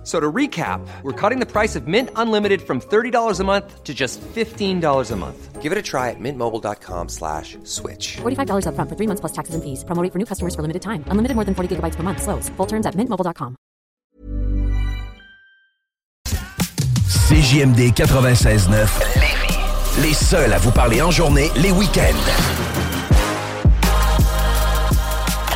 F- So to recap, we're cutting the price of Mint Unlimited from $30 a month to just $15 a month. Give it a try at mintmobile.com slash switch. $45 upfront for three months plus taxes and fees. Promo rate for new customers for limited time. Unlimited more than 40 gigabytes per month. Slows. Full terms at mintmobile.com. CJMD 96.9 Lévis. Les seuls à vous parler en journée, les week-ends.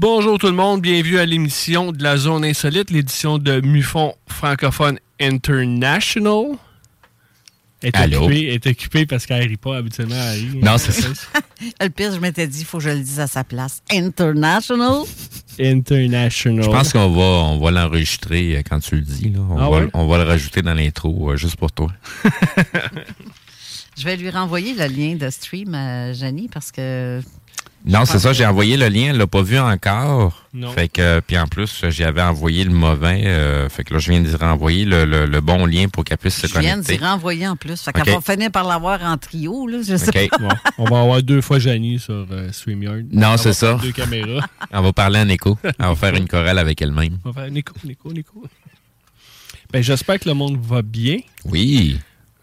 Bonjour tout le monde, bienvenue à l'émission de la Zone Insolite, l'édition de Mufon francophone International. Elle est Allô? occupée, elle est occupée parce qu'elle rit pas habituellement. elle. Non, c'est ça. Le pire, je m'étais dit, il faut que je le dise à sa place. International? International. Je pense qu'on va, on va l'enregistrer euh, quand tu le dis. Là. On, Ah va, ouais? on va le rajouter dans l'intro euh, juste pour toi. Je vais lui renvoyer le lien de stream à Janie parce que. Non, c'est ça. J'ai envoyé le lien. Elle l'a pas vu encore. Non. Fait que, euh, puis en plus, j'avais envoyé le mauvais. euh, fait que là, je viens de renvoyer le, le- le bon lien pour qu'elle puisse se Je viens d'y connecter. renvoyer en plus. Fait qu'elle va finir par l'avoir en trio. Là, je sais pas. Bon, on va avoir deux fois Janie sur euh, StreamYard. Non, On c'est ça. Deux caméras. On va parler en écho. Elle va faire une chorale avec elle-même. On va faire Nico, Nico, Nico. Ben, j'espère que le monde va bien. Oui.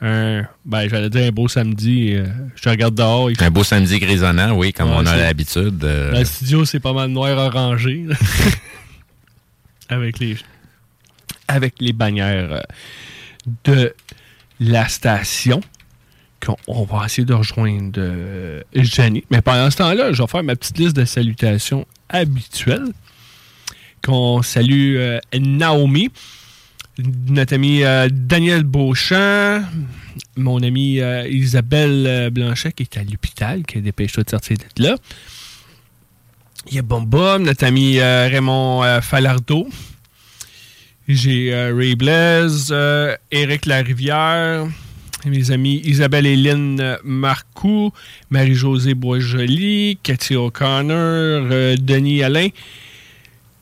Un, ben, j'allais dire un beau samedi. euh, je te regarde dehors. Un beau samedi grisonnant, oui, comme Ouais, on a l'habitude. euh, Dans le studio, c'est pas mal noir orangé. là. avec les avec les bannières euh, de la station. On va essayer de rejoindre Jenny. Mais pendant ce temps-là, je vais faire ma petite liste de salutations habituelle. Qu'on salue Naomi, notre ami euh, Daniel Beauchamp, mon amie euh, Isabelle euh, Blanchet qui est à l'hôpital, qui a dépêché de sortir de là. Il y a Bomba, notre ami Raymond Falardeau. J'ai Ray Blaise, Éric Larivière, mes amis Isabelle Hélène Marcoux, Marie-Josée Boisjoli, Cathy O'Connor, Denis Alain,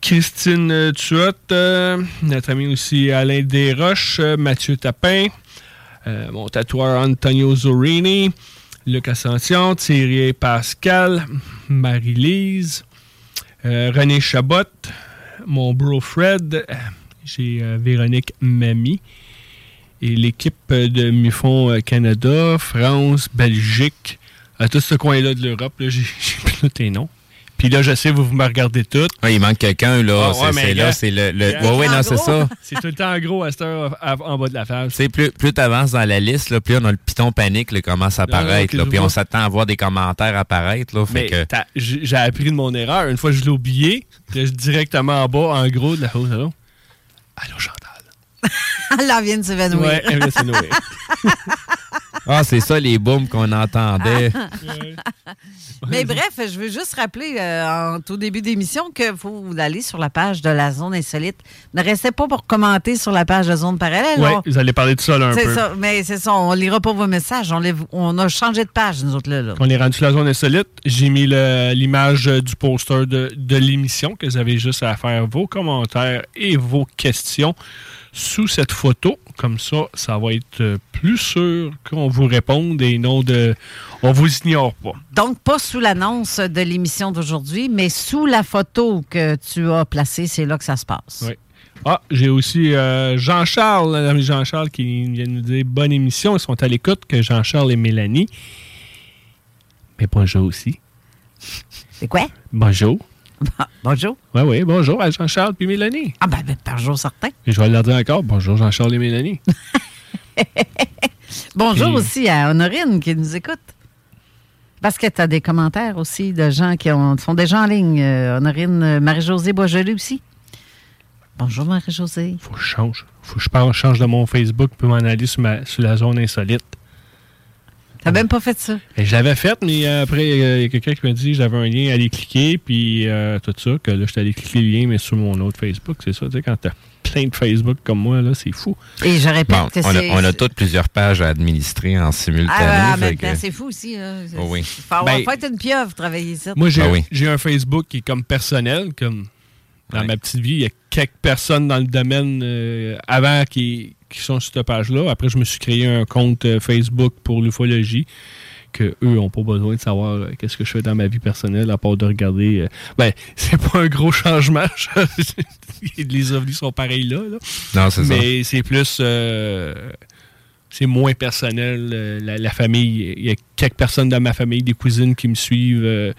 Christine euh, Tuotte, euh, notre ami aussi Alain Desroches, euh, Mathieu Tapin, mon tatoueur Antonio Zorini, Luc Ascension, Thierry Pascal, Marie-Lise, René Chabot, mon bro Fred, j'ai Véronique Mamie et l'équipe de Mufon Canada, France, Belgique, à tout ce coin-là de l'Europe, j'ai plus noté non. Puis là, je sais, vous, vous me regardez toutes. ouais, il manque quelqu'un, là. Ah, c'est ouais, c'est là, c'est le. le... Ouais, ouais, non, c'est ça. C'est tout le temps en gros à cette heure à- en bas de la face. Tu sais, plus, plus tu avances dans la liste, là, plus on a le piton panique qui commence à non, apparaître. là, puis on s'attend à voir des commentaires apparaître. Là, fait Mais que, t'as- j'ai appris de mon erreur. Une fois, je l'ai oublié. Là, je- directement en bas, en gros, de la hausse. Allô? Allô, Chantal. Elle en vient de s'évanouir. Ouais, elle vient de s'évanouir. Ah, c'est ça les booms qu'on entendait. Mais bref, je veux juste rappeler euh, en tout début d'émission que vous allez sur la page de la zone insolite. Ne restez pas pour commenter sur la page de zone parallèle. Oui, On- vous allez parler de ça là, un C'est peu. ça, mais c'est ça, on lira pas vos messages. On, les- on a changé de page, nous autres, là. là. On est rendu sur la zone insolite. J'ai mis l'image du poster de, de l'émission que vous avez juste à faire vos commentaires et vos questions sous cette photo. Comme ça, ça va être euh, plus sûr qu'on vous réponde et non de. On vous ignore pas. Donc, pas sous l'annonce de l'émission d'aujourd'hui, mais sous la photo que tu as placée, c'est là que ça se passe. Oui. Ah, j'ai aussi euh, Jean-Charles, l'ami Jean-Charles, qui vient nous dire bonne émission. Ils sont à l'écoute que Jean-Charles et Mélanie. Mais bonjour aussi. C'est quoi? Bonjour. Bonjour. Oui, oui, bonjour à Jean-Charles puis Mélanie. Ah, ben, ben bonjour, certain. Et je vais leur dire encore bonjour Jean-Charles et Mélanie. Bonjour aussi à Honorine qui nous écoute. Parce que tu as des commentaires aussi de gens qui ont- sont déjà en ligne. Euh, Honorine, euh, Marie-Josée Boisjoli aussi. Bonjour Marie-Josée. Faut que je change. Faut que je change de mon Facebook pour m'en aller sur, ma- sur la zone insolite. T'as même pas fait ça? Et je l'avais fait, mais euh, après, euh, il y a quelqu'un qui m'a dit que j'avais un lien à aller cliquer, puis euh, tout ça, que là, j'étais allé cliquer le lien, mais sur mon autre Facebook. C'est ça, tu sais, quand t'as plein de Facebook comme moi, là, c'est fou. Et je répète Bon, que on, a, c'est. on a toutes plusieurs pages à administrer en simultané. Ah, en fait même que- c'est fou aussi. Là. Oh oui. Il faut avoir Ben, fait une pieuvre travailler ça. Moi, j'ai Ah oui. j'ai un Facebook qui est comme personnel, comme dans Ouais. ma petite vie. Il y a quelques personnes dans le domaine euh, avant qui, qui sont sur cette page-là. Après, je me suis créé un compte euh, Facebook pour l'ufologie que eux n'ont pas besoin de savoir euh, qu'est-ce que je fais dans ma vie personnelle à part de regarder. euh, ben, c'est pas un gros changement. Les ovnis sont pareils là. là. Non, c'est ça. Mais c'est plus. euh, c'est moins personnel. euh, la, la famille, il y a quelques personnes dans ma famille, des cousines qui me suivent euh,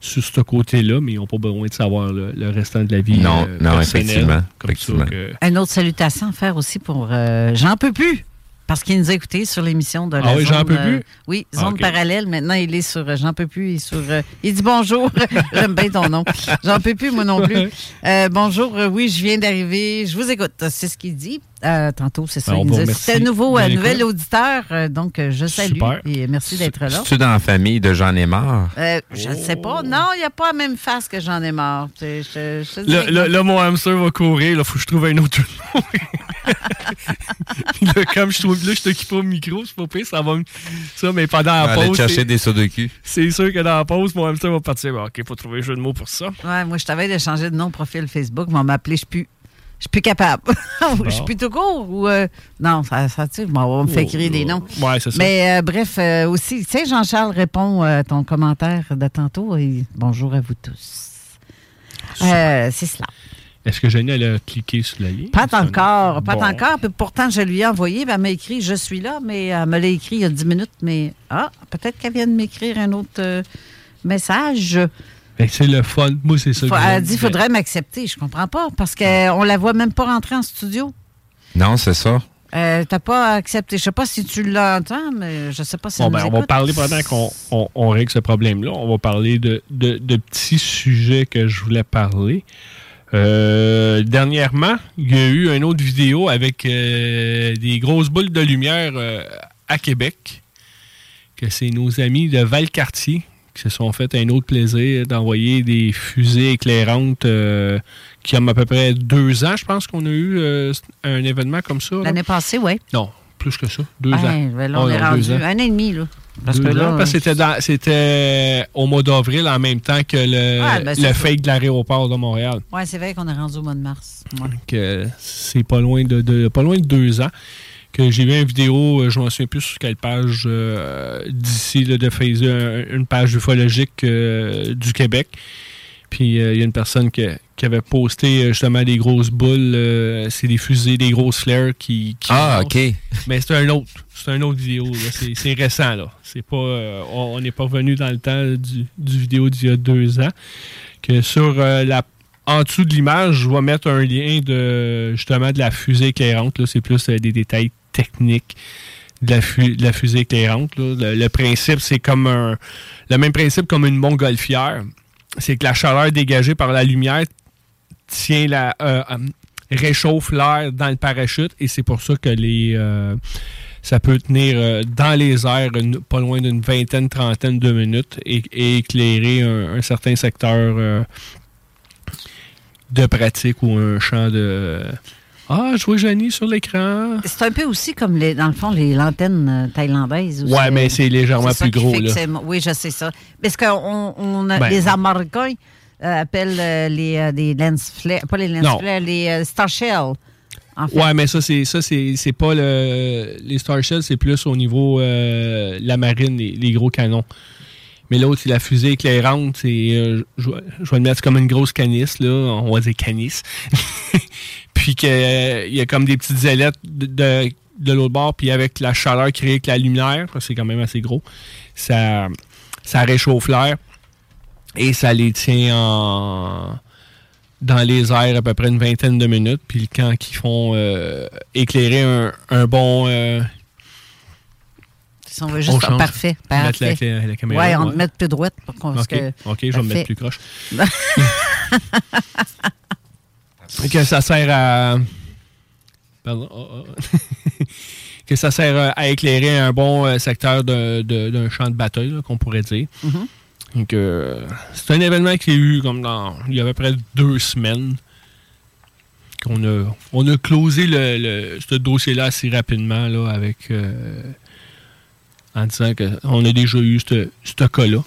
sur ce côté-là, mais ils n'ont pas besoin de savoir le, le restant de la vie. Non, euh, non, effectivement, Comme effectivement. ça que- Une autre salutation à faire aussi pour euh, J'en peux plus. Parce qu'il nous a écouté sur l'émission de la Ah oui, zone, J'en peux euh, plus? oui, Ah, zone parallèle. Maintenant, il est sur euh, J'en peux plus. Il, est sur, euh, il dit bonjour. J'aime bien ton nom. J'en peux plus, moi non plus. Euh, bonjour, euh, oui, je viens d'arriver. Je vous écoute. C'est ce qu'il dit. Tantôt, c'est ça. Ben, on nous C'était un nouveau, euh, l'écoute. nouvel auditeur. euh, donc, euh, je salue. Super. Et merci d'être là. C'est-tu dans la famille de Jean Aymar? Euh, je ne sais pas. Non, il n'y a pas la même face que j'en ai marre. Je, je- je te dis Là, mon hamster va courir. Il faut que je trouve un autre nom. Là, comme je trouve, là, je t'occupe au micro, c'est pas pire, ça va me- Ça, mais pendant la Aller pause, chercher c'est- des sauts de cul. c'est sûr que dans la pause, mon hamster va partir. Bon, OK, faut trouver un jeu de mots pour ça. Ouais, moi, je t'avais de changer de nom profil Facebook. Ils vont m'appeler, je suis plus. Je suis plus capable. Je suis plus tout court ou. euh, non, ça, ça tu sais, on me faire écrire des noms. Ouais, c'est ça. Mais euh, bref, euh, aussi, tu sais, Jean-Charles répond à ton commentaire de tantôt. Et bonjour à vous tous. C'est cela. Est-ce que Jenny, elle a cliqué sur la ligne? Pas encore, pas Bon. encore. Puis pourtant, je lui ai envoyé. ben, elle m'a écrit Je suis là, mais elle me l'a écrit il y a 10 minutes. Mais ah, peut-être qu'elle vient de m'écrire un autre message. Ben, c'est le fun. Moi, c'est ça Faut- que elle dit faudrait m'accepter. Je comprends pas parce qu'on la voit même pas rentrer en studio. Non, c'est ça. Euh, T'as pas accepté. Je sais pas si tu l'entends, mais je sais pas si Bon, ben, on va parler pendant qu'on on, on règle ce problème-là. On va parler de, de- de petits sujets que je voulais parler. Euh, dernièrement, il y a eu une autre vidéo avec euh, des grosses boules de lumière euh, à Québec. Que c'est nos amis de Valcartier qui se sont fait un autre plaisir d'envoyer des fusées éclairantes euh, qui ont à peu près deux ans, je pense qu'on a eu euh, un événement comme ça. L'année passée, oui. Non, plus que ça. Deux ans. Ben, là, on Oh, est non, rendu un an et demi, là. Parce Deux que là, ans, parce que c'était au mois d'avril en même temps que le, Ouais, ben, c'est le ça. fake de l'aéroport de Montréal. ouais, c'est vrai qu'on est rendu au mois de mars. Ouais. Donc, euh, c'est pas loin de, de- pas loin de deux ans que j'ai vu une vidéo, euh, je m'en souviens plus sur quelle page euh, d'ici, de faire un- une page ufologique euh, du Québec. Puis euh, il y a une personne qui, qui avait posté euh, justement des grosses boules, euh, c'est des fusées, des grosses flares qui, qui Ah, lancent. OK. Mais c'est un autre. C'est un autre vidéo. C'est, récent, là. C'est pas. euh, on n'est pas revenu dans le temps du, du vidéo d'il y a deux ans. Que sur euh, la. En dessous de l'image, je vais mettre un lien de justement de la fusée éclairante. Là. C'est plus euh, des détails techniques de la, fusée éclairante. Le, principe, c'est comme un. Le même principe comme une montgolfière. C'est que la chaleur dégagée par la lumière tient la. euh, euh, réchauffe l'air dans le parachute et c'est pour ça que les. euh, ça peut tenir dans les airs pas loin d'une vingtaine, trentaine de minutes et, éclairer un, certain secteur de pratique ou un champ de... Ah, je vois Janie sur l'écran. C'est un peu aussi comme, les, dans le fond, les lanternes euh, thaïlandaises. Ouais, mais c'est légèrement plus gros. Là. Oui, je sais ça. Parce que on, on a- Ben. les Américains euh, appellent euh, les, euh, des lens flares, pas les lens flares, les Star Shell. En fait. Ouais, mais ça, c'est ça, c'est c'est pas le. Les Star Shells, c'est plus au niveau euh, la marine, les, les gros canons. Mais l'autre, c'est la fusée éclairante. Euh, je, vais- le mettre comme une grosse canisse, là. On va dire canisse. puis qu'il y a comme des petites ailettes de, de, de l'autre bord. Puis avec la chaleur créée avec la lumière, c'est quand même assez gros, ça, ça réchauffe l'air. Et ça les tient en dans les airs à peu près une vingtaine de minutes. Puis quand ils font euh, éclairer un bon. Si on veut juste on change. parfait. Mettre la, parfait. la- la caméra. Ouais, on ouais. met plus droite pour qu'on OK, que- OK, je vais me Parfait. mettre plus croche. que ça sert à. Pardon? oh, oh. que ça sert à éclairer un bon euh, secteur d'un champ de bataille, qu'on pourrait dire. Mhm. Donc, euh, c'est un événement qui a eu comme dans. Il y a à peu près deux semaines qu'on a, on a closé le, le- ce dossier-là assez rapidement là, avec. euh, en disant qu'on a déjà eu ce ce cas-là.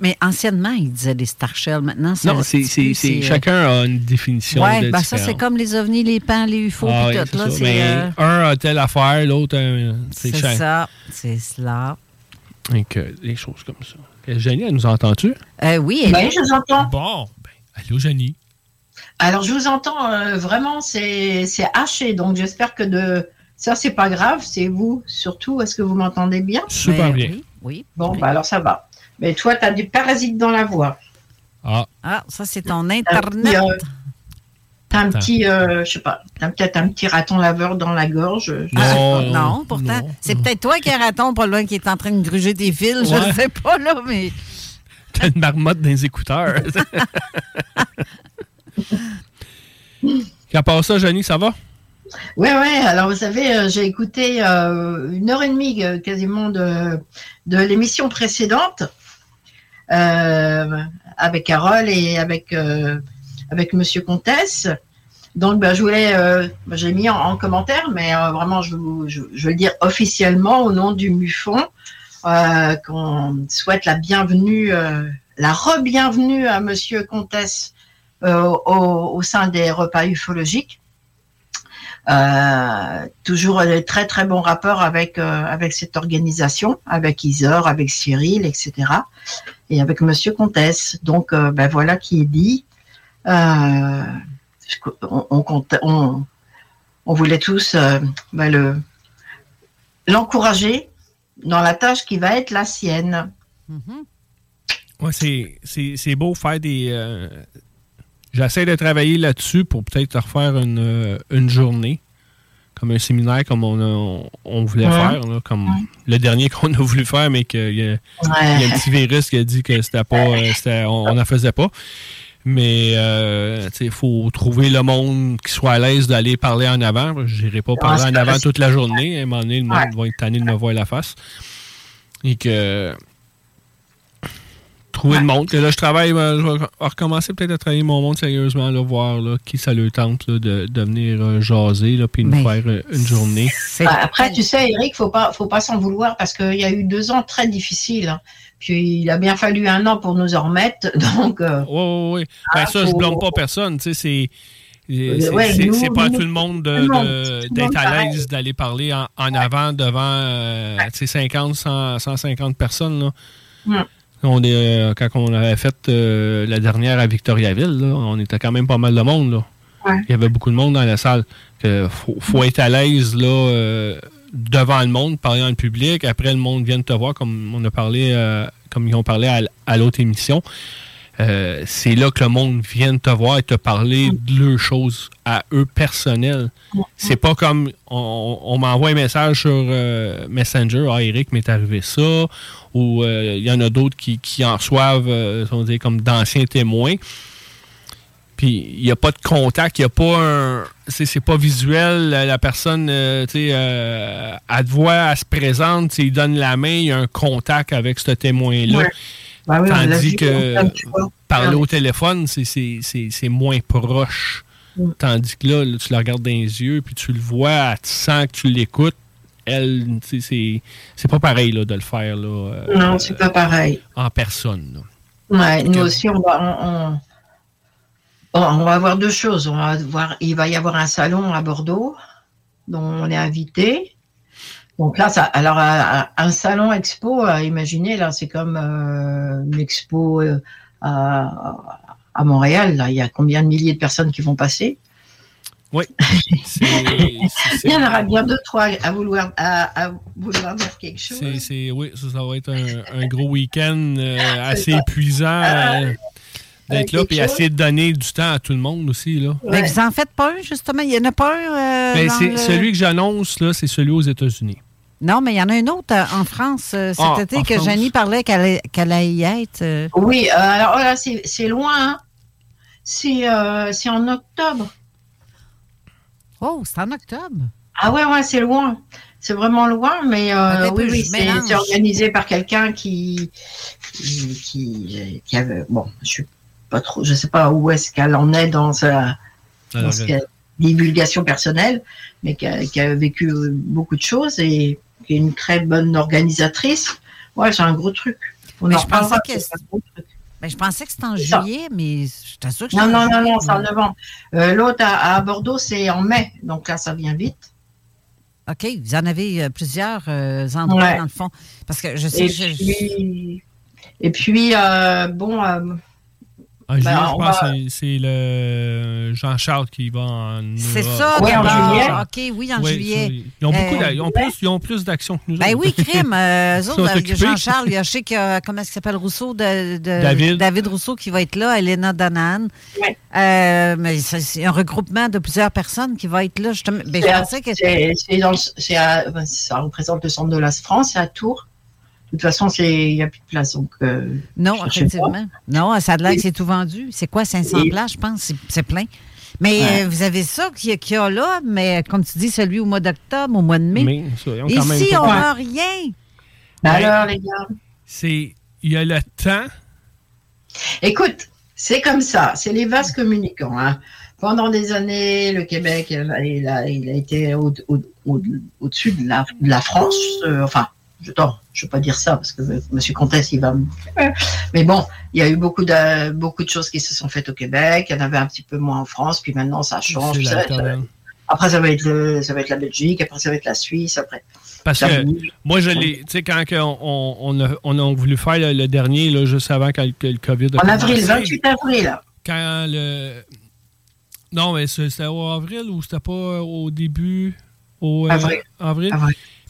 Mais anciennement, ils disaient des Star Shell. Maintenant, ça Non, c'est, c'est, euh, chacun a une définition. Ouais, de ben ça, c'est comme les ovnis, les pans, les UFO, Ah puis oui, tout. c'est Là, ça. c'est Mais euh, un a telle affaire, l'autre, euh, c'est c'est ça. C'est cela. Donc, euh, des choses comme ça. Euh, Jenny, elle nous entend-tu? Euh, oui, elle- Oui, je vous entends. Bon, ben, allô, Jenny. Alors, je vous entends euh, vraiment, c'est c'est haché. Donc, j'espère que de ça, c'est pas grave. C'est vous, surtout. Est-ce que vous m'entendez bien? Super bien. Oui, oui. Bon, oui. bah alors ça va. Mais toi, tu as des parasites dans la voix. Ah, Ah, ça, c'est ton Euh, Internet. euh, T'as un petit, euh, je sais pas, t'as peut-être un petit raton laveur dans la gorge. je- Ah, Non, non, pourtant. non, c'est non. peut-être toi qui as raton pas loin qui est en train de gruger tes fils. Je Ouais. ne sais pas, là, mais. t'as une marmotte dans les écouteurs. Qu'à part ça, Jenny, ça va? Ouais, ouais. Alors, vous savez, euh, j'ai écouté euh, une heure et demie euh, quasiment de, l'émission précédente avec Carole et avec, Monsieur Comtesse. Donc, ben, je voulais, ben, j'ai mis en, en commentaire, mais vraiment, je, je, veux le dire officiellement au nom du MUFON, qu'on souhaite la bienvenue, la re-bienvenue à Monsieur Comtesse au sein des repas ufologiques. Euh, toujours de très très bons rapports avec euh, avec cette organisation, avec Isor, avec Cyril, etc. Et avec Monsieur Comtesse. Donc euh, ben voilà qui est dit. Euh, on, on, compte- on, on voulait tous euh, ben, le l'encourager dans la tâche qui va être la sienne. Mhm. Ouais, c'est, c'est, c'est beau faire des. euh, J'essaie de travailler là-dessus pour peut-être refaire une, euh, une journée, comme un séminaire comme on, a- on voulait Ouais. faire, là, comme le dernier qu'on a voulu faire, mais qu'il y a, il y a un petit virus qui a dit que c'était pas, euh, on n'en faisait pas. Mais il faut trouver le monde qui soit à l'aise d'aller parler en avant. Je n'irai pas parler en avant toute la journée. À un moment donné, le monde va être tanné de me voir la face. Et que trouver Ouais. le monde. Que là, je travaille, euh, je vais recommencer peut-être à travailler mon monde sérieusement, là, voir là, qui ça le tente là, de, de venir euh, jaser, là, puis nous Ben, faire euh, une journée. Après, tu sais, Eric, faut pas, faut pas s'en vouloir parce qu'il y a eu deux ans très difficiles. hein. Puis il a bien fallu un an pour nous en remettre. Donc, euh, Oui, oui, oui. Ben, ça, je faut- blâme pas personne. Tu sais, c'est. C'est Ouais, pas à nous- tout le monde d'être à l'aise d'aller parler en, en avant devant euh, tu sais, 50, 100, 150 personnes. Là. Ouais. On est, euh, quand on avait fait euh, la dernière à Victoriaville, là, on était quand même pas mal de monde. Là. Ouais. Il y avait beaucoup de monde dans la salle. Il faut, faut être à l'aise là, euh, devant le monde, parler dans le public. Après, le monde vient de te voir, comme on a parlé, comme ils ont parlé à, à l'autre émission. Euh, c'est là que le monde vient te voir et te parler de leurs choses à eux personnelles. C'est pas comme on, on m'envoie un message sur euh, Messenger, ah Eric, m'est arrivé ça, ou euh, il y en a d'autres qui, qui en reçoivent, on dit, comme d'anciens témoins. Puis il n'y a pas de contact, il n'y a pas un. C'est pas visuel, la, la personne, tu sais, elle te voit, elle se présente, il donne la main, il y a un contact avec ce témoin-là. Ouais. Oui, l'a Tandis que tu parler au téléphone, c'est- moins proche. Mm. Tandis que là, là, tu la regardes dans les yeux, puis tu le vois, te sent que tu l'écoutes. Elle, tu c'est pas pareil là, de le faire là, euh, Non, c'est pas pareil. en personne. Ouais, nous que- aussi, on va, on, on- bon, on va avoir deux choses. On va voir, il va y avoir un salon à Bordeaux dont on est invité. Donc là, ça, alors un salon expo, imaginez là, c'est comme euh, une expo euh, à, à Montréal. Là, il y a combien de milliers de personnes qui vont passer? Oui. Il y en aura bien deux, trois à vouloir, à, à vouloir dire quelque chose. C'est, c'est- oui, ça, ça va être un, un gros week-end euh, assez épuisant euh, d'être là, puis essayer de donner du temps à tout le monde aussi. Là. Mais vous en faites pas un, justement? Il n'y en a pas un? euh, Ben, dans c'est, le- Celui que j'annonce, là, c'est celui aux États-Unis. Non, mais il y en a un autre euh, en France euh, cet Ah, été que. Janie parlait qu'elle allait, qu'elle allait y être. euh. Oui, euh, alors oh là, c'est loin. hein. C'est euh, c'est en octobre. Oh, c'est en octobre? Ah ouais, ouais, c'est loin. C'est vraiment loin, mais euh, oui, oui, c'est organisé par quelqu'un qui, qui, qui, qui avait. Bon, je suis pas trop, je sais pas où est-ce qu'elle en est dans sa, dans qu'elle- divulgation personnelle, mais qui a, qui a vécu beaucoup de choses et qui est une très bonne organisatrice. Ouais, c'est un gros truc. On Mais en je pensais que gros truc. Ben, je pensais que c'était en ça. juillet, mais je t'assure que Non, non, non, non, c'est en novembre. Euh, L'autre à, à Bordeaux, c'est en mai, donc là, ça vient vite. OK, vous en avez euh, plusieurs euh, endroits, Ouais. dans le fond. Parce que je sais Et que je- puis, et puis euh, bon, En juillet, Ben, je pense va- que c'est, le Jean-Charles qui va en C'est ça, Ouais, en juillet? OK, oui, en Oui, juillet. ils, ont beaucoup Euh, ils ont plus, ils ont plus d'actions que nous Ben autres. oui, crime. Euh, euh. Jean-Charles, il y a, je sais qu'il y a, comment est-ce qu'il s'appelle, Rousseau, de, de- David. Rousseau qui va être là, Elena Danan. Ouais. Euh, mais c'est un regroupement de plusieurs personnes qui va être là. justement. Ben, je pensais que... c'est- c'est dans le- c'est à- ben, ça représente le centre de la France, c'est à Tours. De toute façon, c'est- il n'y a plus de place. Donc, euh, Non, effectivement. Non, ça a l'air que c'est tout vendu. C'est quoi, 500 Et- places, je pense? C'est- plein. Mais Ouais. euh, vous avez ça qu'il y, a- qu'il y a là, mais comme tu dis, celui au mois d'octobre, au mois de mai. Ça, même Ici, on Ouais. n'a rien. ben alors, les gars, C'est, il y a le temps. écoute, c'est comme ça. C'est les vases communicants. hein. Pendant des années, le Québec, il a, il a- il a été au- au- au- au-dessus de, la, de la France. euh, enfin, je ne veux pas dire ça parce que M. Comtesse, il va me. Mais bon, il y a eu beaucoup de, beaucoup de choses qui se sont faites au Québec. Il y en avait un petit peu moins en France. Puis maintenant, ça change. Ça- ça- après, ça va, être le- ça va être la Belgique. Après, ça va être la Suisse. Après, Parce que moi, je l'ai. Tu sais, quand on, on, a, on a voulu faire le, le dernier, là, juste avant que, que le COVID a En avril, commencé, 28 avril. là. Quand le. Non, mais c'était au avril ou c'était pas au début au, euh, Avril? avril?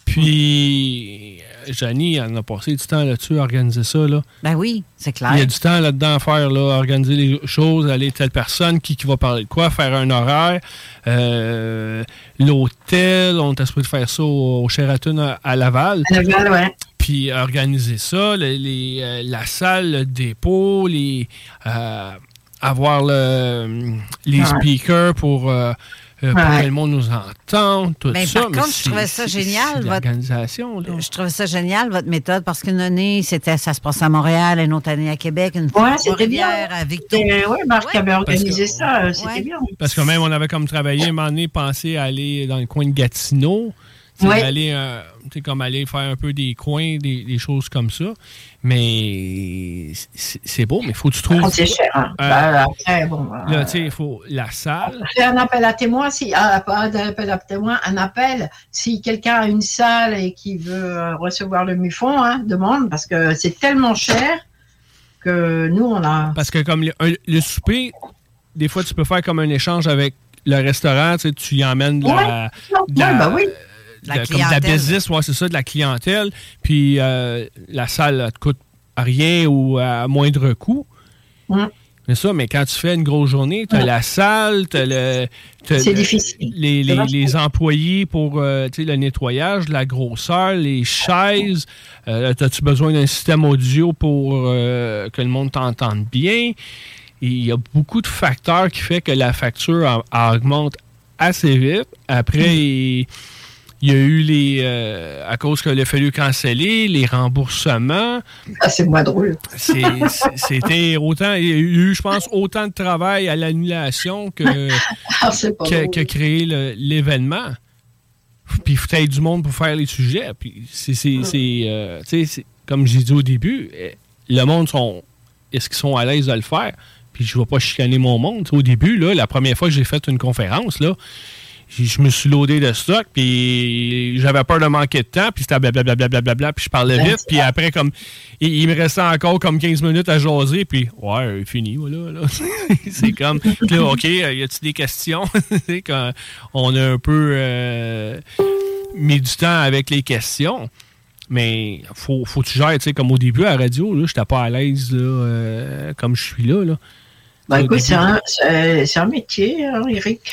Puis, Janie, elle a passé du temps là-dessus à organiser ça. Là. Ben oui, c'est clair. Il y a du temps là-dedans à faire, là, organiser les choses, aller telle personne, qui, qui va parler de quoi, faire un horaire. Euh, L'hôtel, on est supposé faire ça au, au Sheraton à, à Laval. À Laval, ouais. Puis organiser ça, le- les, euh, la salle, le dépôt, les, euh, avoir le, les speakers pour, euh, euh, pour que le monde nous entende, tout Mais ça. par contre, je trouvais ça génial, votre- L'organisation, là. Je trouvais ça génial, votre méthode, parce qu'une année, c'était, ça se passait à Montréal, une autre année à Québec, une fois Ouais, à c'était bien. Trois-Rivières, à Victo. Et, ouais, Marc Ouais. avait organisé que- ça. euh, C'était bien. Parce que même on avait comme travaillé, un moment donné, pensé à aller dans le coin de Gatineau. Ouais. Aller, euh, comme aller faire un peu des coins, des, des choses comme ça. Mais c'est beau, mais il faut que tu trouves. Ah, c'est cher. hein. Euh, après, bon. euh, Là, tu sais, il faut la salle. Fais un appel à témoins, si, un appel à témoins, un appel. Si quelqu'un a une salle et qui veut recevoir le mufon, hein, demande, parce que c'est tellement cher que nous, on a. Parce que comme le, le souper, des fois, tu peux faire comme un échange avec le restaurant. Tu sais, tu y emmènes de la, de la- Ouais, bah oui. De La la- comme de la clientèle. business, ouais, c'est ça, de la clientèle. Puis euh, la salle, elle te coûte rien ou à moindre coût. Mm. C'est ça, mais quand tu fais une grosse journée, tu as la salle, tu as le. Les, les- employés pour euh, tu sais, le nettoyage, la grosseur, les chaises. Euh, As-tu besoin d'un système audio pour euh, que le monde t'entende bien? il y a beaucoup de facteurs qui font que la facture en- augmente assez vite. Après, il, il y a eu les. euh, à cause qu'il a fallu canceller, les remboursements. Ah, c'est moins drôle. C'était autant. Il y a eu, je pense, autant de travail à l'annulation que, Ah, que, que créer l'événement. Puis il faut être du monde pour faire les sujets. Puis c'est. euh, tu sais, c'est- comme j'ai dit au début, euh, le monde sont. Est-ce qu'ils sont à l'aise de le faire? Puis je ne vais pas chicaner mon monde. Au début, là, la première fois que j'ai fait une conférence, là, je me suis loadé de stock, puis j'avais peur de manquer de temps, puis c'était blablabla, blablabla, puis je parlais vite, puis après, comme, il, il me restait encore comme 15 minutes à jaser, puis ouais, fini, voilà. là. c'est comme, là, OK, euh, y a-tu des questions? Quand on a un peu euh, mis du temps avec les questions. Mais faut, faut que tu gères, tu sais, comme au début à la radio, là, j'étais pas à l'aise euh, comme je suis là. là. Au écoute, c'est un, un métier, hein, Eric.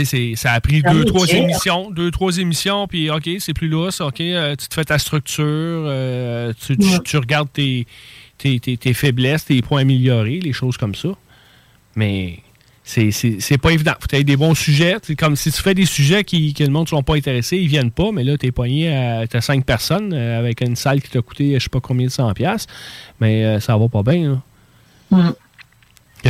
Tu sais, c'est- ça a pris deux, trois émissions, deux, trois émissions, puis OK, c'est plus lousse, OK, euh, tu te fais ta structure, euh, tu, tu- Ouais. tu regardes tes, tes, tes- tes faiblesses, tes points améliorés, les choses comme ça. Mais c'est- pas évident. Faut que des bons sujets. Comme si tu fais des sujets qui, que le monde ne sont pas intéressés, ils viennent pas, mais là, tu es pogné à t'as cinq personnes euh, avec une salle qui t'a coûté je sais pas combien de cent piastres, mais euh, ça va pas bien. là. Mm.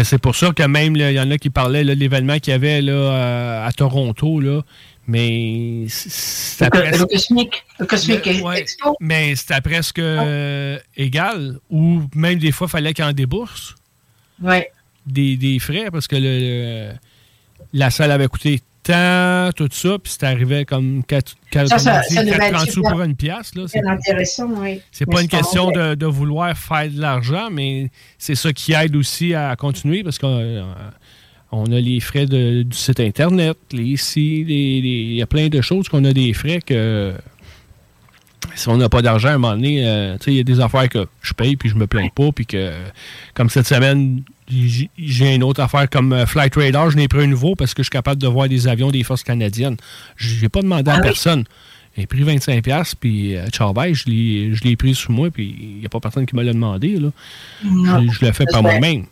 C'est pour ça que même, il y en a qui parlaient de l'événement qu'il y avait là, euh, à Toronto, là, mais c- c'était Le, le ouais, Expo. mais c'était presque euh, égal, ou même des fois, il fallait qu'il en débourse Ouais. des, des frais parce que le- la salle avait coûté tant, tout ça, puis c'était arrivé comme 4, Ça, ça- ça devait être sous super- pour une pièce. C'est, C'est intéressant, oui. c'est pas une question de, de vouloir faire de l'argent, mais c'est ça qui aide aussi à continuer parce qu'on euh, on a les frais de- du site Internet, les il y a plein de choses qu'on a des frais que si on n'a pas d'argent à un moment donné, euh, tu sais, il y a des affaires que je paye puis je me plains pas, puis que comme cette semaine, j'ai une autre affaire comme euh, Flight Radar, je n'ai pris un nouveau parce que je suis capable de voir des avions des forces canadiennes. J'ai pas demandé à Ah personne. J'ai pris 25$, puis euh, je l'ai je pris sur moi, puis il n'y a pas personne qui me l'a demandé. Là. Non. Je, je l'ai fait par moi-même.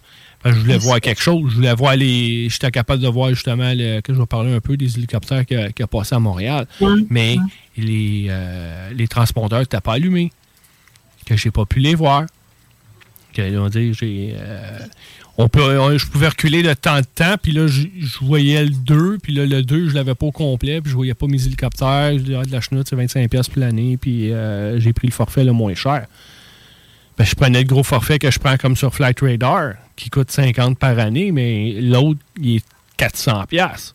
Je voulais voir quelque chose. Je voulais voir les. J'étais capable de voir justement le- que je vais parler un peu des hélicoptères qui, a passé à Montréal. Mais les, euh, les transpondeurs n'étaient pas allumés. Que j'ai pas pu les voir. Que, on dit, j'ai. euh, on peut, je pouvais reculer de temps de temps, puis là, je, voyais le 2, puis là, le 2, je l'avais pas au complet, puis je voyais pas mes hélicoptères. Je de la chenoute, c'est 25$ piastres pour l'année, puis euh, j'ai pris le forfait le moins cher. Ben, je prenais le gros forfait que je prends comme sur Flight Radar, qui coûte 50 par année, mais l'autre, il est 400 pièces.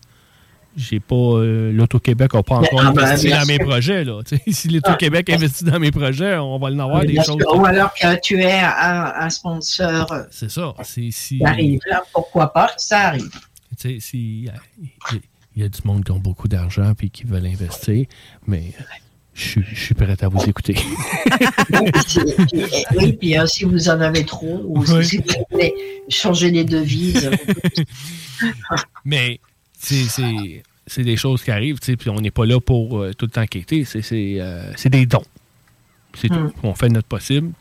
J'ai pas euh, l'Auto-Québec n'a pas encore ah ben, investi dans mes projets. Là. Si l'Auto-Québec investit dans mes projets, on va en avoir des choses. Ou alors que tu es un, un sponsor C'est ça. Si, qui arrive. Là, pourquoi pas, ça arrive. sais, si, il y a- il y, a du monde qui ont beaucoup d'argent et qui veulent investir, mais je suis- je suis prêt à vous écouter. Oui, puis, euh, si vous en avez trop, ou si vous voulez changer les devises. Mais c'est- des choses qui arrivent, puis on n'est pas là pour euh, tout le temps quitter. C'est euh, c'est des dons. C'est Hmm. tout. On fait notre possible.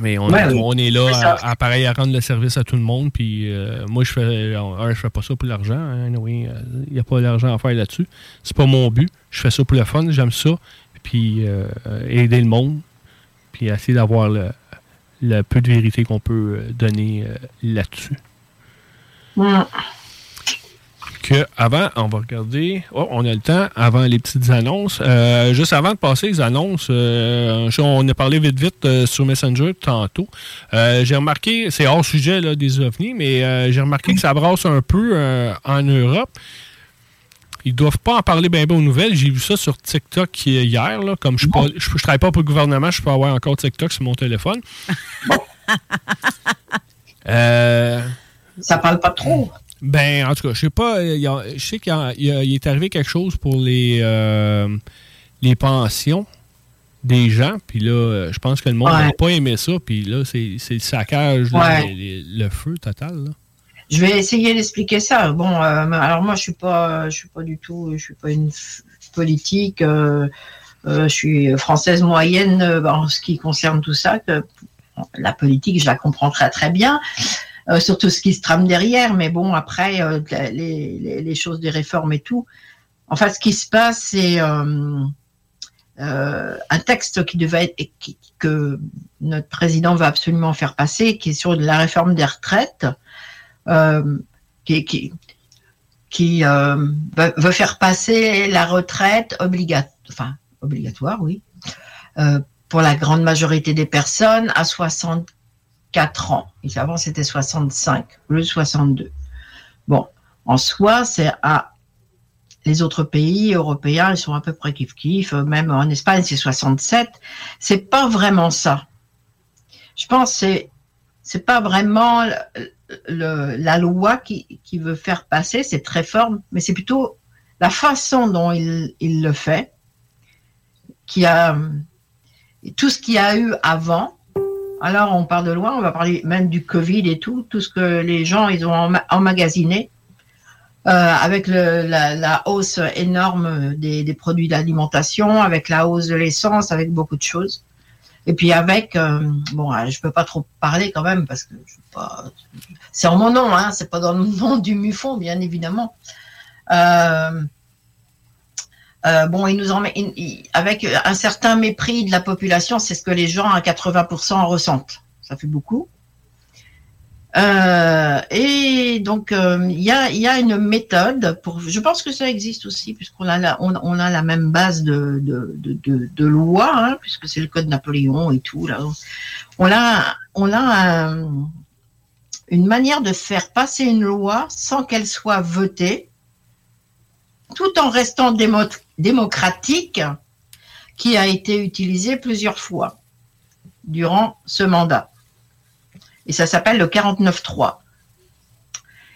Mais on, Ouais, on est là à, à, pareil, à rendre le service à tout le monde. Puis euh, moi, je fais un, je fais pas ça pour l'argent. hein, oui, il n'y a pas d'argent à faire là-dessus. C'est pas mon but. Je fais ça pour le fun. J'aime ça. Puis aider le monde. Puis essayer d'avoir le, le peu de vérité qu'on peut donner là-dessus Hmm. Que avant, on va regarder. Oh, on a le temps avant les petites annonces. Euh, juste avant de passer les annonces, euh, on a parlé vite vite euh, sur Messenger tantôt. J'ai remarqué, c'est hors sujet là, des ovnis, mais j'ai remarqué que ça brasse un peu en Europe. Ils doivent pas en parler bien aux nouvelles. J'ai vu ça sur TikTok hier. Là, comme je ne travaille pas pour le gouvernement, je peux avoir encore TikTok sur mon téléphone. euh, Ça parle pas trop. Ben, en tout cas, je sais pas. il a- je sais qu'il y a- il y a- il est arrivé quelque chose pour les, euh, les pensions des gens. Puis là, euh, je pense que le monde n'a Ouais. pas aimé ça. Puis là, c'est c'est le saccage, là, Ouais. les- les- le feu total. là. Je vais essayer d'expliquer ça. Bon, euh, alors moi, je suis pas, je suis pas du tout, je suis pas une politique. euh, euh, je suis française moyenne euh, en ce qui concerne tout ça. Que, la politique, je la comprends très très bien. Euh, sur tout ce qui se trame derrière. Mais bon, après, euh, les, choses des réformes et tout. Enfin, ce qui se passe, c'est euh, euh, un texte qui devait être, que notre président va absolument faire passer, qui est sur la réforme des retraites, qui, qui, veut faire passer la retraite obligatoire, obligatoire, oui, pour la grande majorité des personnes à 64 ans. Et avant, c'était 65, le 62. Bon, en soi, c'est à les autres pays européens, ils sont à peu près kiff kiff. Même en Espagne, c'est 67. C'est pas vraiment ça. Je pense que c'est c'est pas vraiment le- le- la loi qui, qui veut faire passer cette réforme, mais c'est plutôt la façon dont il, il le fait, qui a tout ce qu'il y a eu avant. Alors on parle de loi, on va parler même du Covid et tout, tout ce que les gens ils ont emma- emmagasiné. Euh, avec la, hausse énorme des, produits d'alimentation, avec la hausse de l'essence, avec beaucoup de choses. Et puis avec, euh, bon, euh, je peux pas trop parler quand même parce que je pas, c'est en mon nom, hein, c'est pas dans le nom du MUFON, bien évidemment. Euh, bon, il nous en met, il- il- avec un certain mépris de la population, c'est ce que les gens à 80% ressentent. Ça fait beaucoup. Euh, et donc, euh, il y, a, y a une méthode pour. Je pense que ça existe aussi, puisqu'on a la, on, a la même base de, de, de, de, loi, hein, puisque c'est le code Napoléon et tout. Là. On a, on a un- une manière de faire passer une loi sans qu'elle soit votée, tout en restant démo- démocratique, qui a été utilisée plusieurs fois durant ce mandat et ça s'appelle le 49.3.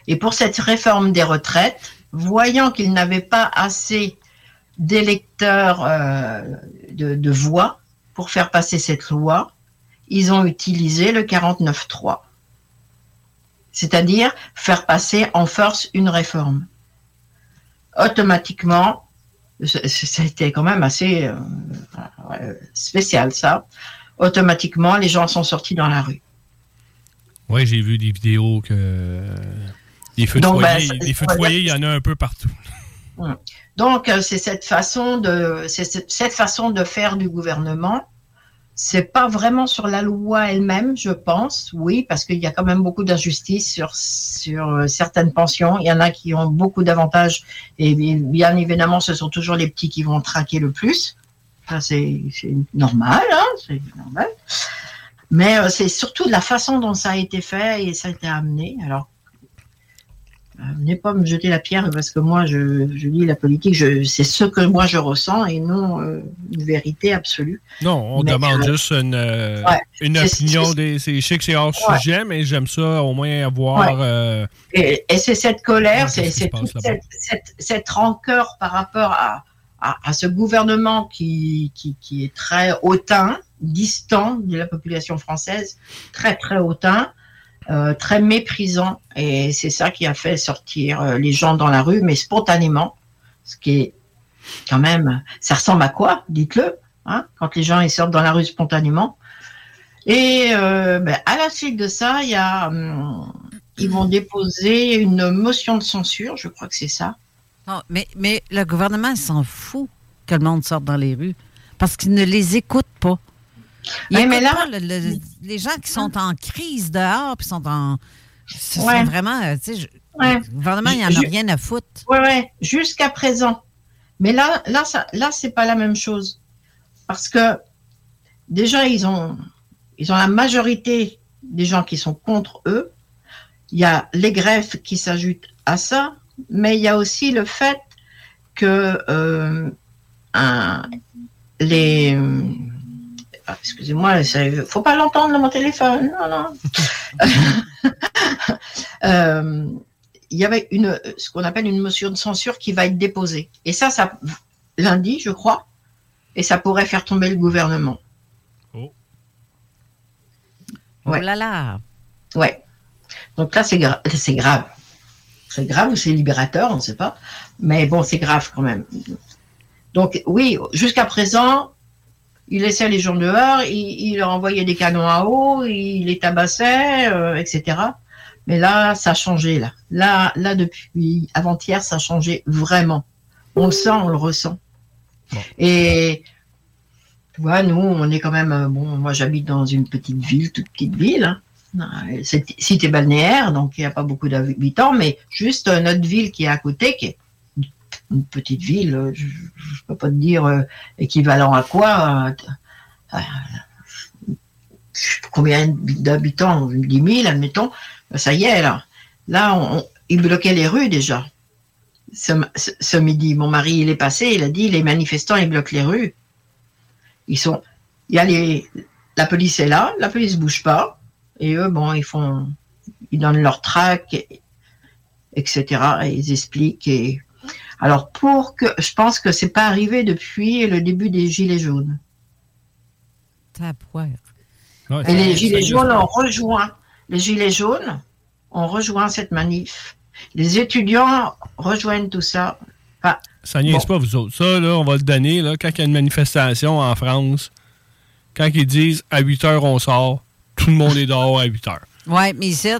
Et pour cette réforme des retraites, voyant qu'ils n'avaient pas assez d'électeurs euh, de, de voix pour faire passer cette loi, ils ont utilisé le 49.3. C'est-à-dire faire passer en force une réforme. Automatiquement, c- c- ça a été quand même assez euh, euh, spécial ça, automatiquement les gens sont sortis dans la rue. Oui, j'ai vu des vidéos que. Des feux de Donc, ben, foyer, ça- des feux de foyer, il y en a un peu partout. Donc, euh, c'est cette façon de, c'est cette cette façon de faire du gouvernement. C'est pas vraiment sur la loi elle-même, je pense. Oui, parce qu'il y a quand même beaucoup d'injustices sur sur euh, certaines pensions. Il y en a qui ont beaucoup d'avantages et bi- bien évidemment, ce sont toujours les petits qui vont traquer le plus. Ça, c'est normal, hein, c'est normal. Mais euh, c'est surtout de la façon dont ça a été fait et ça a été amené. Alors, venez pas me jeter la pierre parce que moi, je, je lis la politique, je, c'est ce que moi je ressens et non euh, une vérité absolue. Non, on Mais, demande euh, juste une, euh, ouais. une opinion. Des, c'est- je sais que c'est hors Ouais. sujet, mais j'aime ça au moins avoir. Ouais. Et, et c'est cette colère, c'est, toute cette, cette, cette rancœur par rapport à, à, à ce gouvernement qui, qui, qui est très hautain, distant de la population française, très très hautain, euh, très méprisant. Et c'est ça qui a fait sortir euh, les gens dans la rue, mais spontanément, ce qui est quand même, ça ressemble à quoi Dites-le, hein, quand les gens ils sortent dans la rue spontanément. Et euh, ben, à la suite de ça, il y a, hum, ils vont déposer une motion de censure, je crois que c'est ça. Mais, mais le gouvernement s'en fout que le monde sorte dans les rues parce qu'il ne les écoute pas. Il Ouais, mais écoute là- pas le- le- les gens qui sont en crise dehors, puis sont en. Ce Ouais. sont vraiment. euh, tu sais, je- Ouais. Le gouvernement, il n'y en a rien à foutre. Ouais, ouais, jusqu'à présent. Mais là, là, ça, là, c'est pas la même chose. Parce que déjà, ils ont, ils ont la majorité des gens qui sont contre eux. Il y a les greffes qui s'ajoutent à ça, mais il y a aussi le fait que euh, un- les ah, excusez-moi, il faut pas l'entendre mon téléphone. Non, non. Euh, il y avait une, ce qu'on appelle une motion de censure qui va être déposée. Et ça, ça lundi, je crois, et ça pourrait faire tomber le gouvernement. Oh. Ouais. Oh là là. Ouais. Donc là, c'est gra- c'est grave. C'est grave ou c'est libérateur, on ne sait pas. Mais bon, c'est grave quand même. Donc oui, jusqu'à présent, il laissait les gens dehors, il, il leur envoyait des canons à eau, il les tabassait, euh, etc. Mais là, ça a changé, là. Là, là depuis avant-hier, ça a changé vraiment. On le sent, on le ressent. Et tu vois, nous, on est quand même, euh, bon, moi j'habite dans une petite ville, toute petite ville. hein. C'est cité balnéaire, donc il n'y a pas beaucoup d'habitants, mais juste euh, notre ville qui est à côté, qui est une petite ville, euh, je ne peux pas te dire euh, équivalent à quoi. euh, combien d'habitants 10 000, admettons. Ben, Ça y est, là. Là, ils bloquaient les rues déjà. Ce, midi, mon mari, il est passé, il a dit les manifestants, ils bloquent les rues. Ils sont. Y a les. La police est là, la police bouge pas. Et eux, bon, ils font. Ils donnent leur trac, et- etc. Et ils expliquent. Et... Alors, pour que. Je pense que c'est pas arrivé depuis le début des Gilets jaunes. Ouais, Et les Gilets jaunes ont rejoint. Les Gilets jaunes ont rejoint cette manif. Les étudiants rejoignent tout ça. Enfin, Ça niaise pas, vous autres. Ça, là, on va le donner. Là, quand il y a une manifestation en France, quand ils disent à 8 heures, on sort, tout le monde est dehors à 8 heures. Ouais, mais ici,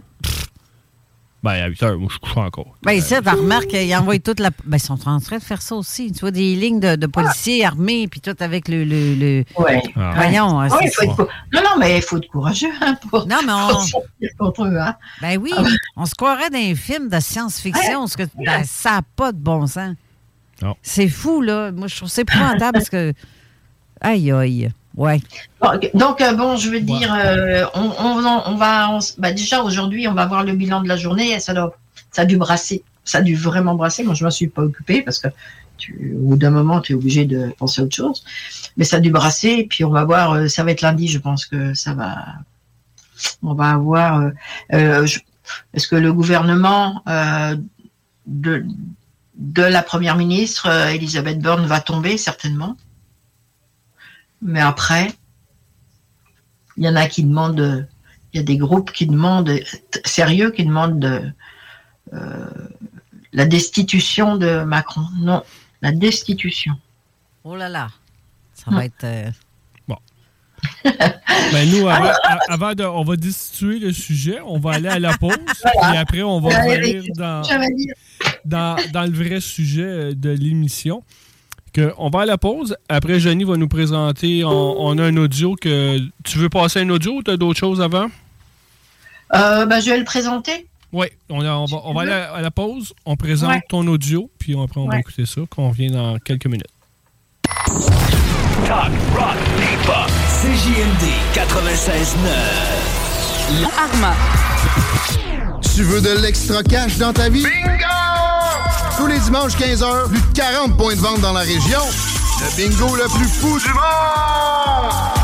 Ben, à 8 heures, moi, je couche encore. ben ici, tu remarques qu'ils envoient toute la. Ben, ils sont en train de faire ça aussi. Tu vois, des lignes de, de policiers armés, puis tout avec le. le, le- ouais. Ah. Voyons, Ouais, c'est il faut être cou- Non, non, mais il faut être courageux hein, pour, Non, mais on- contre eux. Hein. Ben oui, on se croirait dans un film de science-fiction, ce que ben, ça n'a pas de bon sens. Non. C'est fou, là. Moi, je trouve ça épouvantable parce que. Aïe, aïe. Ouais. Donc, euh, bon, je veux dire, euh, on, on, en- on va. on bah, déjà, aujourd'hui, on va voir le bilan de la journée et ça, doit, ça a dû brasser. Ça a dû vraiment brasser. Moi, je ne m'en suis pas occupée parce que tu, au bout d'un moment, tu es obligé de penser à autre chose. Mais ça a dû brasser. Et puis, on va voir. euh, ça va être lundi, je pense que ça va. On va avoir. euh, euh, Est-ce que le gouvernement de, de la première ministre, Elisabeth Borne, va tomber certainement mais après, il y en a qui demandent, il y a des groupes qui demandent, sérieux, qui demandent de, euh, la destitution de Macron. Non, la destitution. Oh là là. Ça va être. euh, Ben, nous, avant, a- avant de, on va destituer le sujet, on va aller à la pause, puis après, on va revenir dans, dans, dans le vrai sujet euh, de l'émission. Que on va à la pause. Après, Jenny va nous présenter. On, on a un audio que. Tu veux passer un audio ou tu as d'autres choses avant? Euh, ben, je vais le présenter. Oui, on, va, on va aller à, à la pause. On présente Ouais. ton audio, puis après, on va écouter ça, qu'on revient dans quelques minutes. Talk, rock, hip-hop. CJMD 96.9. Arma. Tu veux de l'extra cash dans ta vie? Bingo! Tous les dimanches 15h, plus de 40 points de vente dans la région. Le bingo le plus fou du monde!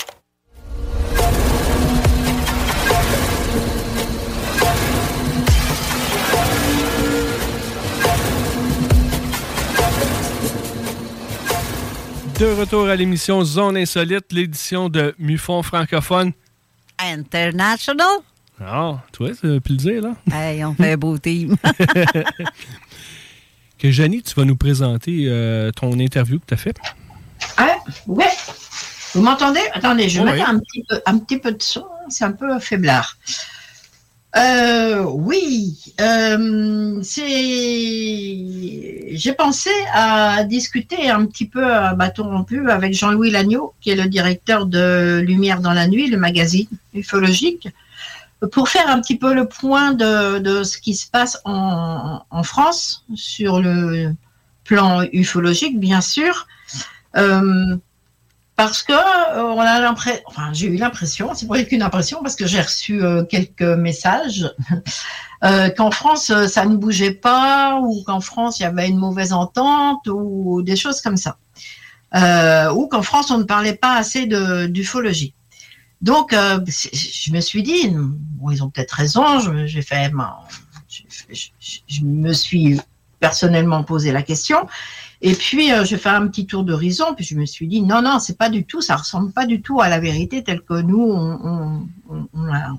De retour à l'émission Zone Insolite, l'édition de Mufon francophone. International. Ah, tu vois, ça veut plus le dire, là. Hey, on fait un beau team. Que Jenny, tu vas nous présenter euh, ton interview que tu as faite. Ah, ouais. Vous m'entendez? Attendez, je vais Oui. mettre un petit, peu, un petit peu de son. C'est un peu faiblard. Euh, oui, euh. J'ai pensé à discuter un petit peu à bâton rompu avec Jean-Louis Lagneau, qui est le directeur de Lumière dans la nuit, le magazine ufologique, pour faire un petit peu le point de, de ce qui se passe en, en France sur le plan ufologique, bien sûr. Euh, parce que euh, on a l'impression, enfin j'ai eu l'impression, c'est pas qu'une impression parce que j'ai reçu euh, quelques messages euh, qu'en France ça ne bougeait pas ou qu'en France il y avait une mauvaise entente ou des choses comme ça, ou qu'en France on ne parlait pas assez de d'ufologie. Donc je me suis dit, ils ont peut-être raison, j'ai fait, ben, je me suis personnellement posé la question. Et puis, euh, j'ai fait un petit tour d'horizon, puis je me suis dit, non, non, c'est pas du tout, ça ressemble pas du tout à la vérité telle que nous, on, la,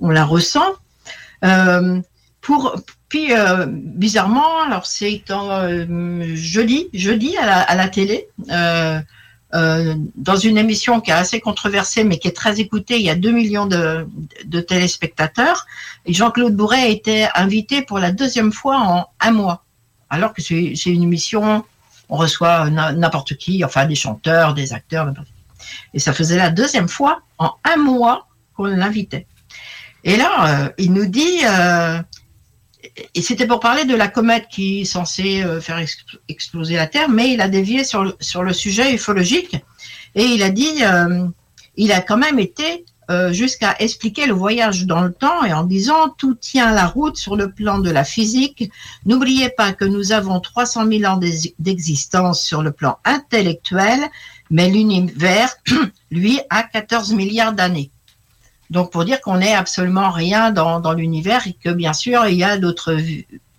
on la ressent. Euh, puis, euh, bizarrement, alors c'est quand euh, jeudi, jeudi à la, télé, dans une émission qui est assez controversée, mais qui est très écoutée, il y a 2 millions de, de téléspectateurs, et Jean-Claude Bourret a été invité pour la deuxième fois en un mois alors que c'est une émission, on reçoit n'importe qui, enfin des chanteurs, des acteurs, n'importe qui. Et ça faisait la deuxième fois en un mois qu'on l'invitait. Et là, euh, il nous dit, euh, et c'était pour parler de la comète qui est censée euh, faire ex- exploser la Terre, mais il a dévié sur le, sujet ufologique et il a dit, il a quand même été euh, jusqu'à expliquer le voyage dans le temps et en disant tout tient la route sur le plan de la physique. N'oubliez pas que nous avons 300 000 ans d'ex- d'existence sur le plan intellectuel, mais l'univers, lui, a 14 milliards d'années. Donc pour dire qu'on n'est absolument rien dans, l'univers et que bien sûr il y a d'autres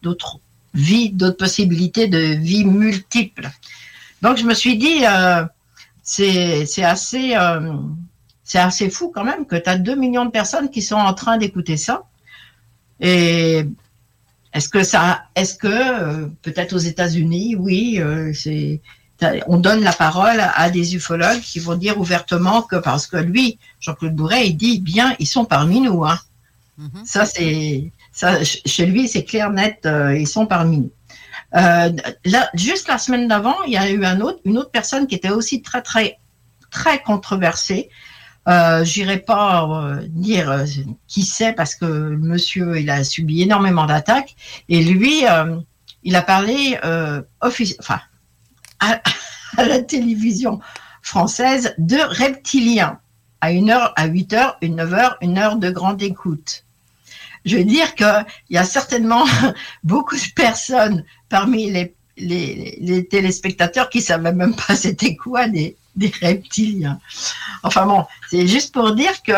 d'autres vies, d'autres possibilités de vie multiples. Donc je me suis dit, euh, c'est assez, euh, c'est assez fou quand même que tu as 2 millions de personnes qui sont en train d'écouter ça. Et est-ce que ça, est-ce que euh, peut-être aux États-Unis, oui, euh, c'est, on donne la parole à, des ufologues qui vont dire ouvertement que parce que lui, Jean-Claude Bourret, il dit bien, ils sont parmi nous. Hein. Ça c'est, ça ch- chez lui, c'est clair net, euh, ils sont parmi nous. Là, juste la semaine d'avant, il y a eu un autre, une autre personne qui était aussi très très très controversée. Euh, J'irai pas euh, dire euh, qui c'est parce que le monsieur il a subi énormément d'attaques et lui il a parlé enfin à, la télévision française de reptiliens à une heure, à 8 heures, une 9 heures, une heure de grande écoute. Je veux dire qu'il y a certainement beaucoup de personnes parmi les, les, téléspectateurs qui savaient même pas c'était quoi des reptiliens. Enfin bon, c'est juste pour dire que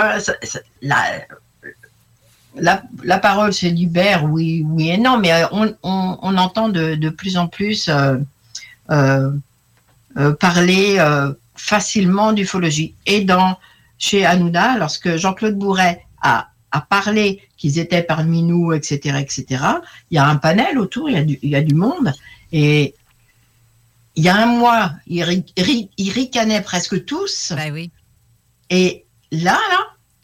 la, la, la parole se libère, oui, oui et non, mais euh, on, on, on entend de, de plus en plus euh, euh, parler facilement d'ufologie. Et dans chez Hanouna, lorsque Jean-Claude Bourret a, a parlé qu'ils étaient parmi nous, etc., etc., il y a un panel autour, il y a du, il y a du monde, et il y a un mois, ils, ri- ri- ils ricanaient presque tous. Ben oui. Et là, là,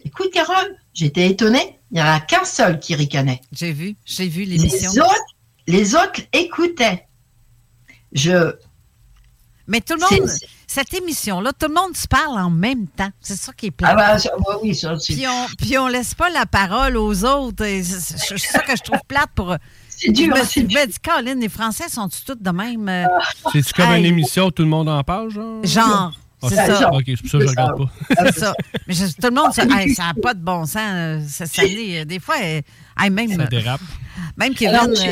écoute, Carole, j'étais étonnée, il n'y en a qu'un seul qui ricanait. J'ai vu, j'ai vu Les l'émission. autres, les autres écoutaient. Je, Mais tout le monde, cette émission-là, tout le monde se parle en même temps. C'est ça qui est plein. ah bah, ça- oui, ça, c'est Puis on, puis on laisse pas la parole aux autres. C'est ça que je trouve plate pour. c'est dur. je me c'est suis dur. dit, Colin, les Français sont-ils tous de même? euh, C'est-tu comme Hey. une émission où tout le monde en parle, genre? genre, c'est ça, ça. Ok, c'est pour ça que je ça. regarde pas. C'est ça. Mais je- tout le monde, ça n'a pas de bon sens. euh, Ça, ça l'est, euh, des fois, euh, hey, même, Ça dérape. même Kevin. euh,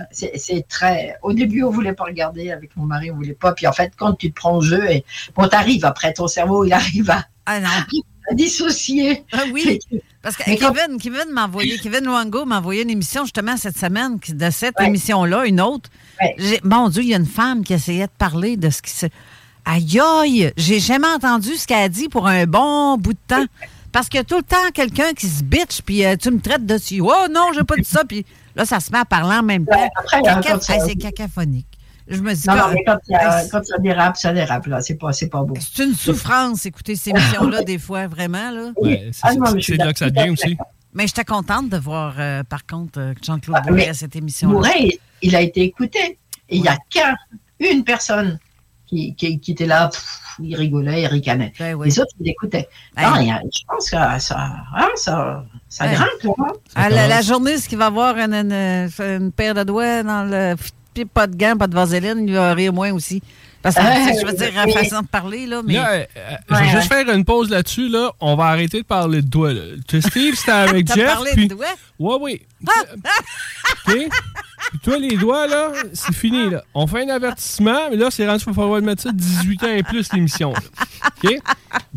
euh, c'est très. Au début, on voulait pas regarder avec mon mari, on voulait pas. Puis en fait, quand tu te prends au jeu, et bon, t'arrives après, ton cerveau, il arrive à, ah non. à dissocier. Ah oui. Parce que quand- Kevin, Kevin m'a envoyé, Kevin Luango m'a envoyé une émission justement cette semaine, de cette Ouais. émission-là, une autre. Ouais. Mon Dieu, il y a une femme qui essayait de parler de ce qui se. Aïe aïe! J'ai jamais entendu ce qu'elle a dit pour un bon bout de temps. Parce qu'il y a tout le temps quelqu'un qui se bitch, puis euh, tu me traites dessus. Oh non, j'ai pas dit ça, puis là, ça se met à parler en même temps. Ouais, Caca- ça- Hey, c'est cacaphonique. Je me dis, Non, non, mais quand, y a- ça dérape, ça dérape, là. C'est pas, c'est pas beau. c'est une souffrance, écouter ces émissions-là, des fois, vraiment. Là. Ouais, c'est Ah là que ça d'accord. vient aussi. Mais j'étais contente de voir, euh, par contre, euh, Jean-Claude Ah, Bourret à cette émission-là. Bourret, il, il a été écouté. Et il n'y a qu'une personne qui, qui, qui était là, pff, il rigolait, il ricanait. Ben oui. Les autres, ils l'écoutaient. Hey. Non, il y a- je pense que ça, hein, ça, ça Ouais. grimpe, là. Ah, la, la journée, ce qu'il va avoir une, une- une paire de doigts dans le. Puis pas de gants, pas de vaseline, il va rire moins aussi. Parce que, je veux dire, en oui. façon de parler, là, mais. Là, euh, euh, je vais Ouais, juste faire une pause là-dessus. Là. On va arrêter de parler de doigts. là. Steve, c'était avec Jeff. parlé puis... de doigts? Ouais, oui. OK? Puis toi, les doigts, là, c'est fini. Là. On fait un avertissement, mais là, c'est rendu qu'il va falloir mettre ça 18 ans et plus, l'émission. là. OK?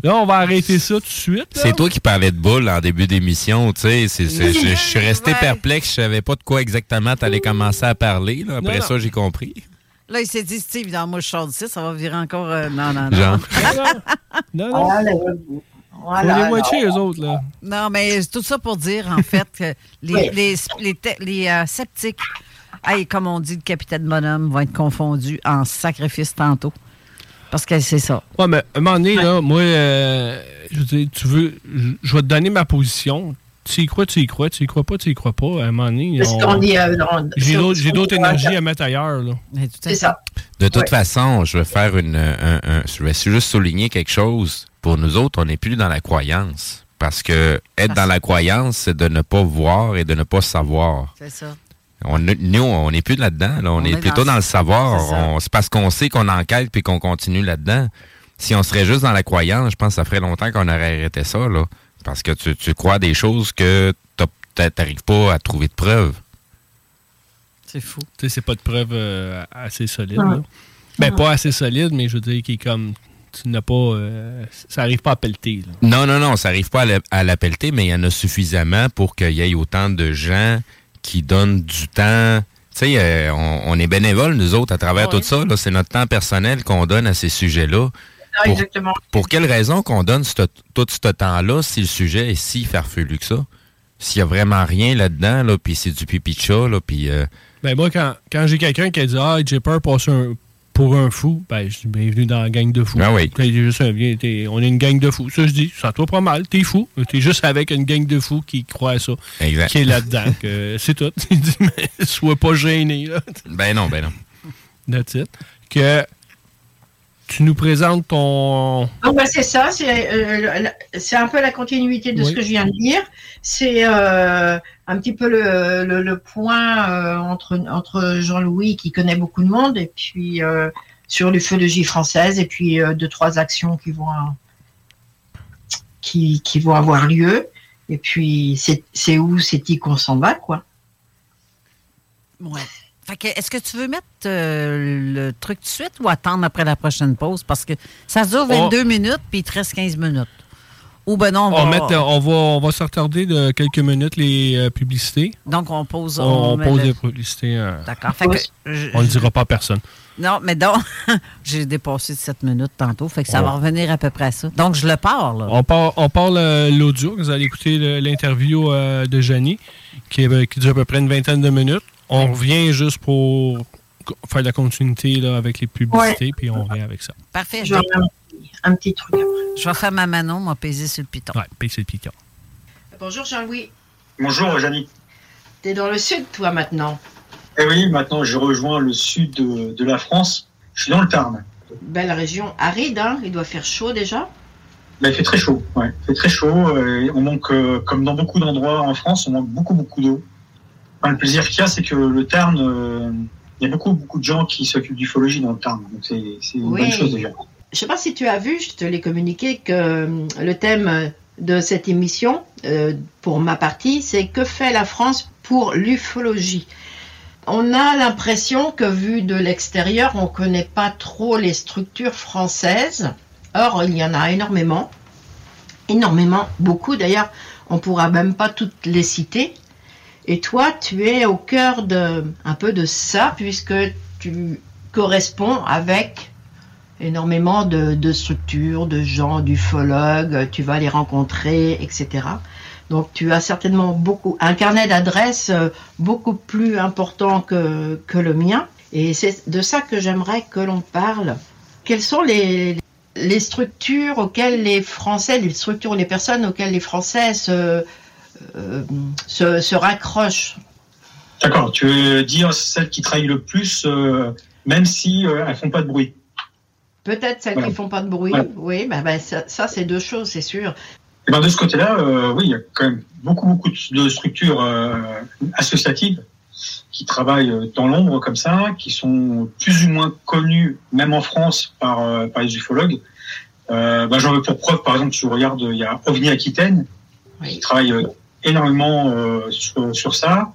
Là, on va arrêter ça tout de suite. là. C'est toi qui parlais de boule en début d'émission, tu sais. c'est- c'est- Je je suis resté perplexe, je savais pas de quoi exactement t'allais commencer à parler. là. Après Non, non. ça, j'ai compris. Là, il s'est dit, Steve, dans moi, je sors d'ici, ça va virer encore. euh, non, non, non. Genre. Non, non. Voilà, Faut les eux autres, là. Non, mais c'est tout ça pour dire, en fait, que les, Oui. les, les, te- les, euh, sceptiques, hey, comme on dit, le capitaine Bonhomme, vont être confondus en sacrifice tantôt. Parce que c'est ça. Ouais, mais à un moment donné, là, moi, euh, je veux dire, tu veux, je, je vais te donner ma position. Tu y crois, tu y crois. Tu y crois pas, tu y crois pas. À un moment donné, on- euh, j'ai d'autres j'ai sur- d'autres énergies à mettre ailleurs, là. C'est ça. De toute Ouais. façon, je vais faire une. un- un- je vais juste souligner quelque chose. Pour nous autres, on n'est plus dans la croyance. Parce que être dans la croyance, c'est de ne pas voir et de ne pas savoir. C'est ça. On, nous, on n'est plus là-dedans. Là. On, On est, est plutôt dans- dans le savoir. c'est parce qu'on sait qu'on enquête puis qu'on continue là-dedans. Si on serait juste dans la croyance, je pense que ça ferait longtemps qu'on aurait arrêté ça. Là. Parce que tu, tu crois des choses que t'arrives pas à trouver de preuves. C'est fou. Tu sais, c'est pas de preuve euh, assez solide. Ouais. là. Ben, pas assez solide, mais je veux dire, qui est comme. Tu n'as pas. euh, ça arrive pas à pelleter, là. Non, non, non, ça n'arrive pas à la, à la pelleter, mais il y en a suffisamment pour qu'il y ait autant de gens qui donnent du temps. Tu sais, euh, on, on est bénévoles, nous autres, à travers Ouais. tout ça. C'est notre temps personnel qu'on donne à ces sujets-là. Ah, Pour- exactement. Pour quelle raison qu'on donne ce- tout ce temps-là si le sujet est si farfelu que ça? S'il y a vraiment rien là-dedans, là, puis c'est du pipi de chat, là, puis... euh, Ben, moi, quand, quand j'ai quelqu'un qui a dit Ah, j'ai peur de passer un- pour un fou, ben, je dis Bienvenue dans la gang de fous. Ah oui. T'es juste un- viens, t'es- on est une gang de fous. Ça, je dis, ça toi pas mal, t'es fou. T'es juste avec une gang de fous qui croient à ça. Exact. Qui est là-dedans. que c'est tout. Il dit, mais sois pas gêné, là. Ben non, ben non. That's it. Que tu nous présentes ton. Donc, bah, c'est ça, c'est euh, c'est un peu la continuité de Oui. ce que je viens de dire. C'est euh, un petit peu le, le, le point euh, entre, entre Jean-Louis, qui connaît beaucoup de monde, et puis euh, sur l'ufologie française, et puis euh, deux, trois actions qui vont, qui, qui vont avoir lieu. Et puis, c'est c'est où, c'est qui qu'on s'en va, quoi. Ouais. Fait que, est-ce que tu veux mettre euh, le truc tout de suite ou attendre après la prochaine pause? Parce que ça dure 22 minutes, puis il te reste 15 minutes. Ou ben non, on va... mettre- on va, on va se retarder de quelques minutes les euh, publicités. Donc, on pose... On, pose le- les publicités. euh, D'accord. Fait que je- on le dira pas à personne. Non, mais donc, j'ai dépassé de 7 minutes tantôt, fait que ça va revenir à peu près à ça. Donc, je le pars, là. On part, on part le- l'audio. Vous allez écouter l'interview euh, de Janie, qui dure à peu près une vingtaine de minutes. On revient juste pour faire la continuité là, avec les publicités, puis on revient avec ça. Parfait. Je vais faire un, un petit truc après. Je vais faire ma Manon, m'a pesé sur le piton. Puis c'est le piton. Bonjour Jean-Louis. Bonjour, Janie. T'es dans le sud, toi, maintenant. Eh oui, maintenant j'ai rejoint le sud de, de la France. Je suis dans le Tarn. Belle région aride, hein Il doit faire chaud déjà. Là, il fait très chaud. Ouais, il fait très chaud. euh, on manque, euh, comme dans beaucoup d'endroits en France, on manque beaucoup, beaucoup d'eau. Enfin, le plaisir qu'il y a, c'est que le Tarn, euh, il y a beaucoup, beaucoup de gens qui s'occupent d'ufologie dans le Tarn. Donc c'est c'est une Oui. bonne chose déjà. Je sais pas si tu as vu, je te l'ai communiqué, que euh, le thème de cette émission, euh, pour ma partie, c'est que fait la France pour l'ufologie? On a l'impression que vu de l'extérieur, on ne connaît pas trop les structures françaises. Or, il y en a énormément. Énormément, beaucoup d'ailleurs. On pourra même pas toutes les citer. Et toi, tu es au cœur de un peu de ça, puisque tu corresponds avec énormément de, structures, de gens, d'ufologues, tu vas les rencontrer, etc. Donc tu as certainement beaucoup un carnet d'adresses euh, beaucoup plus important que, que le mien. Et c'est de ça que j'aimerais que l'on parle. Quelles sont les, les structures auxquelles les Français, les structures, les personnes auxquelles les Français se, se, se raccrochent D'accord. Tu veux dire celles qui travaillent le plus, euh, même si euh, elles font pas de bruit. Peut-être celles Voilà. qui font pas de bruit. Oui, ben, ben, ça, ça, c'est deux choses, c'est sûr. Et ben de ce côté-là, euh, oui, il y a quand même beaucoup, beaucoup de structures euh, associatives qui travaillent dans l'ombre comme ça, qui sont plus ou moins connues, même en France, par, euh, par les ufologues. Ben, J'en veux pour preuve, par exemple, tu regardes, il y a OVNI Aquitaine, qui travaille énormément euh, sur, sur ça.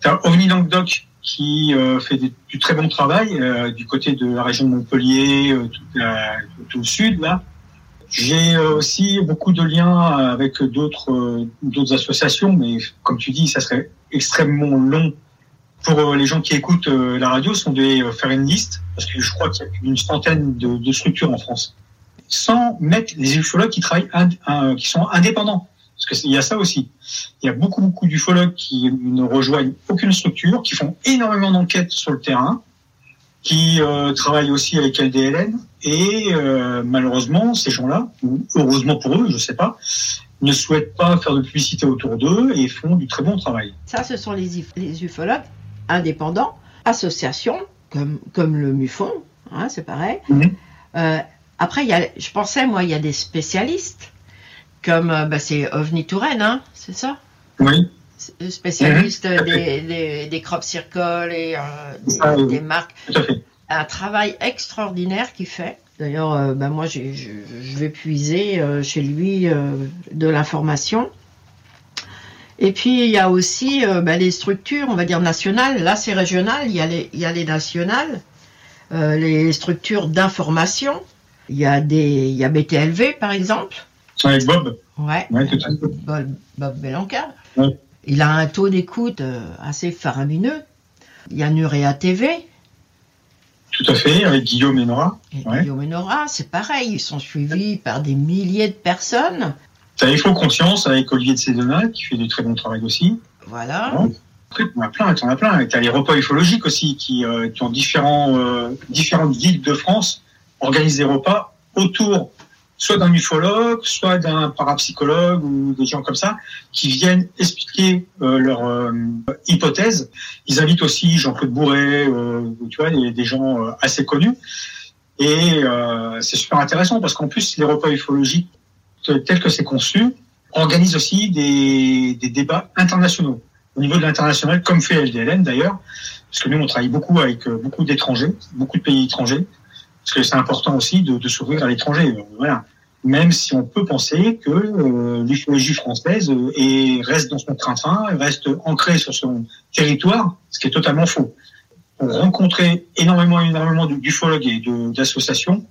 Tu as OVNI Languedoc, qui euh, fait du très bon travail euh, du côté de la région de Montpellier, euh, tout, la- tout le sud, là. J'ai euh, aussi beaucoup de liens avec d'autres euh, d'autres associations, mais comme tu dis, ça serait extrêmement long pour les gens qui écoutent la radio. Devait euh, faire une liste, parce que je crois qu'il y a d'une centaine de, de structures en France, sans mettre les ufologues qui travaillent, qui sont indépendants. Parce que c'est- il y a ça aussi. Il y a beaucoup beaucoup d'ufologues qui ne rejoignent aucune structure, qui font énormément d'enquêtes sur le terrain, qui euh, travaillent aussi avec LDLN. Et euh, malheureusement, ces gens-là, ou heureusement pour eux, je sais pas, ne souhaitent pas faire de publicité autour d'eux et font du très bon travail. Ça, ce sont les, uf- les ufologues indépendants, associations, comme, comme le MUFON, hein, c'est pareil. Mhm. Euh, après, il y a, je pensais, moi, il y a des spécialistes, comme euh, bah, c'est OVNI Touraine, hein, c'est ça? Oui. Spécialiste Mhm, des, des, des crop circles et euh, des, Ah, oui. des marques. Un travail extraordinaire qu'il fait. D'ailleurs, euh, bah, moi, je, je vais puiser chez lui de l'information. Et puis, il y a aussi euh, bah, les structures, on va dire nationales. Là, c'est régional. Il y a les, il y a les nationales, euh, les structures d'information. Il y a des, il y a BTLV, par exemple. Avec Bob. Ouais. Ouais, tout à fait. Bob, Bob Belanca. Ouais. Il a un taux d'écoute euh, assez faramineux. Il y a Nurea TV. Tout à fait, avec Guillaume et Nora. Et Ouais. Guillaume et Nora, c'est pareil. Ils sont suivis par des milliers de personnes. T'as Info Conscience avec Olivier de Sédona, qui fait du très bon travail aussi. Voilà. Ouais. Après, plein, t'en as plein. T'as les repas ufologiques aussi, qui, euh, qui ont différents, euh, différentes villes de France, organisent des repas autour soit d'un ufologue, soit d'un parapsychologue ou des gens comme ça, qui viennent expliquer euh, leur euh, hypothèse. Ils invitent aussi Jean-Claude Bourret, euh, tu vois, des, gens euh, assez connus. Et euh, c'est super intéressant parce qu'en plus, les repas ufologiques, tels que c'est conçu, organisent aussi des, débats internationaux. Au niveau de l'international, comme fait LDLN d'ailleurs, parce que nous, on travaille beaucoup avec euh, beaucoup d'étrangers, beaucoup de pays étrangers, parce que c'est important aussi de, de s'ouvrir à l'étranger. Voilà. Même si on peut penser que euh, française euh, est, reste dans son train-train, reste ancrée sur son territoire, ce qui est totalement faux. Pour rencontrer énormément, énormément d'ufologues et d'associations,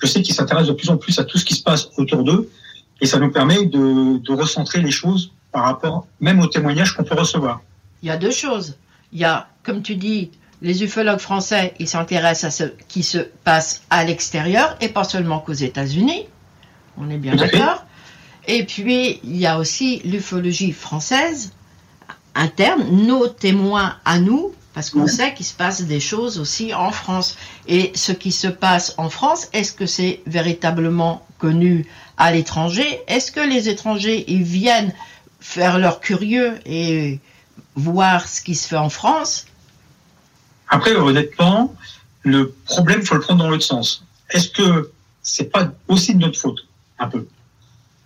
je sais qu'ils s'intéressent de plus en plus à tout ce qui se passe autour d'eux, et ça nous permet de, de recentrer les choses par rapport même aux témoignages qu'on peut recevoir. Il y a deux choses. Il y a, comme tu dis, les ufologues français, ils s'intéressent à ce qui se passe à l'extérieur et pas seulement qu'aux États-Unis. On est bien d'accord. Et puis, il y a aussi l'ufologie française interne, nos témoins à nous, parce qu'on sait qu'il se passe des choses aussi en France. Et ce qui se passe en France, est-ce que c'est véritablement connu à l'étranger? Est-ce que les étrangers, ils viennent faire leur curieux et voir ce qui se fait en France? Après, honnêtement, le problème, faut le prendre dans l'autre sens. Est-ce que c'est pas aussi de notre faute, un peu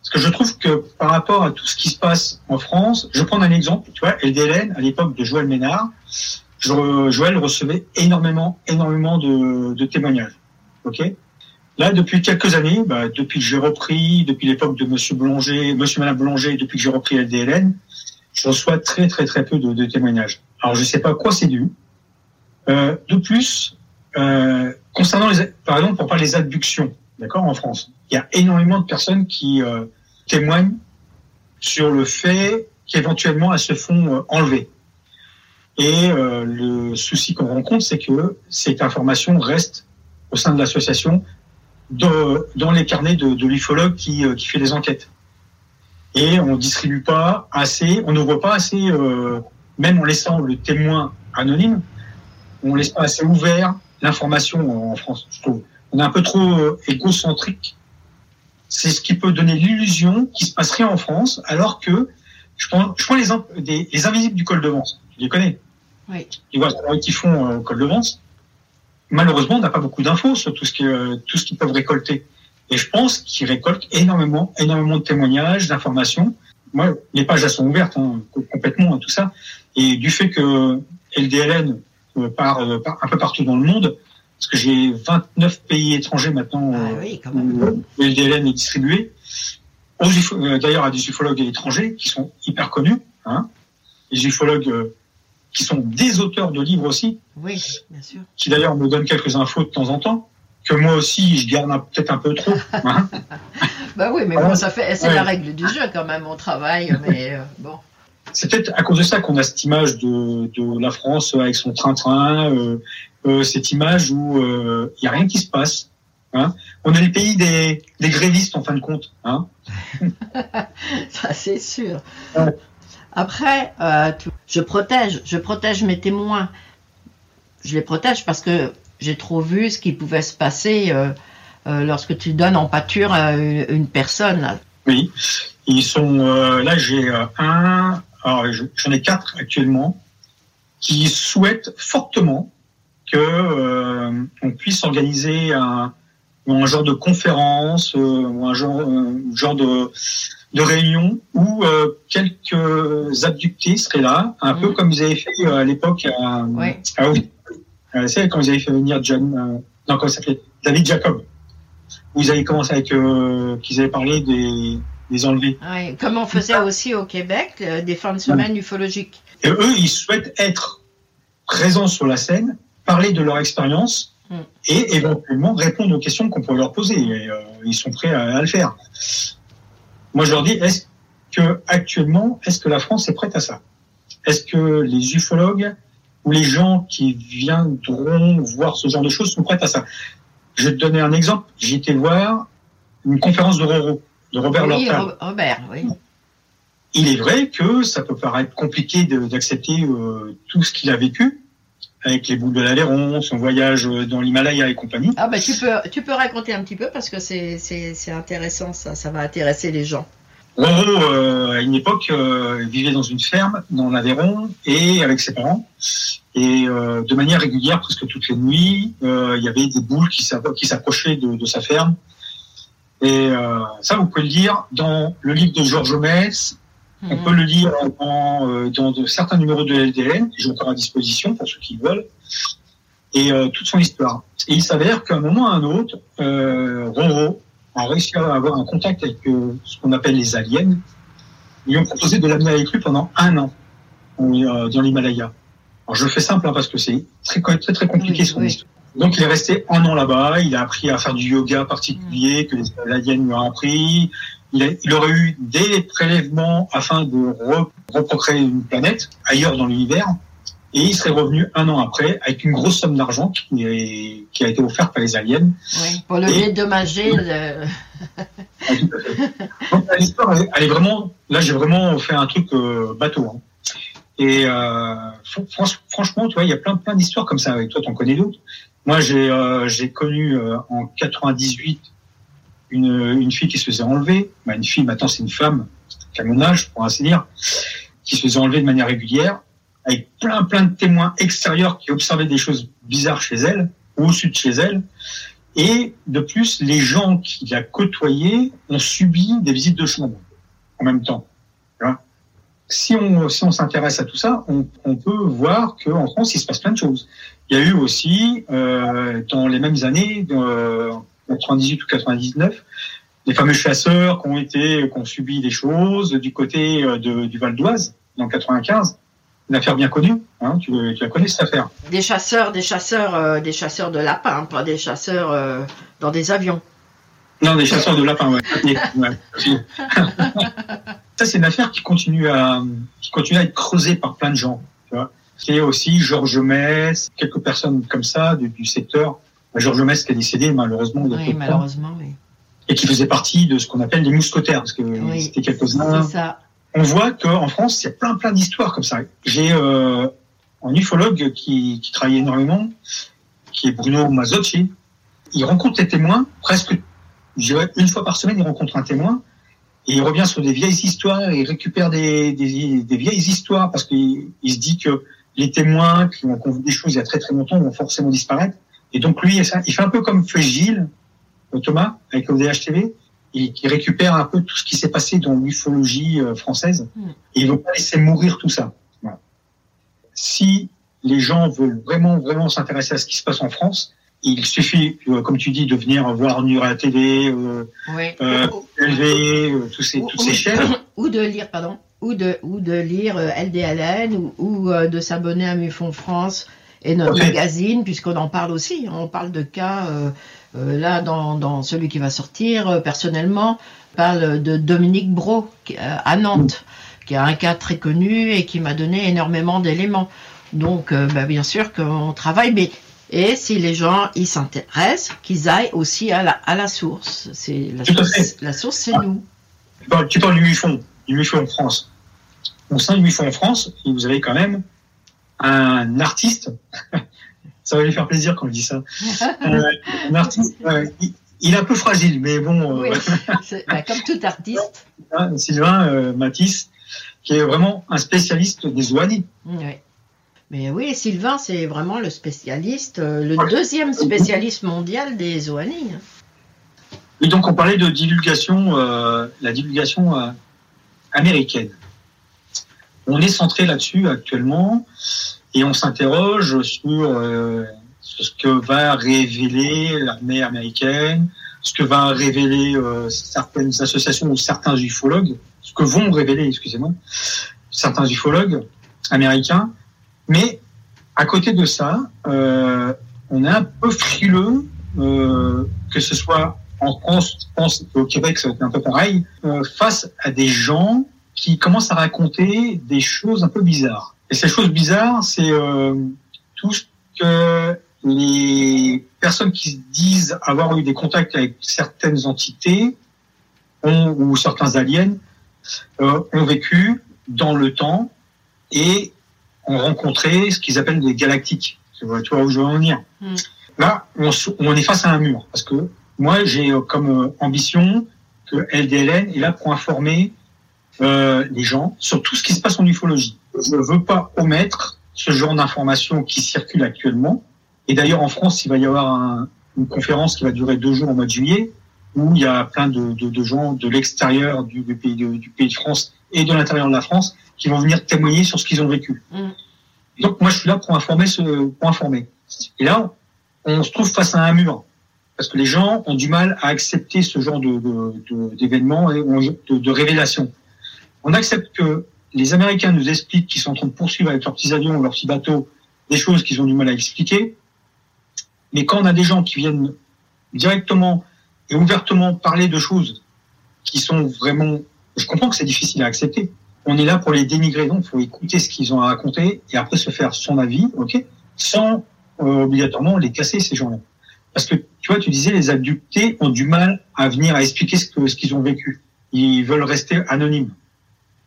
Parce que je trouve que par rapport à tout ce qui se passe en France, je prends un exemple, tu vois, LDLN, à l'époque de Joël Ménard, Joël recevait énormément, énormément de, témoignages. Ok? Là, depuis quelques années, bah, depuis que j'ai repris, depuis l'époque de Monsieur Boulanger, Monsieur Madame Boulanger, depuis que j'ai repris LDLN, je reçois très, très, très peu de, témoignages. Alors, je sais pas à quoi c'est dû. Euh, de plus, euh, concernant les, par exemple, pour parler des abductions, d'accord, en France, il y a énormément de personnes qui euh, témoignent sur le fait qu'éventuellement elles se font enlever. Et le souci qu'on rencontre, c'est que cette information reste au sein de l'association dans les carnets de, de l'ufologue qui, fait des enquêtes. Et on distribue pas assez, on n'ouvre pas assez, même en laissant le témoin anonyme, on laisse pas assez ouvert l'information en France, je trouve. On est un peu trop euh, égocentrique. C'est ce qui peut donner l'illusion qu'il se passe rien en France, alors que je prends, je prends l'exemple des les invisibles du col de Vence. Tu les connais? Oui. Tu vois ce qu'ils font euh, au col de Vence. Malheureusement, on n'a pas beaucoup d'infos sur tout ce qui, euh, tout ce qu'ils peuvent récolter. Et je pense qu'ils récoltent énormément, énormément de témoignages, d'informations. Moi, les pages elles sont ouvertes hein, complètement à tout ça. Et du fait que LDLN euh, euh, part un peu partout dans le monde, parce que j'ai 29 pays étrangers maintenant Ah euh, oui, où le LDLN est distribué. D'ailleurs, à des ufologues étrangers qui sont hyper connus, hein, des ufologues qui sont des auteurs de livres aussi, Oui, bien sûr. qui d'ailleurs me donnent quelques infos de temps en temps, que moi aussi, je garde peut-être un peu trop. hein. Bah oui, mais bon, ça fait, c'est Ouais. la règle du jeu quand même, on travaille, mais euh, bon. C'est peut-être à cause de ça qu'on a cette image de, de la France avec son train-train, euh, euh, cette image où il n'y a rien qui se passe. Hein. On est le pays des, des grévistes en fin de compte. Hein. Ça, c'est sûr. Ouais. Après, euh, tu- je protège, je protège mes témoins. Je les protège parce que j'ai trop vu ce qui pouvait se passer euh, euh, lorsque tu donnes en pâture à une, personne. Oui, ils sont euh, là. J'ai euh, un, alors, je- j'en ai quatre actuellement qui souhaitent fortement que euh, on puisse organiser un, un genre de conférence euh, ou un genre, euh, genre de, de réunion où euh, quelques abductés seraient là, un peu Mhm. comme ils avaient fait euh, à l'époque à. Euh, c'est quand ils avaient fait venir John, euh, non, comment ça David Jacob, où ils avaient commencé avec, euh, qu'ils avaient parlé des, enlevés. Ouais, comme on faisait aussi au Québec, euh, des fins de semaine ufologiques. Et eux, ils souhaitent être présents sur la scène, parler de leur expérience Mm. et éventuellement répondre aux questions qu'on pourrait leur poser. Et, euh, ils sont prêts à, à le faire. Moi, je leur dis, est-ce que actuellement, est-ce que la France est prête à ça? Est-ce que les ufologues ou les gens qui viendront voir ce genre de choses sont prêts à ça? Je vais te donner un exemple. J'ai été voir une conférence de Roro, de Robert oui, Lorca. Robert, oui. Il est vrai que ça peut paraître compliqué d'accepter euh, tout ce qu'il a vécu avec les boules de l'Aléron, son voyage euh, dans l'Himalaya et compagnie. Ah bah tu peux, tu peux raconter un petit peu parce que c'est, intéressant ça, ça va intéresser les gens. Roro, euh, à une époque, euh, vivait dans une ferme dans l'Aveyron et avec ses parents. Et euh, de manière régulière, presque toutes les nuits, il y avait des boules qui s'app- qui s'approchaient de, de sa ferme. Et euh, ça, vous pouvez le lire dans le livre de Georges Metz. On peut le lire dans, euh, dans de, certains numéros de LDN. J'ai encore à disposition pour ceux qui veulent. Et euh, toute son histoire. Et il s'avère qu'à un moment ou à un autre, euh, Roro a réussi à avoir un contact avec euh, ce qu'on appelle les aliens. Ils lui ont proposé de l'amener avec lui pendant un an euh, dans l'Himalaya. Alors je fais simple hein, parce que c'est très très très compliqué Oui, son oui. histoire. Donc il est resté un an là-bas. Il a appris à faire du yoga particulier que les aliens lui ont appris. Il, a- il aurait eu des prélèvements afin de re- reprocréer une planète ailleurs dans l'univers. Et il serait revenu un an après avec une grosse somme d'argent qui, est- qui a été offerte par les aliens. Oui, pour le dédommager. le-. Donc, l'histoire, elle, est vraiment. Là, j'ai vraiment fait un truc euh, bateau. hein. Et euh, fr- fran- franchement, tu vois, il y a plein, plein d'histoires comme ça. Et toi, t'en connais d'autres? Moi, j'ai euh, connu euh, en 98 une, une fille qui se faisait enlever. Bah, une fille, maintenant, c'est une femme, a mon âge, pour ainsi dire, qui se faisait enlever de manière régulière, avec plein, plein de témoins extérieurs qui observaient des choses bizarres chez elle, ou au-dessus de chez elle. Et de plus, les gens qui la côtoyaient ont subi des visites de chambre en même temps. Si on si on s'intéresse à tout ça, on, on peut voir qu'en France, il se passe plein de choses. Il y a eu aussi, euh, dans les mêmes années, euh, 98 ou 99, les fameux chasseurs qui ont été, qui ont subi des choses du côté euh, de, du Val d'Oise, dans 95. Une affaire bien connue, hein, tu, tu la connais cette affaire. Des chasseurs, des chasseurs, euh, des chasseurs de lapins, pas des chasseurs euh, dans des avions. Non, des chasseurs de lapins, ouais. Ouais. Ça, c'est une affaire qui continue à, qui continue à être creusée par plein de gens. Tu vois. C'est aussi Georges Metz, quelques personnes comme ça du, du secteur. Georges Metz qui est décédé malheureusement il y a peu Oui, de temps, malheureusement, oui. et qui faisait partie de ce qu'on appelle les mousquetaires, parce que Oui, c'était quelques-uns. On voit qu'en France, il y a plein plein d'histoires comme ça. J'ai euh, un ufologue qui, qui travaille énormément, qui est Bruno Mazzocchi. Il rencontre les témoins presque, je dirais, une fois par semaine, il rencontre un témoin et il revient sur des vieilles histoires il récupère des, des, des vieilles histoires parce qu'il il se dit que les témoins qui ont, vu des choses il y a très très longtemps vont forcément disparaître. Et donc lui, il fait un peu comme fait Gilles, Thomas, avec ODH TV, et qui récupère un peu tout ce qui s'est passé dans l'ufologie euh, française. Mm. Et il veut pas laisser mourir tout ça. Voilà. Si les gens veulent vraiment, vraiment s'intéresser à ce qui se passe en France, il suffit, euh, comme tu dis, de venir voir Nur à la télé, euh, Oui. euh, LV, tous ces, toutes ces chaînes. ou de lire, pardon, ou de, ou de lire LDLN, ou, ou de s'abonner à MUFON France et notre magazine, puisqu'on en parle aussi. On parle de cas euh, Euh, là, dans, dans celui qui va sortir, euh, personnellement, parle de Dominique Bro à Nantes, qui a un cas très connu et qui m'a donné énormément d'éléments. Donc, bah, bien sûr qu'on travaille, mais et si les gens ils s'intéressent, qu'ils aillent aussi à la, à la source. C'est la, source- fait. la source, c'est nous. Tu parles, tu parles du MUFON, du MUFON en France. Au sein du MUFON en France, vous avez quand même un artiste, ça va lui faire plaisir quand je dis ça, Euh, un artiste, euh, il, il est un peu fragile, mais bon, euh, Oui, bah, comme tout artiste. Sylvain Matisse, qui est vraiment un spécialiste des OANI. Oui. Mais oui, Sylvain, c'est vraiment le spécialiste, euh, le deuxième spécialiste mondial des OANI. hein. Et donc on parlait de divulgation, euh, la divulgation euh, américaine. On est centré là-dessus actuellement et on s'interroge sur, sur ce que va révéler l'armée américaine, ce que va révéler certaines associations ou certains ufologues, ce que vont révéler, excusez-moi, certains ufologues américains. Mais à côté de ça, euh, on est un peu frileux, euh, que ce soit en France, pense qu'au Québec, ça va être un peu pareil, euh, face à des gens qui commencent à raconter des choses un peu bizarres. Et ces choses bizarres, c'est euh, tout ce que les personnes qui se disent avoir eu des contacts avec certaines entités ont, ou certains aliens euh, ont vécu dans le temps et ont rencontré ce qu'ils appellent des galactiques. Tu vois, tu vois où je veux en venir. Mm. Là, on, est face à un mur parce que moi, j'ai euh, comme euh, ambition que LDLN est là pour informer euh, les gens sur tout ce qui se passe en ufologie. Je ne veux pas omettre ce genre d'informations qui circulent actuellement. Et d'ailleurs, en France, il va y avoir un- une conférence qui va durer deux jours au mois de juillet, où il y a plein de, de- de gens de l'extérieur du, du pays de, du pays de France et de l'intérieur de la France qui vont venir témoigner sur ce qu'ils ont vécu. Mm. Donc moi, je suis là pour informer, ce, pour informer. Et là, on se trouve face à un mur parce que les gens ont du mal à accepter ce genre de, de- de- d'événements et de, de révélations. On accepte que les Américains nous expliquent qu'ils sont en train de poursuivre avec leurs petits avions, leurs petits bateaux, des choses qu'ils ont du mal à expliquer. Mais quand on a des gens qui viennent directement et ouvertement parler de choses qui sont vraiment, je comprends que c'est difficile à accepter. On est là pour les dénigrer, donc il faut écouter ce qu'ils ont à raconter et après se faire son avis, ok, sans euh, obligatoirement les casser ces gens-là. Parce que tu vois, tu disais les abductés ont du mal à venir à expliquer ce qu'ils ont vécu. Ils veulent rester anonymes.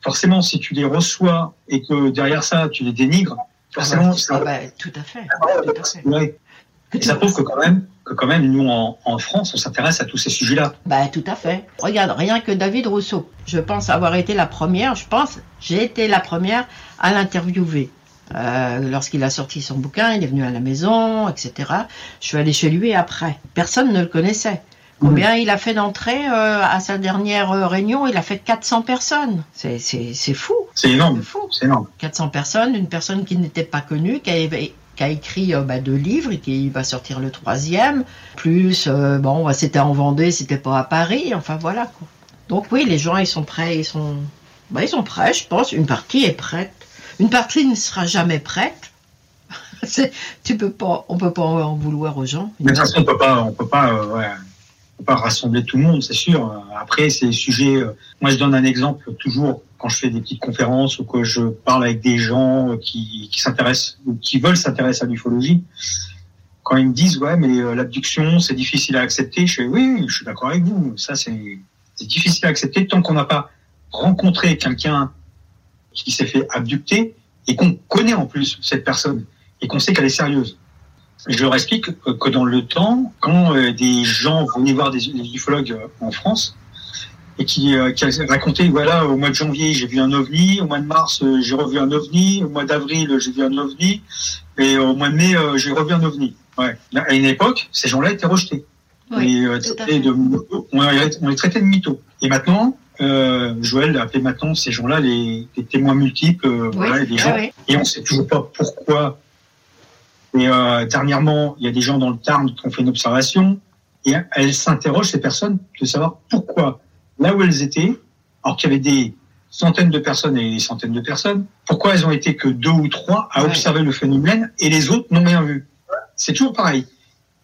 Forcément, si tu les reçois et que derrière ça tu les dénigres, forcément, Ah bah, ça, ah bah, tout à fait. Tout à fait. ouais. Et ça prouve que quand même, que quand même, nous en, en France, on s'intéresse à tous ces sujets-là. Bah, tout à fait. Regarde, rien que David Rousseau. Je pense avoir été la première, je pense, j'ai été la première à l'interviewer. Euh, Lorsqu'il a sorti son bouquin, il est venu à la maison, etc. Je suis allée chez lui après. Personne ne le connaissait. Combien il a fait d'entrées euh, à sa dernière euh, réunion Il a fait 400 personnes. C'est- C'est c'est fou. C'est énorme. C'est fou. C'est énorme. 400 personnes, une personne qui n'était pas connue, qui a, qui a écrit euh, bah, deux livres et qui va sortir le troisième. Plus, euh, bon, c'était en Vendée, c'était pas à Paris. Enfin voilà. Quoi. Donc oui, les gens, ils sont prêts, ils sont, bah, ils sont prêts, je pense. Une partie est prête. Une partie ne sera jamais prête. Tu peux pas, on peut pas en vouloir aux gens. Mais de toute façon, on peut pas, on peut pas, euh, on peut pas rassembler tout le monde, c'est sûr. Après, c'est des sujets. euh, moi, je donne un exemple toujours quand je fais des petites conférences ou que je parle avec des gens qui, s'intéressent ou qui veulent s'intéresser à l'ufologie. Quand ils me disent ouais, mais euh, l'abduction, c'est difficile à accepter, je fais oui, je suis d'accord avec vous. Ça, c'est difficile à accepter tant qu'on n'a pas rencontré quelqu'un qui s'est fait abducter et qu'on connaît en plus cette personne et qu'on sait qu'elle est sérieuse. Je leur explique que, dans le temps, quand euh, des gens venaient voir des, ufologues en France et qui, euh, qui racontaient, voilà, au mois de janvier, j'ai vu un ovni, au mois de mars, euh, j'ai revu un ovni, au mois d'avril, j'ai vu un ovni, et au mois de mai, euh, j'ai revu un ovni. Ouais. À une époque, ces gens-là étaient rejetés. Oui, Et, de, on, les- traitait de mythos. Et maintenant, euh, Joël a appelé maintenant ces gens-là les, les témoins multiples, euh, voilà, ah gens oui. et on sait toujours pas pourquoi. Et euh, dernièrement, il y a des gens dans le Tarn qui ont fait une observation et elles s'interrogent ces personnes de savoir pourquoi là où elles étaient, alors qu'il y avait des centaines de personnes et des centaines de personnes, pourquoi elles ont été que deux ou trois à Ouais. observer le phénomène et les autres n'ont rien vu? C'est toujours pareil.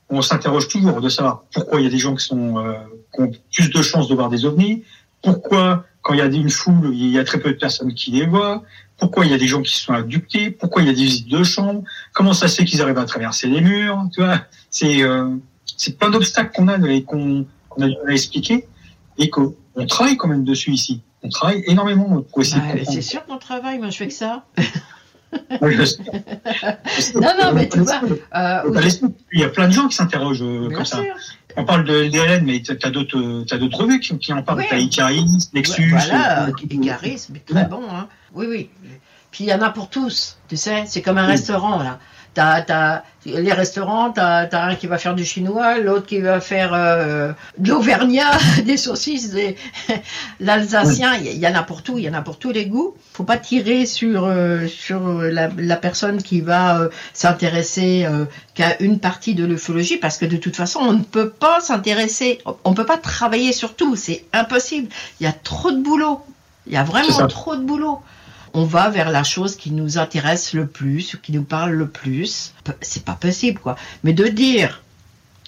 on s'interroge toujours de savoir pourquoi il y a des gens qui, sont, euh, qui ont plus de chances de voir des ovnis, pourquoi quand il y a une foule, il y a très peu de personnes qui les voient, pourquoi il y a des gens qui sont abductés, pourquoi il y a des visites de chambre, comment ça se fait qu'ils arrivent à traverser les murs, tu vois, c'est euh, plein d'obstacles qu'on a et qu'on a expliquer et qu'on travaille quand même dessus ici. On travaille énormément pour essayer c'est sûr qu'on travaille, moi je fais que ça. Oui, je sais. Non, non, mais tu vois, euh. Il y a plein de gens qui s'interrogent euh, comme ça. On parle de LDLN, mais t'as d'autres, euh, d'autres revues qui, qui en parlent. Oui. T'as Icaris, Nexus. Voilà, Icaris, mais très bon. Hein. Oui, oui. Puis il y en a pour tous, tu sais. C'est comme un restaurant, là. T'as, t'as, les restaurants, t'as, t'as un qui va faire du chinois, l'autre qui va faire euh, de l'auvergnat, des saucisses, des... l'alsacien. Il y, y en a pour tout, il y en a pour tous les goûts. Faut pas tirer sur, euh, sur la, la personne qui va euh, s'intéresser qu'à une partie de l'ufologie, parce que de toute façon, on ne peut pas s'intéresser, on ne peut pas travailler sur tout, c'est impossible. Il y a trop de boulot. Il y a vraiment trop de boulot. On va vers la chose qui nous intéresse le plus, qui nous parle le plus. C'est pas possible, quoi. Mais de dire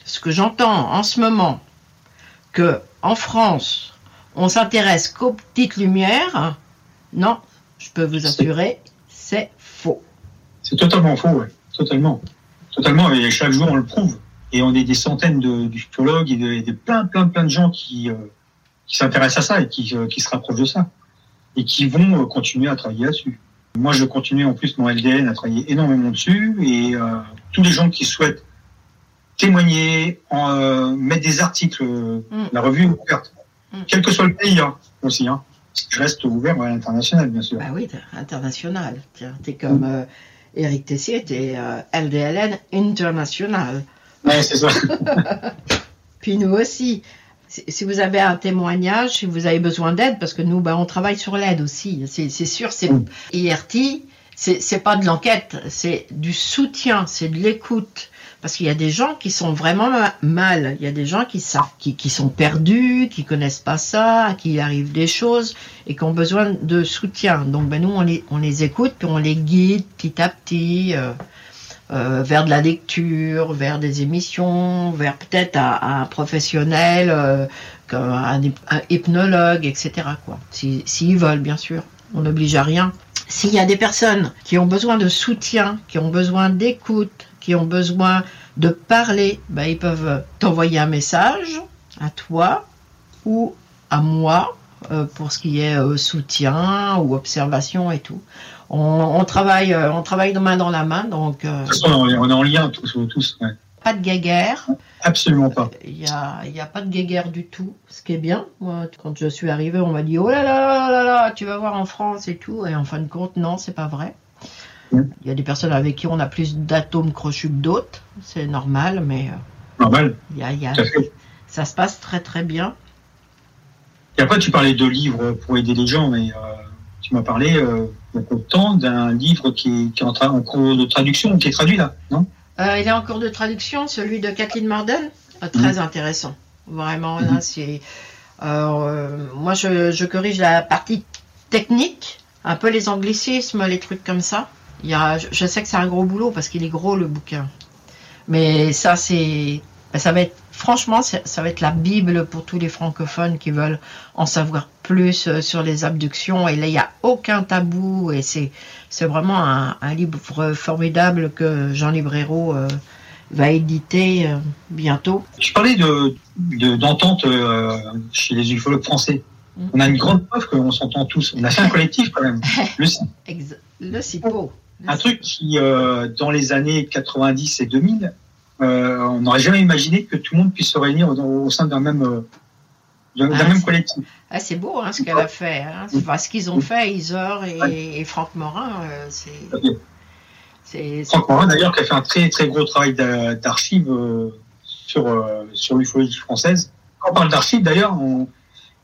ce que j'entends en ce moment, que en France, on s'intéresse qu'aux petites lumières, non, je peux vous assurer, c'est faux. C'est totalement faux, ouais. Totalement. Totalement. Et chaque jour, on le prouve. Et on est des centaines de et de, et de plein, plein, plein de gens qui, euh, qui s'intéressent à ça et qui, euh, qui se rapprochent de ça. Et qui vont euh, continuer à travailler là-dessus. Moi, je continue en plus mon LDN à travailler énormément dessus. Et euh, tous les gens qui souhaitent témoigner, en, euh, mettre des articles, Mm. la revue est ouverte. Mm. Quel que soit le pays, hein, aussi. Hein. Je reste ouvert à l'international, bien sûr. Bah oui, international. T'es comme euh, Eric Tessier, t'es LDLN international. Ouais, c'est ça. Puis nous aussi. Si vous avez un témoignage, si vous avez besoin d'aide, parce que nous, bah, on travaille sur l'aide aussi. C'est sûr, c'est. IRT, c'est pas de l'enquête, c'est du soutien, c'est de l'écoute. Parce qu'il y a des gens qui sont vraiment ma- mal. Il y a des gens qui savent, qui, qui sont perdus, qui connaissent pas ça, à qui il arrive des choses et qui ont besoin de soutien. Donc, ben nous, on les, on les écoute, puis on les guide petit à petit. euh, euh, vers de la lecture, vers des émissions, vers peut-être un, professionnel, euh, comme un, hyp- un hypnologue, etc. Quoi. Si- S'ils veulent, bien sûr. On n'oblige à rien. S'il y a des personnes qui ont besoin de soutien, qui ont besoin d'écoute, qui ont besoin de parler, ben, ils peuvent t'envoyer un message à toi ou à moi euh, pour ce qui est soutien ou observation et tout. On, on travaille, euh, on travaille de main dans la main, donc euh, De toute façon, on est, on est en lien tous. tous ouais. pas de guéguerre. Absolument pas. Il n'y a, y a pas de guéguerre du tout, ce qui est bien. Moi, quand je suis arrivée, on m'a dit oh là là là là là, tu vas voir en France et tout. Et en fin de compte, non, c'est pas vrai. Il y a des personnes avec qui on a plus d'atomes crochus que d'autres, c'est normal, mais euh, Normal. y a, y a- ça se passe très très bien. Et après, tu parlais de livres pour aider les gens, mais euh, tu m'as parlé euh, il y a peu de temps d'un livre qui est, qui est en, cours de traduction, qui est traduit là, non? Euh, il est en cours de traduction, celui de Kathleen Marden, Euh, très intéressant. Vraiment, là, c'est. euh, moi, je, je corrige la partie technique, un peu les anglicismes, les trucs comme ça. Il y a, je, je sais que c'est un gros boulot parce qu'il est gros le bouquin. Mais ça, c'est. ben, Ça va être. Franchement, ça va être la Bible pour tous les francophones qui veulent en savoir plus euh, sur les abductions. Et là, il n'y a aucun tabou. Et c'est c'est vraiment un, un livre formidable que Jean Librero euh, va éditer euh, bientôt. Tu parlais de de- d'entente euh, chez les ufologues français. Mm. On a une grande preuve qu'on s'entend tous. On a fait un collectif quand même. Le, Le CIPO. un truc qui, dans les années 90 et 2000, euh, on n'aurait jamais imaginé que tout le monde puisse se réunir au, au sein d'un même, euh, d'un Ah, même collectif. Ah, c'est beau hein, ce qu'elle a fait. Hein. Enfin, ce qu'ils ont fait, Isor et, et Franck Morin, euh, c'est. Franck Morin, d'ailleurs, qui a fait un très très gros travail d'a- d'archives euh, sur, euh, sur l'ufologie française. Quand on parle d'archives, d'ailleurs,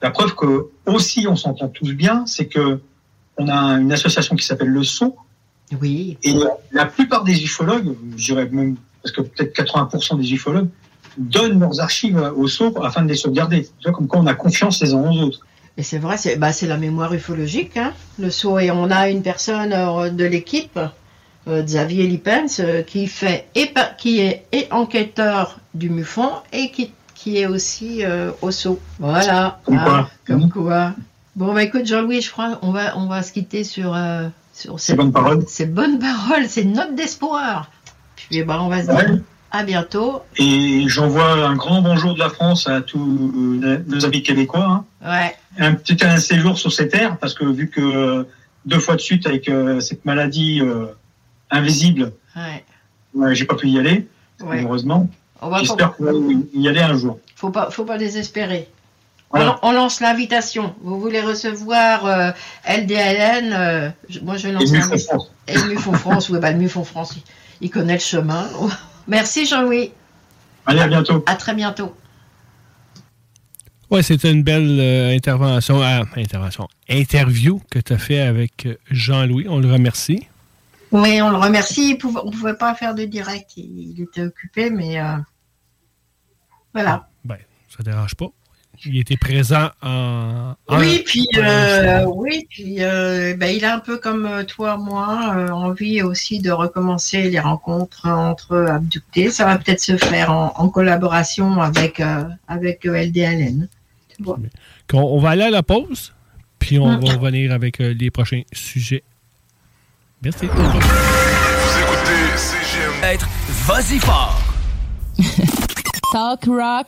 la preuve que aussi on s'entend tous bien, c'est que on a une association qui s'appelle le SO, Oui. et la plupart des ufologues, je dirais même, parce que peut-être 80% des ufologues, donnent leurs archives au SO afin de les sauvegarder. Tu vois, comme quoi on a confiance les uns aux autres. Et c'est vrai, c'est bah, c'est la mémoire ufologique, hein, le saut. Et on a une personne euh, de l'équipe euh, Xavier Lippens, euh, qui, fait, qui est et enquêteur du MUFON et qui, qui est aussi euh, au SO. Voilà. Comme Ah, quoi. comme quoi. Bon, bah écoute, Jean-Louis, je crois on va, on va se quitter sur, sur Ces bonnes paroles. ces bonnes paroles, ces notes d'espoir. Puis bah, on va se dire Ouais. à bientôt. Et j'envoie un grand bonjour de la France à tous euh, nos amis québécois. hein. Ouais. Un petit un séjour sur ces terres, parce que vu que euh, deux fois de suite avec euh, cette maladie euh, invisible, Ouais. j'ai pas pu y aller, malheureusement. J'espère qu'on va y aller un jour. faut pas, faut pas désespérer. On, Voilà. on lance l'invitation. Vous voulez recevoir euh, LDLN euh, je- Moi, je Et lance l'invitation. France. Et le Mufon France, oui, bah, le Mufon France, il, connaît le chemin. Merci Jean-Louis. Allez, à bientôt. À très bientôt. Ouais, c'était une belle euh, intervention, ah, intervention, interview que tu as fait avec euh, Jean-Louis. On le remercie. Oui, on le remercie. Il pouvait- on ne pouvait pas faire de direct. Il, il était occupé, mais euh, voilà. Ben, ça dérange pas. Il était présent en. en- Oui, puis, euh, oui, puis euh, ben, il a un peu comme euh, toi, moi, euh, envie aussi de recommencer les rencontres entre abductés. Ça va peut-être se faire en, en collaboration avec, euh, avec LDLN. Qu'on- on va aller à la pause, puis on Mm. va revenir avec euh, les prochains sujets. Merci. Être vas-y fort. Talk rock,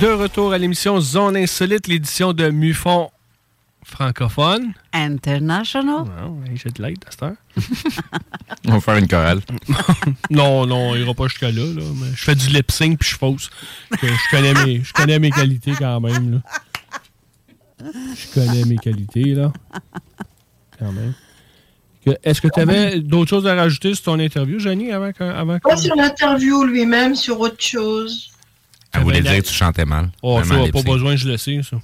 De retour à l'émission Zone Insolite, l'édition de Mufon francophone. International. Non, hey, j'ai de l'aide à cette heure. On va faire une chorale. non, non, il ira pas jusqu'à là, là, mais je fais du lip sync puis je fausse. Je, connais mes, je connais mes qualités quand même. Là. Je connais mes qualités, là. Quand même. Est-ce que tu avais d'autres choses à rajouter sur ton interview, Jenny, avant que- avant Pas sur l'interview lui-même, sur autre chose. Elle voulait dire que tu chantais mal. Oh, ça, pas besoin, je le sais, ça.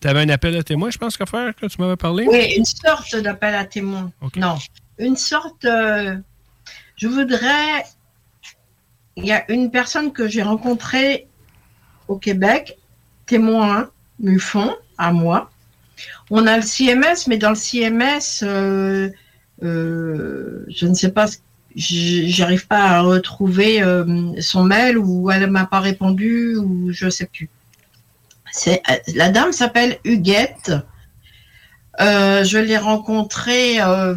Tu avais un appel à témoin, je pense, qu'à faire, que tu m'avais parlé? Oui, une sorte d'appel à témoin. Non, une sorte. euh, je voudrais. Il y a une personne que j'ai rencontrée au Québec, témoin, Mufon, à moi. On a le CMS, mais dans le CMS, euh, euh, je ne sais pas, ce- j'arrive pas à retrouver euh, son mail ou elle m'a pas répondu ou je sais plus. C'est euh, la dame s'appelle Huguette. Euh, je l'ai rencontrée euh,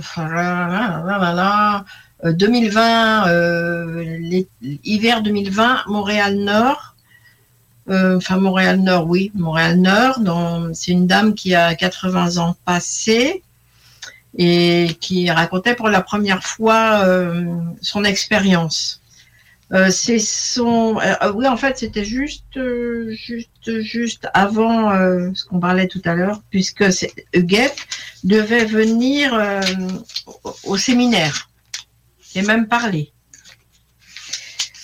euh, 2020, euh, l'hi- hiver 2020, Montréal Nord. Enfin, Montréal Nord, oui, Montréal Nord. C'est une dame qui a 80 ans passés et qui racontait pour la première fois euh, son expérience. Euh, c'est son. euh, oui, en fait, c'était juste, euh, juste, juste avant euh, ce qu'on parlait tout à l'heure, puisque Huguette devait venir euh, au, au séminaire et même parler.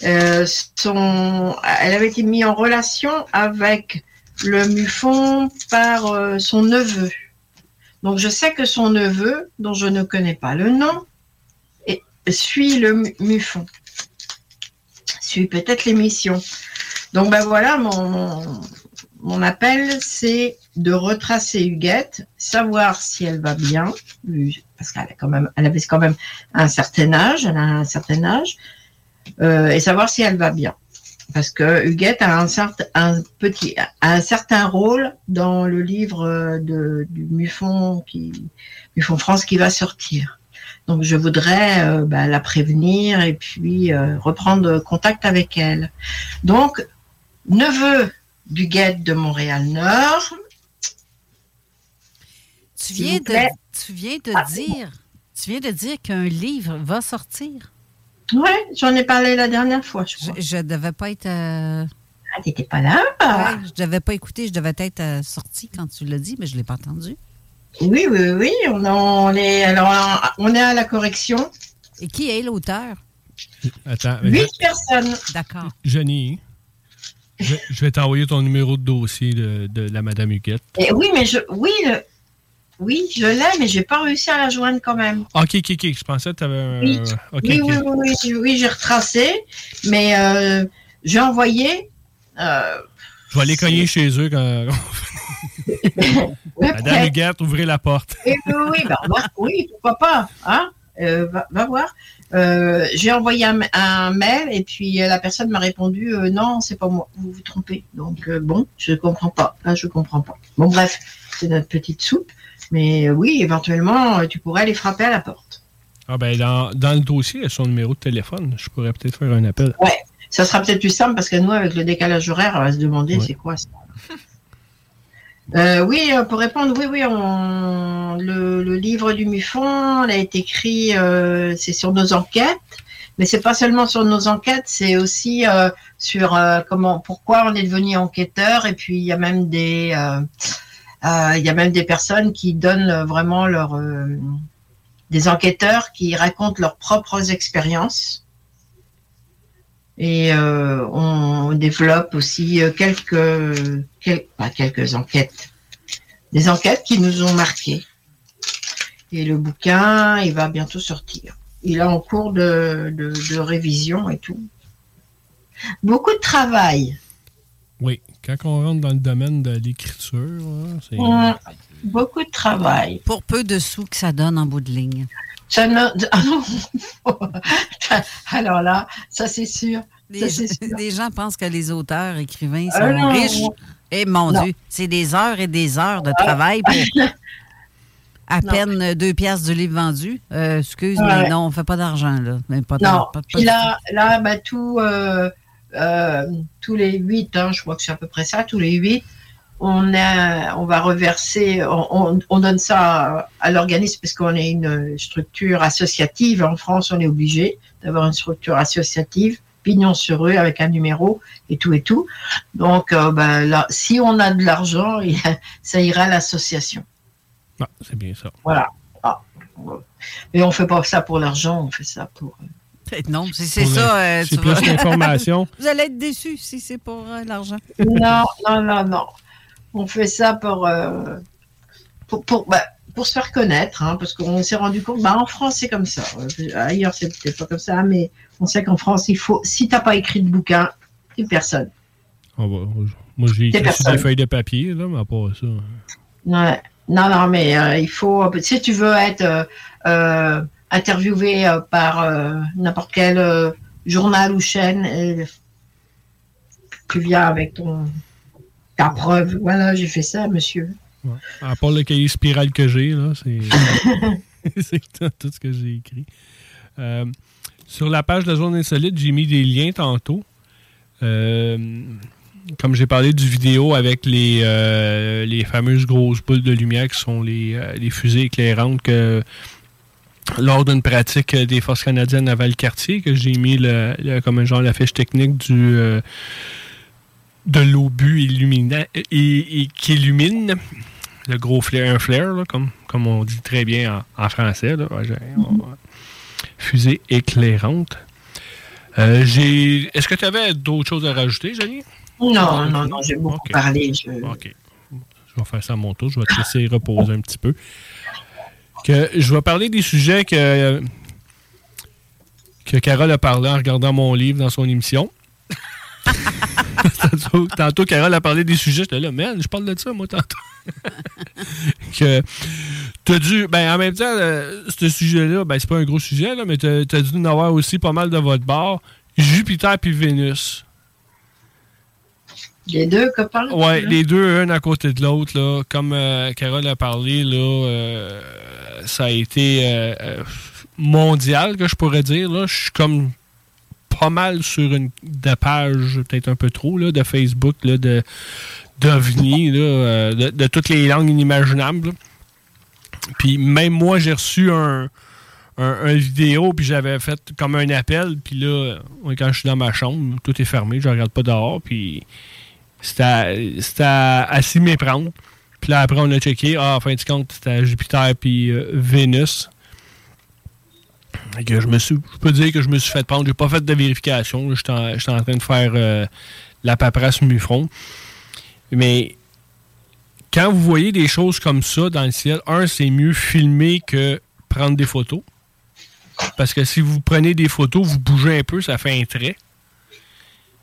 Son, elle avait été mise en relation avec le MUFON par son neveu. Donc, je sais que son neveu, dont je ne connais pas le nom, suit le mu- MUFON suit peut-être l'émission. Donc ben voilà, mon, mon, appel, c'est de retracer Huguette, savoir si elle va bien, parce qu'elle a quand même, elle avait quand même un certain âge, elle a un certain âge, euh, et savoir si elle va bien. Parce que Huguette a un, certain, un petit, a un certain rôle dans le livre euh, de, du Mufon qui, Mufon France qui va sortir. Donc je voudrais euh, bah, la prévenir et puis euh, reprendre contact avec elle. Donc, neveu du guette de Montréal-Nord. Tu viens, de, tu viens de Ah. dire, tu viens de dire qu'un livre va sortir? Ouais, j'en ai parlé la dernière fois, je crois. Je, je devais pas être. euh, Ah, t'étais pas là? Ouais, je devais pas écouter, je devais être euh, sortie quand tu l'as dit, mais je l'ai pas entendu. Oui, oui, oui. On, en est, alors, on est à la correction. Et qui est l'auteur? Attends, Huit personnes. D'accord. Jenny, je, je vais t'envoyer ton numéro de dossier de, de la Madame Huguette. Et oui, mais je, oui, le- oui, je l'ai, mais j'ai pas réussi à la joindre quand même. Ok, ok, ok. Je pensais que tu avais un. Oui, oui, oui, oui, oui, j'ai- oui, j'ai retracé, mais euh, j'ai envoyé. euh, Je vais aller cogner chez eux quand. Madame. Huguette, ouvrez la porte. Oui, oui, oui, bah, bah, oui, pourquoi pas, hein Euh, va, va voir. Euh, j'ai envoyé un, un mail et puis euh, la personne m'a répondu euh, non, c'est pas moi, vous vous trompez. Donc euh, bon, je comprends pas. Là, je comprends pas. Bon, bref, c'est notre petite soupe, mais euh, oui, éventuellement, euh, tu pourrais aller frapper à la porte. Ah ben dans, dans le dossier, il y a son numéro de téléphone. Je pourrais peut-être faire un appel. Ouais, ça sera peut-être plus simple parce que nous, avec le décalage horaire, on va se demander c'est quoi ça. Euh, oui, pour répondre, oui, oui, on, le, le livre du MUFON, il a été écrit, euh, c'est sur nos enquêtes, mais c'est pas seulement sur nos enquêtes, c'est aussi euh, sur comment, pourquoi on est devenu enquêteur, et puis il y a même des, il y a même des personnes qui donnent euh, vraiment leur, euh, des enquêteurs qui racontent leurs propres expériences. Et euh, on développe aussi euh, quelques, quel- pas quelques enquêtes, des enquêtes qui nous ont marqués. Et le bouquin, il va bientôt sortir. Il est en cours de, de révision et tout. Beaucoup de travail. Oui, quand on rentre dans le domaine de l'écriture, hein, c'est. Beaucoup de travail. Pour peu de sous que ça donne en bout de ligne. Ça ne- ah. Alors là, ça c'est sûr. Les, Ça, c'est sûr. les gens pensent que les auteurs, écrivains sont Ah non. riches. Et mon Non. Dieu, c'est des heures et des heures de travail pour à peine deux pièces du livre vendu. Euh, excuse, mais non, on fait pas d'argent, là. Mais pas Non, pas- pas puis de- là, là bah, tout, euh, euh, tous les huit, hein, je crois que c'est à peu près ça, tous les huit, on, a, on va reverser, on, on- on donne ça à, à l'organisme parce qu'on est une structure associative. En France, on est obligé d'avoir une structure associative, pignon sur eux, avec un numéro et tout et tout. Donc, euh, là, si on a de l'argent, ça ira à l'association. Ah, c'est bien ça. Voilà. Ah. Mais on fait pas ça pour l'argent, on fait ça pour... Non, c'est c'est ça. euh, c'est plus l'information. Vous allez être déçus si c'est pour euh, l'argent. Non, non, non, non. On fait ça pour, euh, pour, pour, bah, pour se faire connaître, hein, parce qu'on s'est rendu compte, bah, en France, c'est comme ça. Ailleurs, c'est peut-être pas comme ça, mais on sait qu'en France, il faut, si t'as pas écrit de bouquin, t'es personne. On va- moi, j'ai écrit sur des feuilles de papier, là, mais à part ça. Ouais. Non, non, mais euh, il faut, si tu veux être euh, euh, interviewé euh, par euh, n'importe quel euh, journal ou chaîne, euh, tu viens avec ton ta preuve. Voilà, j'ai fait ça, monsieur. Ouais. À part le cahier spirale que j'ai, là, c'est c'est tout, tout ce que j'ai écrit. Sur la page de la zone insolite, j'ai mis des liens tantôt. Euh, comme j'ai parlé du vidéo avec les, euh, les fameuses grosses boules de lumière qui sont les, les fusées éclairantes que lors d'une pratique des forces canadiennes à Valcartier, que j'ai mis le, le- comme un genre la fiche technique du euh, de l'obus illumina- et, et qui illumine le gros flair, un flair, là, comme, comme on dit très bien en, en français. Là. Ouais, on- fusée éclairante. Euh, j'ai. Est-ce que tu avais d'autres choses à rajouter, Jenny? Non, non, non, j'ai beaucoup parlé. je- OK. Je vais faire ça à mon tour. Je vais te laisser reposer un petit peu. Que je vais parler des sujets que, que Carole a parlé en regardant mon livre dans son émission. tantôt, tantôt, Carole a parlé des sujets. J'étais là, man, je parle de ça, moi, tantôt. que t'as dû. Ben, en même temps, euh, ce sujet-là, ben, c'est pas un gros sujet, là, mais t'as as dû en avoir aussi pas mal de votre bord. Jupiter puis Vénus. Les deux copains. Ouais, les deux, un à côté de l'autre, là. Comme euh, Carole a parlé, là, euh, ça a été euh, euh, mondial, que je pourrais dire. Là. Je suis comme pas mal sur une de page, peut-être un peu trop, là, de Facebook, là, de d'OVNI, là, de, de toutes les langues inimaginables. là. Puis même moi, j'ai reçu un, un, un vidéo, puis j'avais fait comme un appel, puis là, quand je suis dans ma chambre, tout est fermé, je regarde pas dehors, puis c'était à- à, s'y méprendre. Puis là, après, on a checké, ah, en fin de compte, c'était Jupiter puis euh, Vénus. Que je me suis, je peux dire que je me suis fait prendre. J'ai pas fait de vérification. J'étais en, en train de faire euh, la paperasse Mufron. Mais quand vous voyez des choses comme ça dans le ciel, un, c'est mieux filmer que prendre des photos. Parce que si vous prenez des photos, vous bougez un peu, ça fait un trait.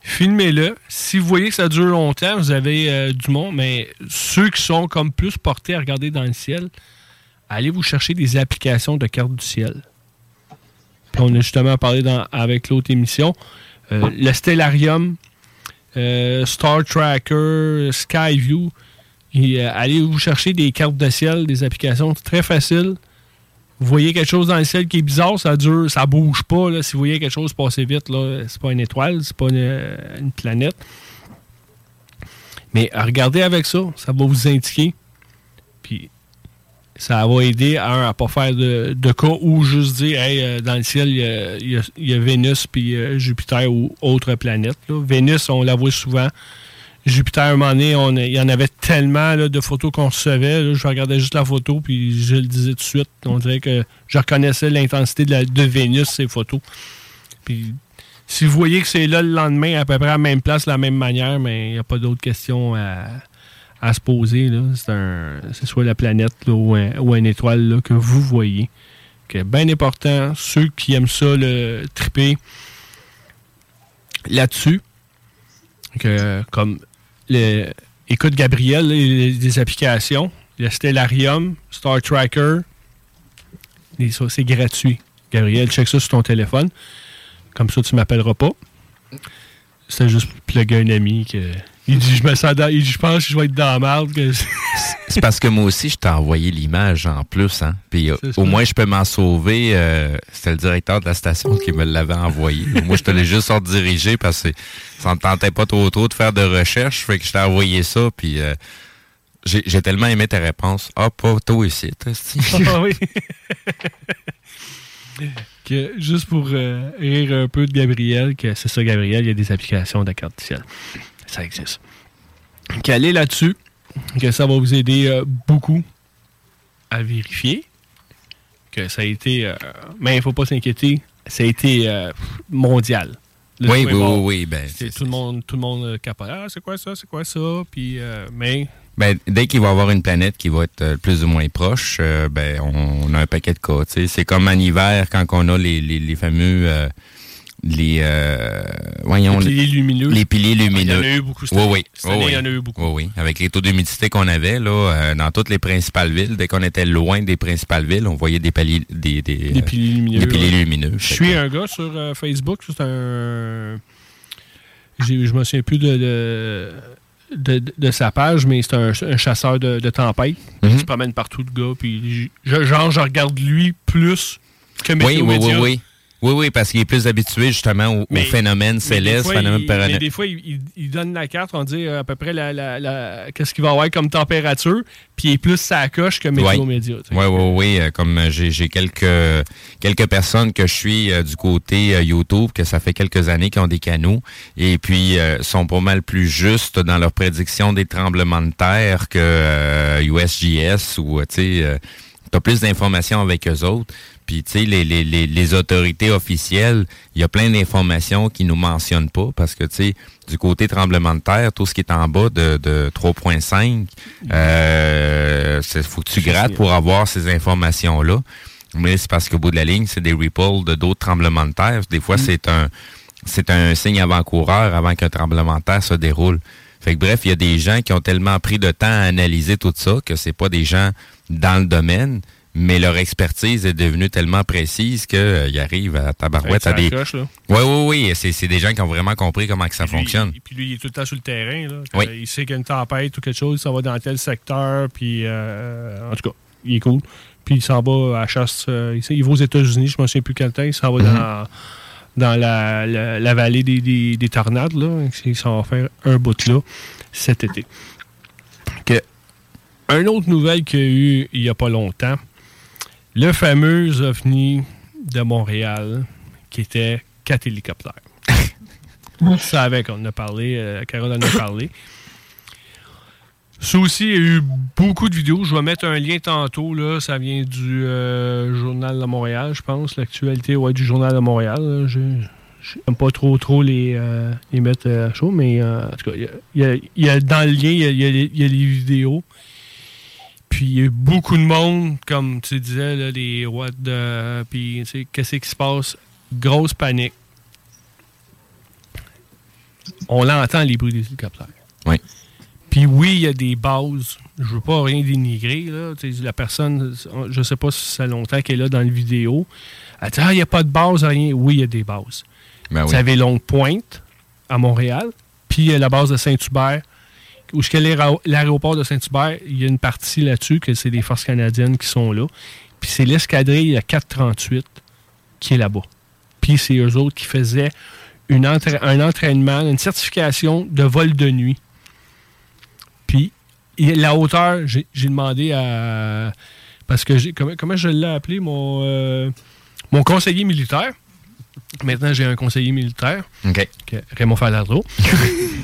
Filmez-le. Si vous voyez que ça dure longtemps, vous avez euh, du monde, mais ceux qui sont comme plus portés à regarder dans le ciel, allez vous chercher des applications de cartes du ciel. Puis on a justement parlé dans- avec l'autre émission. Euh, le Stellarium, euh, Star Tracker, Skyview. Et, allez vous chercher des cartes de ciel, des applications très faciles. Vous voyez quelque chose dans le ciel qui est bizarre, ça dure, ça bouge pas. Si vous voyez quelque chose passer vite, c'est pas une étoile, c'est pas une, une planète. Mais euh, regardez avec ça, ça va vous indiquer. Puis ça va aider à à pas faire de, cas ou juste dire hey, euh, dans le ciel, il y a, Vénus puis euh, Jupiter ou autre planète. Vénus, on la voit souvent. Jupiter, à un moment donné, on- il y en avait tellement de photos qu'on recevait. je regardais juste la photo, puis je le disais tout de suite. On dirait que je reconnaissais l'intensité de, Vénus, ces photos. Puis, si vous voyez que c'est là le lendemain, à peu près à la même place, de la même manière, mais il n'y a pas d'autres questions à, se poser. C'est soit la planète ou, un, une étoile que vous voyez. Que bien important, ceux qui aiment ça, le triper là-dessus, que comme écoute Gabriel, des applications, le Stellarium, Star Tracker, c'est gratuit. Gabriel, check ça sur ton téléphone. Comme ça, tu m'appelleras pas. C'était juste pour plugger un ami que. Il dit, je me sens dans- il dit, je pense que je vais être dans la merde. C'est parce que moi aussi, je t'ai envoyé l'image en plus. Hein? Puis euh, au moins, je peux m'en sauver. euh, C'était le directeur de la station qui me l'avait envoyé. moi, je te l'ai juste redirigé parce que ça ne tentait pas trop trop de faire de recherche. Fait que je t'ai envoyé ça. Puis euh, j'ai tellement aimé ta réponse. Ah, pas toi ici. Ah oui. Que, juste pour rire un peu de Gabriel, que c'est ça, Gabriel, il y a des applications de carte du ciel. Ça existe. Qu'allez là-dessus, que ça va vous aider euh, beaucoup à vérifier que ça a été. euh, mais il ne faut pas s'inquiéter, ça a été euh, mondial. Le Oui, oui, bon. oui, oui, ben, C'est tout le monde, tout le monde. Ah, c'est quoi ça, c'est quoi ça? Puis, mais Ben, dès qu'il va y avoir une planète qui va être plus ou moins proche, ben, on, on a un paquet de cas. C'est comme en hiver, quand on a les, les, les fameux... les, euh, voyons, Les piliers lumineux. Les piliers lumineux. Il y en a eu beaucoup cette oui, année. oui. Cette oui, année, oui. il y en a eu beaucoup. Oui, oui. Avec les taux d'humidité qu'on avait là, euh, dans toutes les principales villes, dès qu'on était loin des principales villes, on voyait des paliers, des, des, Des euh, piliers lumineux. des piliers ouais. lumineux. Je suis un gars sur euh, Facebook, c'est un. Je me souviens plus de, de, de- de sa page, mais c'est un, un chasseur de, de tempête. Mhm. Il se promène partout, le gars. Puis, je- genre, je regarde lui plus que Météo oui, oui, oui. Oui, oui, parce qu'il est plus habitué justement aux, aux Mais- des célestes, fois, phénomènes il, mais des fois, il, il- il donne la carte, on dit euh, à peu près la, la- la- qu'est-ce qu'il va avoir comme température, puis il est plus sa coche que Météo. Média. Oui, oui, oui. euh, Comme euh, j'ai j'ai quelques quelques personnes que je suis euh, du côté euh, YouTube, que ça fait quelques années qui ont des canaux, et puis euh, sont pas mal plus justes dans leur prédiction des tremblements de terre que euh, USGS ou euh, tu sais, euh, t'as plus d'informations avec eux autres. Puis tu sais, les, les, les, les autorités officielles, il y a plein d'informations qui nous mentionnent pas parce que tu sais, du côté tremblement de terre, tout ce qui est en bas de, de 3.5, euh, c'est faut que tu grattes pour avoir ces informations-là. Mais c'est parce qu'au bout de la ligne, c'est des ripples de d'autres tremblements de terre. Des fois, c'est un c'est un signe avant-coureur avant qu'un tremblement de terre se déroule. Fait que bref, il y a des gens qui ont tellement pris de temps à analyser tout ça que c'est pas des gens dans le domaine, mais leur expertise est devenue tellement précise qu'ils arrivent à tabarouette à des. sa coche, là. Oui, oui, oui. C'est des gens qui ont vraiment compris comment que ça fonctionne. Puis lui, il est tout le temps sur le terrain. Là, Oui. Il sait qu'il y a une tempête ou quelque chose, ça va dans tel secteur. Puis, euh, en tout cas, il est cool. Puis il s'en va à la chasse. euh, il, va aux États-Unis, je ne me souviens plus quel temps. Il s'en va dans, dans la, la- la vallée des, des- des tornades. Là. Il s'en va faire un bout là cet été. Que, un autre nouvelle qu'il y a eu il n'y a pas longtemps, le fameux ovni de Montréal qui était quatre hélicoptères. Je savais qu'on en a parlé, euh, Carole en a parlé. Ça aussi, il y a eu beaucoup de vidéos. Je vais mettre un lien tantôt. Là. Ça vient du euh, Journal de Montréal, je pense. L'actualité ouais, du Journal de Montréal. Je n'aime pas trop trop les, euh, les mettre à chaud, mais en tout cas, il y a- il y a- il y a- dans le lien, il y a les vidéos. Puis il y a eu beaucoup de monde, comme tu disais, là, les what de. Puis, tu sais, qu'est-ce qui se passe? Grosse panique. On l'entend, les bruits des hélicoptères. Oui. Puis oui, il y a des bases. Je veux pas rien dénigrer. Là. Tu sais, La personne, je sais pas si ça longtemps qu'elle est là dans la vidéo. Elle dit Ah, il n'y a pas de base, rien. Oui, il y a des bases. Ben oui. Vous avez Longue Pointe à Montréal, puis il y a la base de Saint-Hubert. Où est l'aéro- l'aéroport de Saint-Hubert, il y a une partie là-dessus que c'est des forces canadiennes qui sont là. Puis c'est l'escadrille à 438 qui est là-bas. Puis c'est eux autres qui faisaient une entra- un entraînement, une certification de vol de nuit. Puis la hauteur, j'ai demandé à. Parce que j'ai. Comment, comment je l'ai appelé, mon, euh, mon conseiller militaire? Maintenant, j'ai un conseiller militaire. OK. Raymond Falardeau.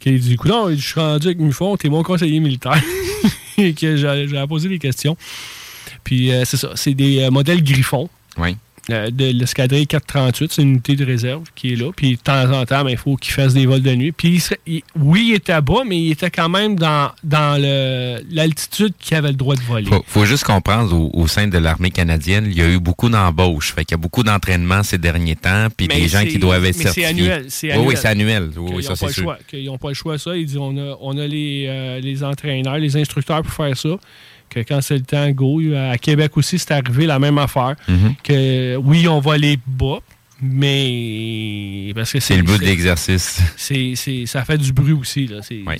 qui dit Coudonc, je suis rendu avec Mufon, t'es mon conseiller militaire. Et que j'ai posé des questions. Puis euh, c'est ça, c'est des euh, modèles Griffon. Oui. Euh, de l'escadrille 438, c'est une unité de réserve qui est là. Puis de temps en temps, ben, il faut qu'il fasse des vols de nuit. Puis il serait- il- oui, il était bas, mais il était quand même dans, dans l'altitude qu'il avait le droit de voler. Faut, faut juste comprendre, au, au sein de l'armée canadienne, il y a eu beaucoup d'embauches. Fait qu'il y a beaucoup d'entraînements ces derniers temps, puis Mais des gens qui doivent être mais certifiés. c'est Oui, annuel. oui, c'est annuel. Oui, Qu'ils oui, ça, n'ont pas c'est le sûr. choix. Qu'ils n'ont pas le choix, ça. Ils disent on a, on a les, euh, les entraîneurs, les instructeurs pour faire ça. Que quand c'est le temps, go. À Québec aussi, c'est arrivé la même affaire. Mhm. Que oui, on va aller bas, mais. Parce que C'est le but de l'exercice. c'est- Ça fait du bruit aussi. là. C'est pas,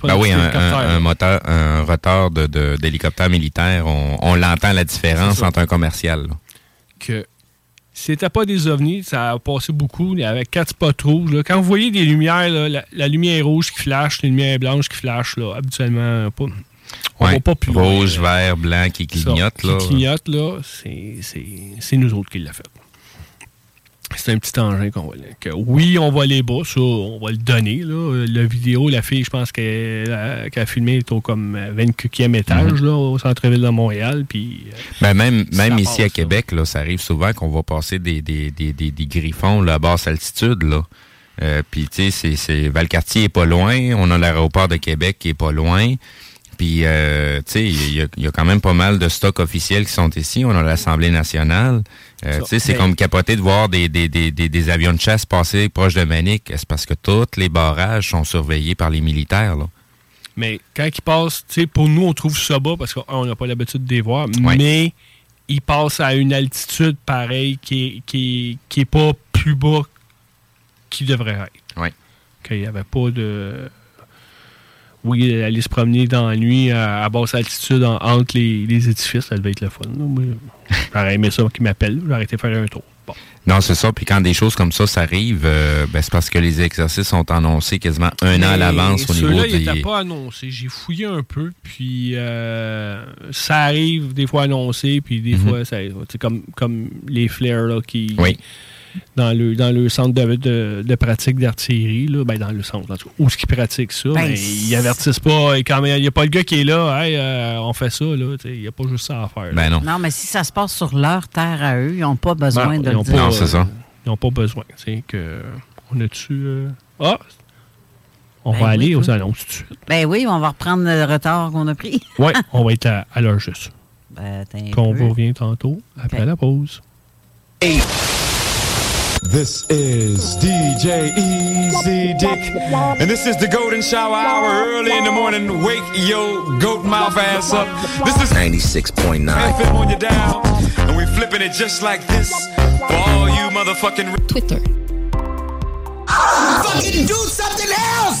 pas Ben un oui, un, moteur, un rotor de- d'hélicoptère militaire, on, on l'entend la différence entre un commercial. là. que c'était pas des ovnis, ça a passé beaucoup avec quatre spots rouges. là. Quand vous voyez des lumières, là, la, la lumière rouge qui flash, les lumières blanches qui flashent, là, habituellement, pas, on Ouais. va pas plus loin, là. vert, blanc qui Ça, clignote. là. Qui clignote, là, c'est- nous autres qui l'a fait. C'est un petit engin qu'on va. Que, oui, on va aller bas, ça, on va le donner. Là. La vidéo, la fille, je pense qu'elle a, filmé est au comme 24e étage Mhm. là, au centre-ville de Montréal. Puis, euh, Ben même même passe, ici à Québec, là, ça arrive souvent qu'on va passer des, des, des, des, des griffons là, à basse altitude. Là. Euh, Puis, tu sais, Valcartier est pas loin. On a l'aéroport de Québec qui est pas loin. Puis, euh, tu sais, il y, a- il y a quand même pas mal de stocks officiels qui sont ici. On a l'Assemblée nationale. Euh, tu sais, c'est comme capoté de voir des, des, des, des, avions de chasse passer proche de Manic. C'est parce que tous les barrages sont surveillés par les militaires. Là? Mais quand ils passent, tu sais, pour nous, on trouve ça bas parce qu'on n'a pas l'habitude de les voir, Ouais. mais ils passent à une altitude pareille qui est, qui qui est pas plus bas qu'il devrait être. Oui. Qu'il n'y avait pas de. Oui, aller se promener dans la nuit à, à basse altitude en- entre les, les édifices, ça devait être le fun. là. J'aurais aimé ça qu'ils m'appellent, j'aurais été faire un tour. Bon. Non, c'est ça. Puis quand des choses comme ça, ça arrive, euh, ben, c'est parce que les exercices sont annoncés quasiment un an à l'avance au niveau ceux-là, des... n'étaient pas annoncés. J'ai fouillé un peu, puis euh, ça arrive des fois annoncé, puis des Mhm. fois, ça, c'est comme, comme les flares là, qui. Oui. Dans le, dans le centre de, de, de pratique d'artillerie, là, ben dans le centre, en tout cas, où est-ce qu'ils pratiquent ça, Ben, mais ils avertissent pas. et quand il n'y a pas le gars qui est là, hey, euh, on fait ça, il n'y a pas juste ça à faire. Ben non. Non, mais si ça se passe sur leur terre à eux, ils n'ont pas besoin de ils le dire. pas, Non, c'est ça. Ils n'ont pas besoin. que, on a-tu. euh, Ah! On Ben va oui, aller aux annonces tout de suite. Ben oui, on va reprendre le retard qu'on a pris. Oui, on va être à, à l'heure juste. Ben, attends un Puis on peu. vous revient tantôt après la pause. This is DJ Easy Dick, and this is the Golden Shower Hour early in the morning. Wake your goat mouth ass up. This is 96.9. FM on your dial, and we flipping it just like this for all you motherfucking. Twitter. Fucking do something else!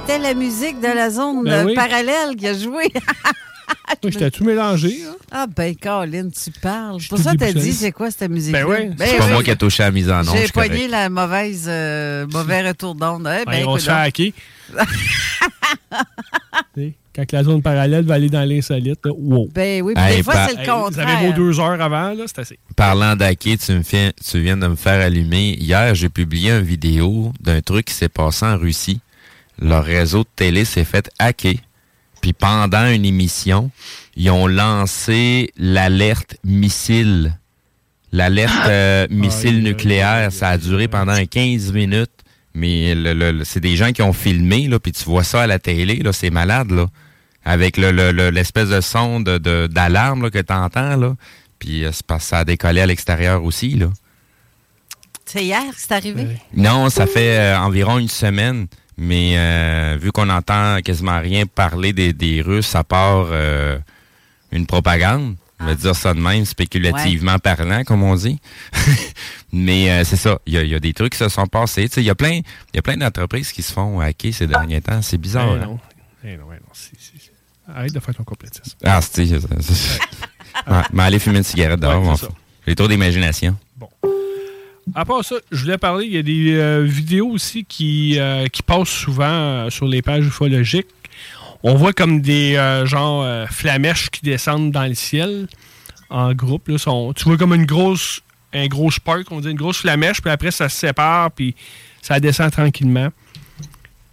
C'était la musique de la zone Ben euh, oui. parallèle qui a joué. Moi, j'étais tout mélangé. hein. ah ben, Colin, tu parles. Pour ça, t'as dit, c'est quoi cette musique-là? Ben oui. C'est pas moi qui ai touché à la mise en onde. je J'ai pogné la mauvaise, euh, mauvais retour d'onde. Eh ben, on se fait hacker. Quand la zone parallèle va aller dans l'insolite, là, wow. Ben oui, puis Hey, des fois, c'est le Hey, Vous contraire. avez vos deux heures avant, là, c'est assez. Parlant d'hacker, tu, me fais- tu viens de me faire allumer. Hier, j'ai publié une vidéo d'un truc qui s'est passé en Russie. Leur réseau de télé s'est fait hacker. Puis pendant une émission, ils ont lancé l'alerte missile. L'alerte euh, missile nucléaire. Ça a duré pendant 15 minutes. Mais le- le- le- c'est des gens qui ont filmé, là, puis tu vois ça à la télé, là, c'est malade, là. Avec le- le- le- l'espèce de son de- de- d'alarme là, que tu entends, là. Puis euh, c'est parce que ça a décollé à l'extérieur aussi, là. C'est hier que c'est arrivé? Non, ça fait euh, environ une semaine. Mais euh, vu qu'on entend quasiment rien parler des, des Russes, à part euh, une propagande, je vais dire ça de même, spéculativement parlant, comme on dit. mais euh, c'est ça, il y, a- il y a des trucs qui se sont passés. Tu sais, Il y a plein, il y a plein d'entreprises qui se font hacker ces derniers temps. C'est bizarre. Eh hein? non. Eh non, eh non, c'est- c'est- c'est- Arrête de faire ton complétisme. Ah, c'est... c'est- Ouais, mais aller fumer une cigarette dehors, Ouais, on j'ai trop d'imagination. À part ça, je voulais parler, il y a des euh, vidéos aussi qui, euh, qui passent souvent euh, sur les pages ufologiques. On voit comme des euh, genre flamèches qui descendent dans le ciel en groupe. Là, tu vois comme une grosse, un gros spark, on dit une grosse flamèche, puis après ça se sépare, puis ça descend tranquillement.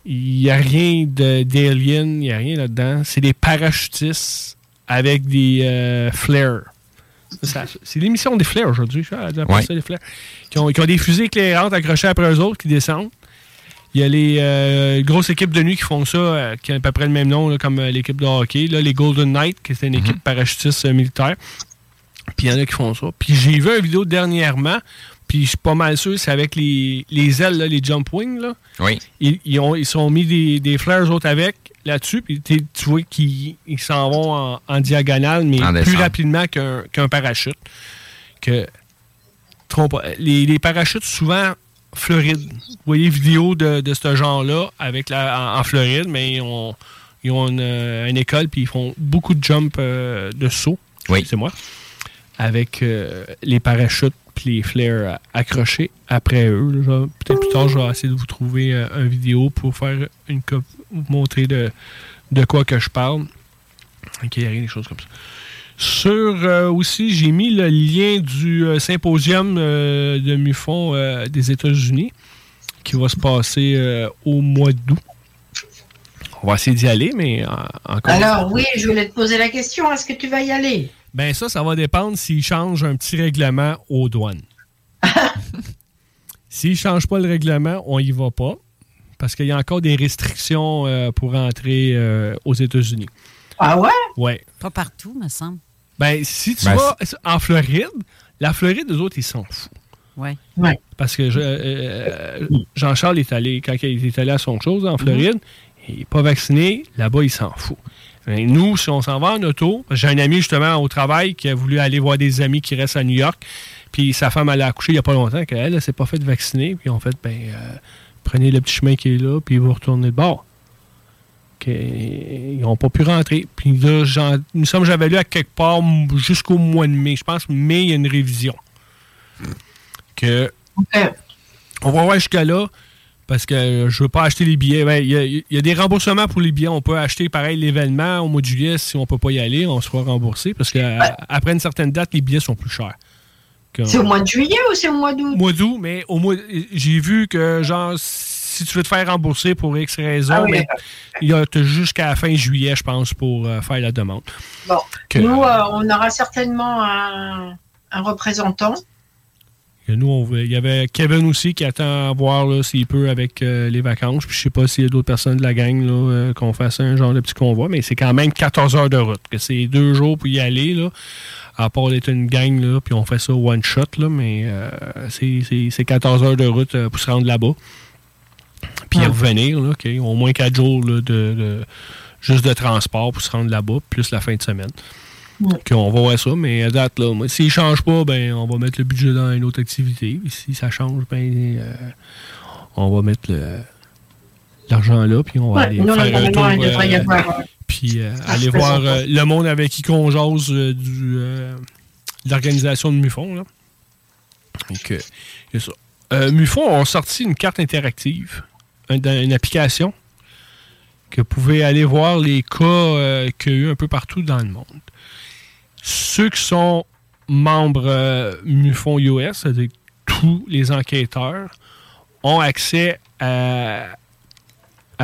Il n'y a rien d'alien, il n'y a rien là-dedans. C'est des parachutistes avec des flares. C'est l'émission des flares aujourd'hui. Ouais. ça, les flares. Qui ont, qui ont des fusées éclairantes accrochées après eux autres qui descendent. Il y a les euh, grosses équipes de nuit qui font ça, euh, qui ont à peu près le même nom là, comme euh, l'équipe de hockey. Là, les Golden Knights, qui est une équipe parachutiste militaire. Puis il y en a qui font ça. Puis j'ai vu une vidéo dernièrement, puis je suis pas mal sûr, c'est avec les, les ailes, là, les jump wings. Là. Oui. Ils, ils ont, ils sont mis des, des flares autres avec là-dessus, puis tu vois qu'ils ils s'en vont en, en diagonale, mais En plus rapidement qu'un parachute. Que, trompe pas, les, les parachutes, souvent, Floride. Vous voyez vidéo de, de ce genre-là avec la, en, en Floride, mais ils ont, ils ont une, euh, une école, puis ils font beaucoup de jump euh, de saut. Oui. C'est moi. Avec euh, les parachutes puis les flares euh, accrochés après eux. Peut-être plus tard, je vais essayer de vous trouver euh, une vidéo pour faire une vous montrer de, de quoi que je parle. Ok, il des choses comme ça. Sur euh, aussi, j'ai mis le lien du symposium de MUFON des États-Unis qui va se passer au mois d'août. On va essayer d'y aller, mais encore. Alors oui, je voulais te poser la question, est-ce que tu vas y aller? Ben ça, ça va dépendre s'ils changent un petit règlement aux douanes. s'ils ne changent pas le règlement, on y va pas. Parce qu'il y a encore des restrictions euh, pour entrer euh, aux États-Unis. Ah ouais? Ouais. Pas partout, me semble. Ben, si tu Ben, vas en Floride, la Floride, eux autres, ils s'en foutent. Ouais. Parce que je- euh, Jean-Charles est allé, quand il est allé à son chose en Floride, il n'est pas vacciné, là-bas, il s'en fout. Ben, nous, si on s'en va en auto, j'ai un ami justement au travail qui a voulu aller voir des amis qui restent à New York, puis sa femme allait accoucher il n'y a pas longtemps, qu'elle ne s'est pas fait vacciner, puis on fait, ben, euh, prenez le petit chemin qui est là, puis vous retournez de bord. Ils n'ont pas pu rentrer. Puis là, nous sommes jamais allés à quelque part jusqu'au mois de mai. Je pense mai, il y a une révision. Que on va voir jusqu'à là parce que euh, je veux pas acheter les billets. Ben, Il y, a- il y a des remboursements pour les billets. On peut acheter pareil l'événement au mois de juillet si on peut pas y aller, on sera remboursé parce qu'après une certaine date, les billets sont plus chers. C'est au mois de juillet ou c'est au mois d'août? mois d'août, mais au mois j'ai vu que genre si tu veux te faire rembourser pour X raison, Ah oui, mais d'accord. il y a jusqu'à la fin juillet, je pense, pour euh, faire la demande. Bon, Que- nous, euh, on aura certainement un, un représentant. Nous, on il y avait Kevin aussi qui attend à voir s'il peut avec euh, les vacances. Puis je sais pas s'il y a d'autres personnes de la gang euh, qu'on fasse un genre de petit convoi, mais c'est quand même 14 heures de route. Que c'est deux jours pour y aller, là, à part d'être une gang, là, puis on fait ça one shot, là, mais euh, c'est- c'est c'est 14 heures de route euh, pour se rendre là-bas. Puis y revenir, là, au moins 4 jours là, de, de- juste de transport pour se rendre là-bas, plus la fin de semaine. On va voir ça, mais à date, là, s'il ne change pas, ben, on va mettre le budget dans une autre activité. Si ça change, ben, euh, on va mettre l'argent là, puis on va Ouais, aller faire un tour. y euh, puis euh, aller voir le monde avec qui qu'on jase du, l'organisation de MUFON. Là. Donc, a ça. MUFON ont sorti une carte interactive, un- dans une application que vous pouvez aller voir les cas qu'il y a eu un peu partout dans le monde. Ceux qui sont membres euh, MUFON US, c'est-à-dire tous les enquêteurs, ont accès à,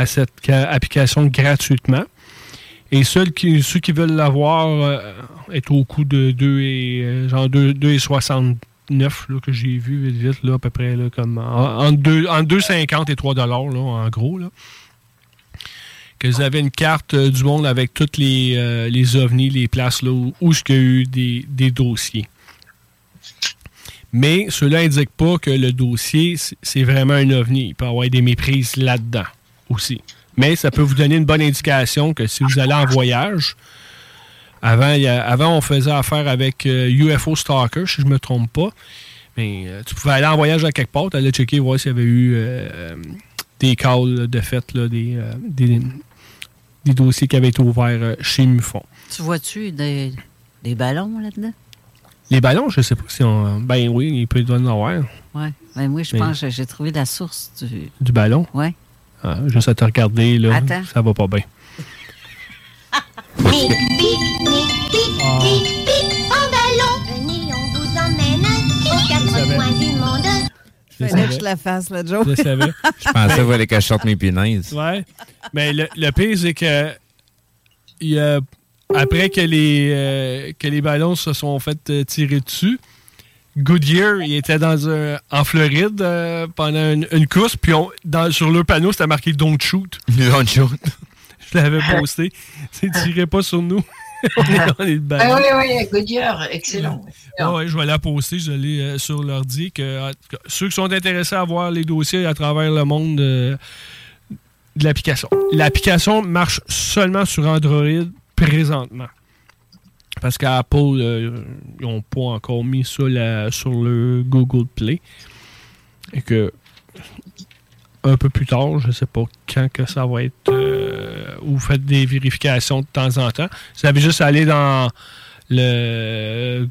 cette ca- application gratuitement. Et ceux qui, veulent l'avoir euh, est au coût de 2 et, euh, genre 2, 2,69 là, que j'ai vu vite vite, à peu près là, en, entre deux- entre 2,50 et 3 dollars en gros. Que vous avez une carte euh, du monde avec toutes les, euh, les ovnis, les places là, où, où il y a eu des, des dossiers. Mais cela n'indique pas que le dossier, c'est- vraiment un ovni. Il peut y avoir des méprises là-dedans aussi. Mais ça peut vous donner une bonne indication que si vous allez en voyage, avant, avant on faisait affaire avec euh, UFO Stalker, si je ne me trompe pas. Mais euh, tu pouvais aller en voyage à quelque part, tu allais checker, voir s'il y avait eu euh, euh, des calls de fait, là, euh, des, des dossiers qui avaient été ouverts euh, chez MUFON. Tu vois-tu des, des ballons là-dedans? Les ballons, je sais pas si on. Ben oui, il peut y en avoir. Oui. Ben, moi, je Mais- pense que j'ai trouvé la source du. Du ballon? Oui. Ah, juste à te regarder, là. Attends. Ça va pas bien. Ah. Je savais. que je la fasse, la Joe. Je savais. Je pensais voilà, que je sorte mes punaises. Ouais. Mais le, le pire, c'est que il y a- après que les, euh, que les ballons se sont fait euh, tirer dessus, Goodyear, il était dans un, en Floride euh, pendant une, une course, puis on- dans, sur leur panneau, c'était marqué Don't shoot. Don't shoot. Je l'avais posté. C'est tirez pas sur nous. on est, le ballon. Ah oui, oui, Goodyear, excellent. Ouais, je vais la poster, je l'ai euh, sur l'ordi. Que, ceux qui sont intéressés à voir les dossiers à travers le monde euh, de l'application. L'application marche seulement sur Android présentement. Parce qu'Apple, euh, ils n'ont pas encore mis ça sur le Google Play. Et que un peu plus tard, je ne sais pas quand que ça va être, euh, ou vous faites des vérifications de temps en temps. Vous avez juste à aller dans le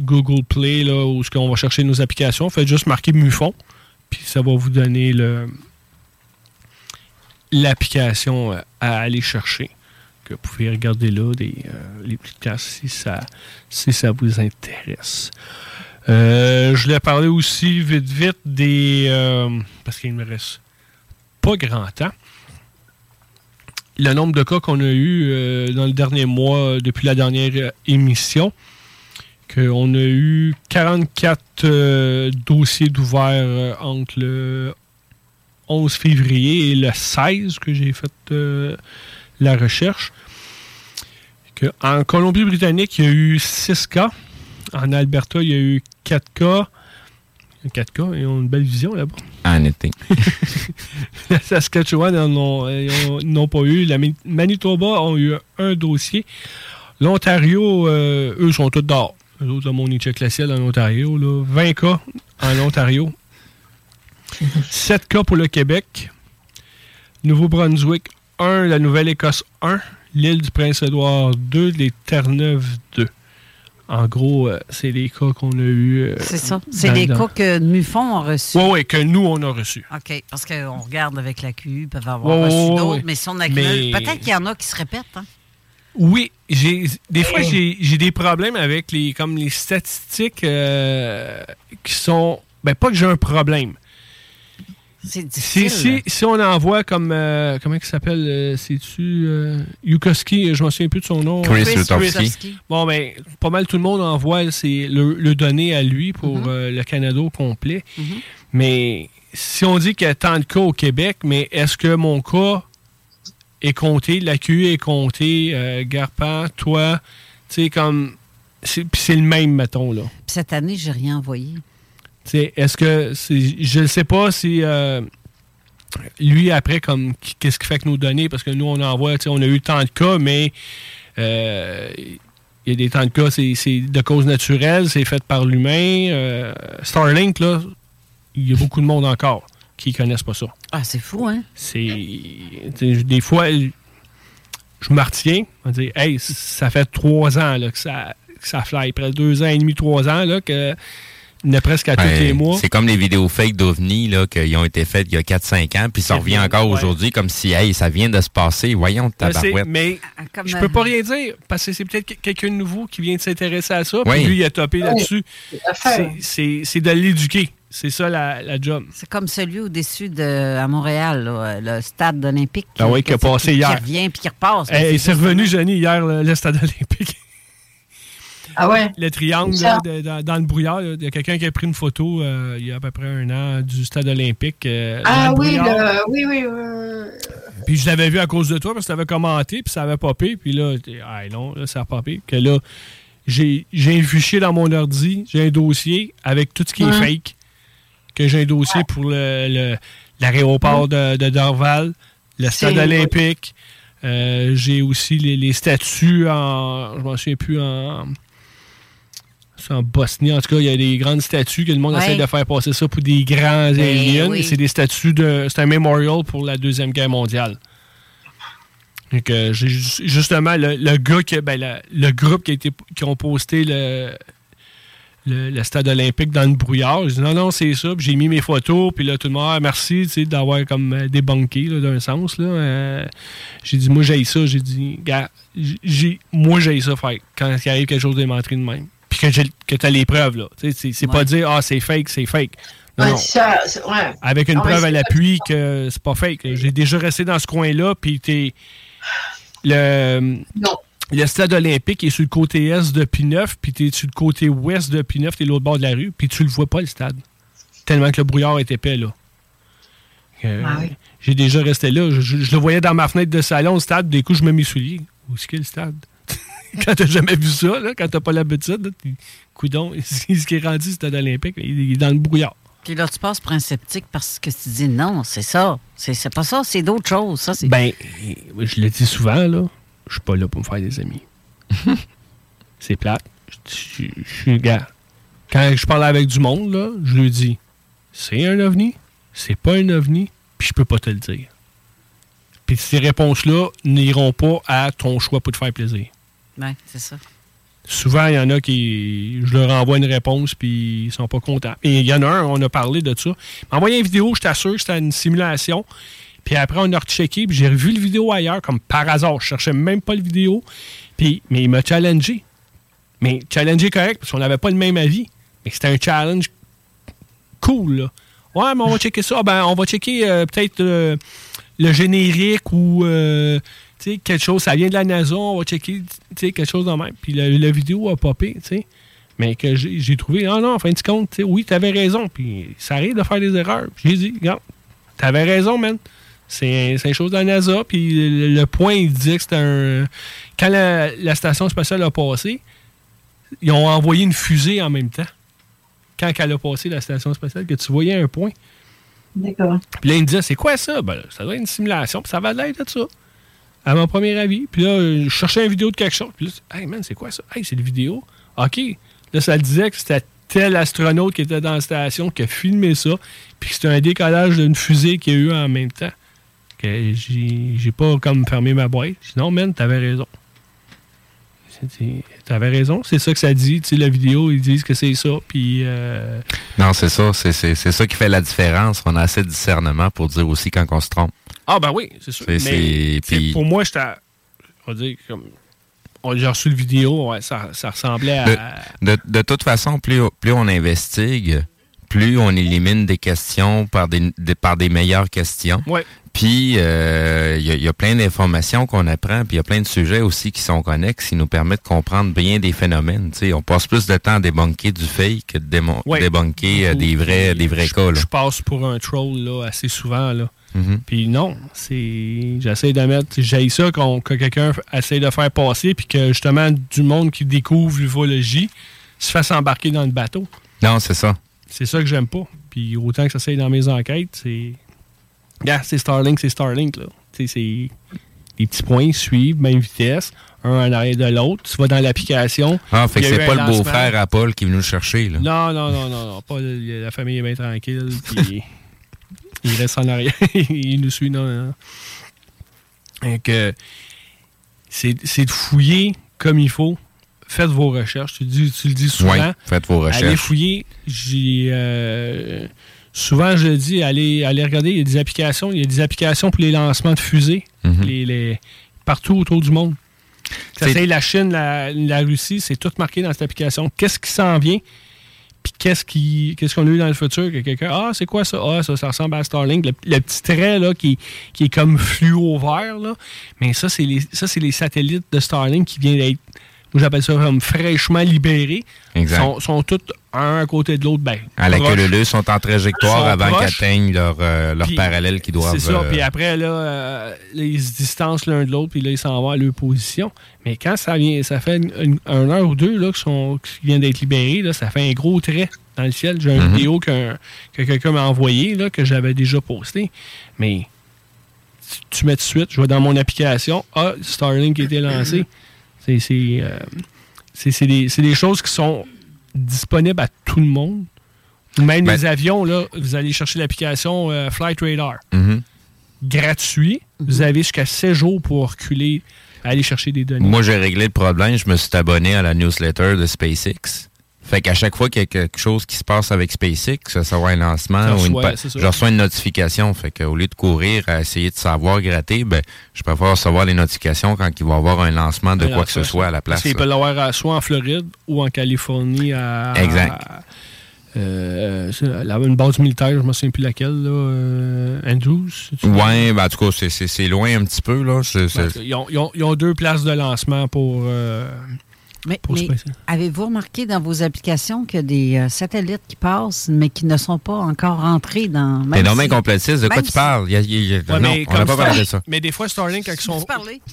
Google Play, là, où ce qu'on va chercher nos applications. Faites juste marquer MUFON, puis ça va vous donner l'application euh, à aller chercher. Que vous pouvez regarder là des, euh, les podcasts si ça, si ça vous intéresse. Euh, je voulais parler aussi vite vite des. parce qu'il me reste pas grand temps. Le nombre de cas qu'on a eu euh, dans le dernier mois, euh, depuis la dernière euh, émission, qu'on a eu 44 euh, dossiers d'ouvert entre le 11 février et le 16 que j'ai fait la recherche. Que en Colombie-Britannique, il y a eu 6 cas. En Alberta, il y a eu 4 cas. 4 cas, ils ont une belle vision là-bas. En été. La Saskatchewan n'ont pas eu. La Manitoba ont eu un dossier. L'Ontario, euh, eux, sont tous dehors. Eux autres, mon check le ciel en Ontario. Là. 20 cas en Ontario. 7 cas pour le Québec. Nouveau-Brunswick, 1. La Nouvelle-Écosse, 1. L'île du Prince-Édouard, 2. Les Terre-Neuve, 2. En gros, euh, c'est les cas qu'on a eu. C'est ça. C'est les cas que MUFON a reçus. Oui, oui, que nous, on a reçus. OK. Parce qu'on regarde avec la QU, ils peuvent avoir Ouais, reçu ouais, d'autres, ouais. mais si on accumule, Mais- peut-être qu'il y en a qui se répètent. Hein? Oui, j'ai des fois j'ai j'ai des problèmes avec les comme les statistiques euh, qui sont ben pas que j'ai un problème. C'est Si, difficile. si, si on envoie comme euh, comment il s'appelle euh, c'est-tu euh, Yukoski, je m'en souviens plus de son nom. Chris Chris. Bon ben pas mal tout le monde envoie c'est le, le donner à lui pour Mhm. euh, le Canada au complet. Mais si on dit qu'il y a tant de cas au Québec, mais est-ce que mon cas est compté, la QE est comptée, euh, Garpan, toi, tu sais, comme. c'est- Puis c'est le même, mettons, là. Puis cette année, j'ai rien envoyé. Est-ce que. Je ne sais pas si. euh, lui, après, comme qu'est-ce qui fait que nos données, parce que nous, on envoie, on a eu tant de cas, mais euh, il y a des temps de cas, c'est de cause naturelle, c'est fait par l'humain. Euh, Starlink, là, il y a beaucoup de monde encore qui connaissent pas ça. Ah, c'est fou, hein? C'est. Des fois, je me retiens. On dit, hey, ça fait trois ans là, que, ça, que ça fly. Près de deux ans et demi, trois ans, là, que il y en a presque à tous Ouais, les mois. C'est comme les vidéos fake d'OVNI là, qui ont été faites il y a 4-5 ans, puis ça revient encore ouais. aujourd'hui comme si hey, ça vient de se passer. Voyons, sais, tabarouette. mais comme, je euh, peux pas rien dire parce que c'est peut-être que- quelqu'un de nouveau qui vient de s'intéresser à ça. Oui. Puis lui, il a topé là-dessus. C'est- C'est c'est de l'éduquer. C'est ça la, la job. C'est comme celui au-dessus de à Montréal, là, le stade olympique. Ah oui, qui a passé qui, hier. Qui revient puis qui repasse. là, Hey, c'est c'est revenu, Johnny, hier, le, le stade olympique. Ah ouais? Le triangle Ça. là, de- dans, dans le brouillard. Il y a quelqu'un qui a pris une photo euh, il y a à peu près un an du stade olympique. euh, Ah le oui, le, oui, oui. euh, Puis je l'avais vu à cause de toi parce que tu avais commenté, puis ça avait popé. Puis là, ah non, là, ça a popé. Que là, j'ai un fichier dans mon ordi, j'ai un dossier avec tout ce qui est fake. Que j'ai un dossier pour le- le- l'aéroport de, de Dorval, le stade olympique. Euh, j'ai aussi les, les statues en. Je m'en souviens plus en. C'est en Bosnie, en tout cas, il y a des grandes statues que le monde Ouais. essaie de faire passer ça pour des grands Ben aliens. oui. C'est des statues de. C'est un memorial pour la Deuxième Guerre mondiale. Donc, euh, justement le, le gars qui, ben, la- le groupe qui a été qui ont posté le, le, le stade olympique dans le brouillard. J'ai dit non, non, c'est ça. J'ai mis mes photos. Puis là, tout le monde, ah, merci d'avoir comme euh, débunké d'un sens. Là. Euh, j'ai dit, moi, j'ai ça. J'ai dit, gars, moi, j'ai ça faire quand il arrive quelque chose de de même. Que, que tu as les preuves. là. C'est, pas dire, ah, c'est fake, c'est fake. Non, ouais, non. ça, c'est- ouais. Avec une Non, preuve à l'appui que c'est pas fake. J'ai déjà resté dans ce coin-là, puis t'es. Le, le stade olympique est sur le côté est de P9, puis t'es sur le côté ouest de P9, t'es l'autre bord de la rue, puis tu le vois pas, le stade. Tellement que le brouillard est épais, là. Euh, Ah oui. J'ai déjà resté là. Je, je- je le voyais dans ma fenêtre de salon, le stade. Des coups, je mets mes souliers. Où est-ce le stade? quand t'as jamais vu ça, là, quand t'as pas l'habitude, coudon, ce qui est rendu, stade olympique, il il est dans le brouillard. Puis là, tu passes pour un sceptique parce que tu dis non, c'est ça. C'est pas ça, c'est d'autres choses. Ça. Ben, je le dis souvent, là, je suis pas là pour me faire des amis. c'est plate. Je suis gars. Quand je parle avec du monde, là, je lui dis c'est un ovni, c'est pas un ovni, puis je peux pas te le dire. Puis ces réponses-là n'iront pas à ton choix pour te faire plaisir. C'est ça. Souvent, il y en a qui. Je leur envoie une réponse, puis ils sont pas contents. Et il y en a un, on a parlé de ça. Envoyé une vidéo, je t'assure que c'était une simulation. Puis après, on a rechecké, puis j'ai revu le vidéo ailleurs, comme par hasard. Je cherchais même pas le vidéo. Puis, mais il m'a challengé. Mais challengé correct, parce qu'on n'avait pas le même avis. Mais c'était un challenge cool, là. Ouais, mais on va checker ça. Ben, on va checker euh, peut-être euh, le générique ou euh, sais, quelque chose. Ça vient de la NASA, on va checker tu sais, quelque chose de même. Puis la, la vidéo a popé, tu sais. Mais que j'ai trouvé, ah non, en fin de compte, oui, t'avais raison. Puis ça arrive de faire des erreurs. J'ai dit, regarde, t'avais raison, man. C'est c'est une chose de la NASA. Puis le, le point, il disait que c'était un. Quand la, la station spatiale a passé, ils ont envoyé une fusée en même temps. Quand elle a passé la station spatiale, que tu voyais un point. D'accord. Puis là, il me disait, c'est quoi ça? Ben, ça doit être une simulation, puis ça va l'air de ça. À mon premier avis. Puis là, euh, je cherchais une vidéo de quelque chose. Puis là, hey man, c'est quoi ça? Hey, c'est une vidéo. OK. Là, ça disait que c'était tel astronaute qui était dans la station qui a filmé ça. Puis que c'était un décollage d'une fusée qu'il y a eu en même temps. Que j'ai pas comme fermé ma boîte. J'ai dit, non, man, t'avais raison. T'avais raison, c'est ça que ça dit. Tu sais, la vidéo, ils disent que c'est ça. Puis. euh, Non, c'est ça. C'est ça qui fait la différence. On a assez de discernement pour dire aussi quand on se trompe. Ah, ben oui, c'est sûr. Mais puis- pour moi, j'étais. à- On va dire comme. a reçu le vidéo, ouais, ça, ça ressemblait à. De, de, de toute façon, plus, plus on investigue, plus on élimine des questions par des, des- par des meilleures questions. Ouais. Puis, euh, il y, a- il y a plein d'informations qu'on apprend, puis il y a plein de sujets aussi qui sont connexes, qui nous permettent de comprendre bien des phénomènes. On passe plus de temps à débunker du fake que de Ouais. débunker euh, des vrais, des vrais je, cas. là. Je passe pour un troll là, assez souvent. Là. Mhm. Puis non, c'est. J'essaie de mettre. J'ai ça qu'on- que quelqu'un essaie de faire passer, puis que justement, du monde qui découvre l'ufologie se fasse embarquer dans le bateau. Non, c'est ça. C'est ça que j'aime pas. Puis autant que ça s'aille dans mes enquêtes, c'est. Gars, c'est Starlink, c'est Starlink, là. C'est. Les petits points suivent, même vitesse, un en arrière de l'autre. Tu vas dans l'application. Ah, fait que c'est pas le beau-frère à Paul qui est venu le chercher. Là. Non, non, non, non, non. Pas la famille est bien tranquille. Puis il reste en arrière. il nous suit. Non, euh, c'est de fouiller comme il faut. Faites vos recherches. Tu, le dis- tu le dis souvent. Faites vos Allez recherches. fouiller. J'ai, euh, souvent, je dis, allez, allez regarder. Il y a des applications. Il y a des applications pour les lancements de fusées. Mhm. les, les- partout autour du monde. Ça C'est- c'est la Chine, la, la Russie, c'est tout marqué dans cette application. Qu'est-ce qui s'en vient? Qu'est-ce qu'on a eu dans le futur? Que quelqu'un, ah, c'est quoi ça? Ah, ça, ressemble à Starlink. Le, le petit trait là, qui, est comme fluo vert, là. mais ça, c'est les, ça, les satellites de Starlink qui viennent d'être, j'appelle ça comme fraîchement libérés. Exact. Sont, sont tous un à côté de l'autre. Ben, À la queue leu sont en trajectoire Sont avant qu'ils atteignent leur, euh, leur Puis, parallèle qu'ils doivent. C'est ça. euh, Puis après, là, euh, là, ils se distancent l'un de l'autre, puis là, ils s'en vont à leur position. Mais quand ça vient, ça fait une, une- un heure ou deux là, qui, sont, qui viennent d'être libérés, là, ça fait un gros trait dans le ciel. J'ai une Mhm. vidéo qu'un- que quelqu'un m'a envoyée, là, que j'avais déjà postée. Mais tu, tu mets tout de suite, je vais dans mon application, ah, Starlink a été lancé. C'est c'est, euh, c'est- c'est des, c'est des choses qui sont disponibles à tout le monde. Même Ben- les avions, là, vous allez chercher l'application euh, Flight Radar mhm. gratuit. Vous avez jusqu'à 7 jours pour reculer, aller chercher des données. Moi, j'ai réglé le problème. Je me suis abonné à la newsletter de SpaceX. Fait qu'à chaque fois qu'il y a quelque chose qui se passe avec SpaceX, ça soit un lancement ou une ça. je reçois une notification. Fait qu'au lieu de courir à essayer de savoir gratter, ben, je préfère recevoir les notifications quand il va y avoir un lancement de quoi que ce soit à la place. Parce qu'il peut l'avoir soit en Floride ou en Californie à. Exact. à- euh, une base militaire, je ne me souviens plus laquelle, là. euh, Andrews. Ouais, ben, en tout cas, c'est- loin un petit peu. Là. Ben, Ils ont, ils ont- ils ont deux places de lancement pour. euh, Mais, mais avez-vous remarqué dans vos applications qu'il y a des euh, satellites qui passent, mais qui ne sont pas encore rentrés dans. T'es même non si- complotiste. De quoi tu parles? Il y a- il y a- Ouais, non, mais on n'a pas parlé de ça. Mais des fois, Starlink, quand ils sont.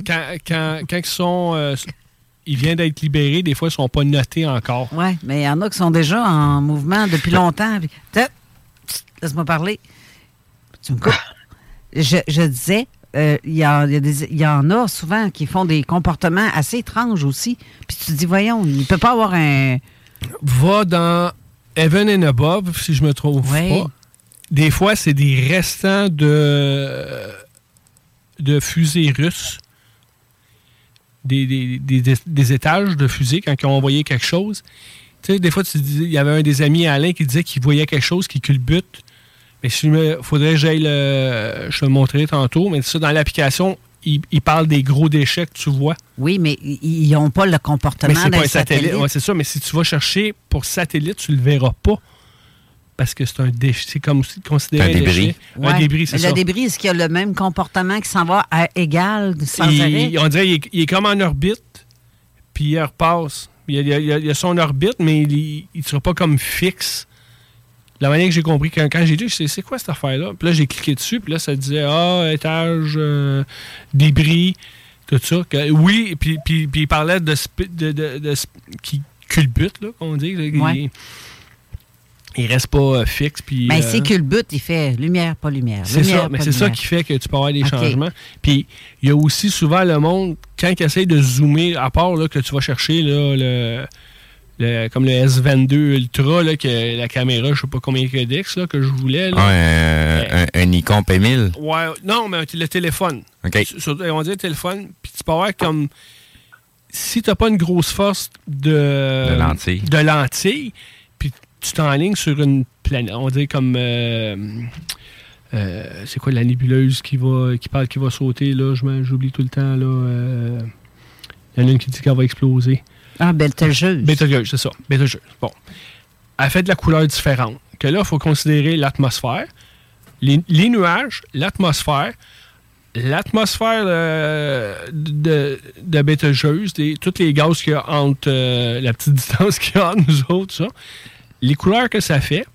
Quand, quand, quand ils sont. euh, ils viennent d'être libérés, des fois, ils ne sont pas notés encore. Oui, mais il y en a qui sont déjà en mouvement depuis longtemps. Laisse-moi parler. Tu me coupes. Je, je disais, euh, il y, a- y a des- il y en a souvent qui font des comportements assez étranges aussi. Puis tu te dis, voyons, il ne peut pas avoir un. Va dans Heaven and Above, si je me trompe Ouais. pas. Des fois, c'est des restants de, de fusées russes. Des, des- des- des étages de fusées quand ils ont envoyé quelque chose. Tu sais, des fois, tu dis- il y avait un des amis Alain qui disait qu'il voyait quelque chose qui culbute. Mais il faudrait que j'aille le. Je te le montrerai tantôt. Mais ça, dans l'application, il, il parle des gros déchets que tu vois. Oui, mais ils n'ont pas le comportement Mais c'est d'un pas un satellite. satellite. Ouais, c'est ça, mais si tu vas chercher pour satellite, tu le verras pas. Parce que c'est un déchet. C'est comme si- considéré Un un, débris. déchet. Ouais. Un débris, c'est Mais ça. Le débris, est-ce qu'il y a le même comportement qui s'en va à égal sans Il- arrêt? on dirait qu'il est, il est comme en orbite, puis il repasse. Il a, il y a- il y a son orbite, mais il ne sera pas comme fixe. La manière que j'ai compris, quand, quand j'ai dit, c'est quoi cette affaire-là? Puis là, j'ai cliqué dessus, puis là, ça disait, ah, étage, euh, débris, tout ça. Que- oui, puis, puis, puis il parlait de, de, de, qui culbute, là, qu'on dit. il-. Il, reste pas euh, fixe. Puis, Mais euh, c'est que le but, il fait lumière, pas lumière. c'est ça, mais c'est ça qui fait que tu peux avoir des changements. Puis il y a aussi souvent le monde, quand il essaie de zoomer, à part là, que tu vas chercher là, le, le- comme le S22 Ultra, là, que la caméra, je sais pas combien de DX là, que je voulais. là. Ouais, euh, un, un Nikon P1000. Ouais, non, mais le téléphone. Sur- on dit le téléphone, puis tu peux avoir comme. Si tu n'as pas une grosse force de, De lentilles. de lentilles, puis tu t'enlignes sur une planète, on dirait comme. euh, euh, c'est quoi la nébuleuse qui va qui parle qui va sauter là j'oublie tout le temps là euh, Il y en a une qui dit qu'elle va exploser. Ah, Betelgeuse. Betelgeuse, c'est ça. Betelgeuse. Bon. Elle fait de la couleur différente. Que là, il faut considérer l'atmosphère, les, nuages, l'atmosphère, l'atmosphère euh, de, de Betelgeuse, des- tous les gaz qu'il y a entre euh, la petite distance qu'il y a entre nous autres, ça. Les couleurs que ça fait.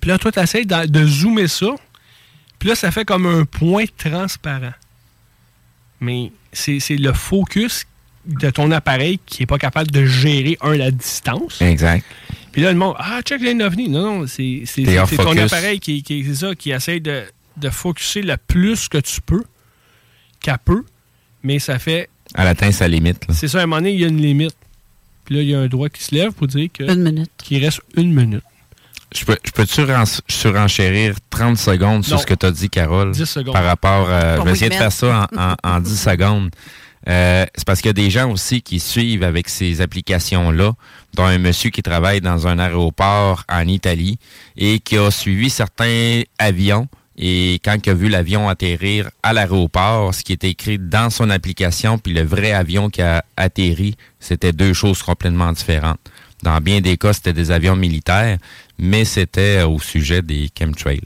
Puis là, toi, tu essaies de, de zoomer ça. Puis là, ça fait comme un point transparent. Mais c'est le focus de ton appareil qui n'est pas capable de gérer, un, la distance. Exact. Puis là, le monde, ah, check les ovnis. Non, non, c'est ton appareil qui, qui, c'est ça, qui essaie de, de focuser le plus que tu peux, qu'elle peut, mais ça fait, Elle atteint sa limite. c'est ça, à un moment donné, il y a une limite. Puis là, il y a un droit qui se lève pour dire que. Une minute. Qu'il reste une minute. Je peux- je peux-tu ren- surenchérir 30 secondes sur Non. ce que tu as dit, Carole? 10 secondes. Par rapport. euh, Pas je vais essayer de faire ça en, en- en 10 secondes. Euh, c'est parce qu'il y a des gens aussi qui suivent avec ces applications-là, dont un monsieur qui travaille dans un aéroport en Italie et qui a suivi certains avions. Et quand il a vu l'avion atterrir à l'aéroport, ce qui était écrit dans son application, puis le vrai avion qui a atterri, c'était deux choses complètement différentes. Dans bien des cas, c'était des avions militaires, mais c'était au sujet des chemtrails.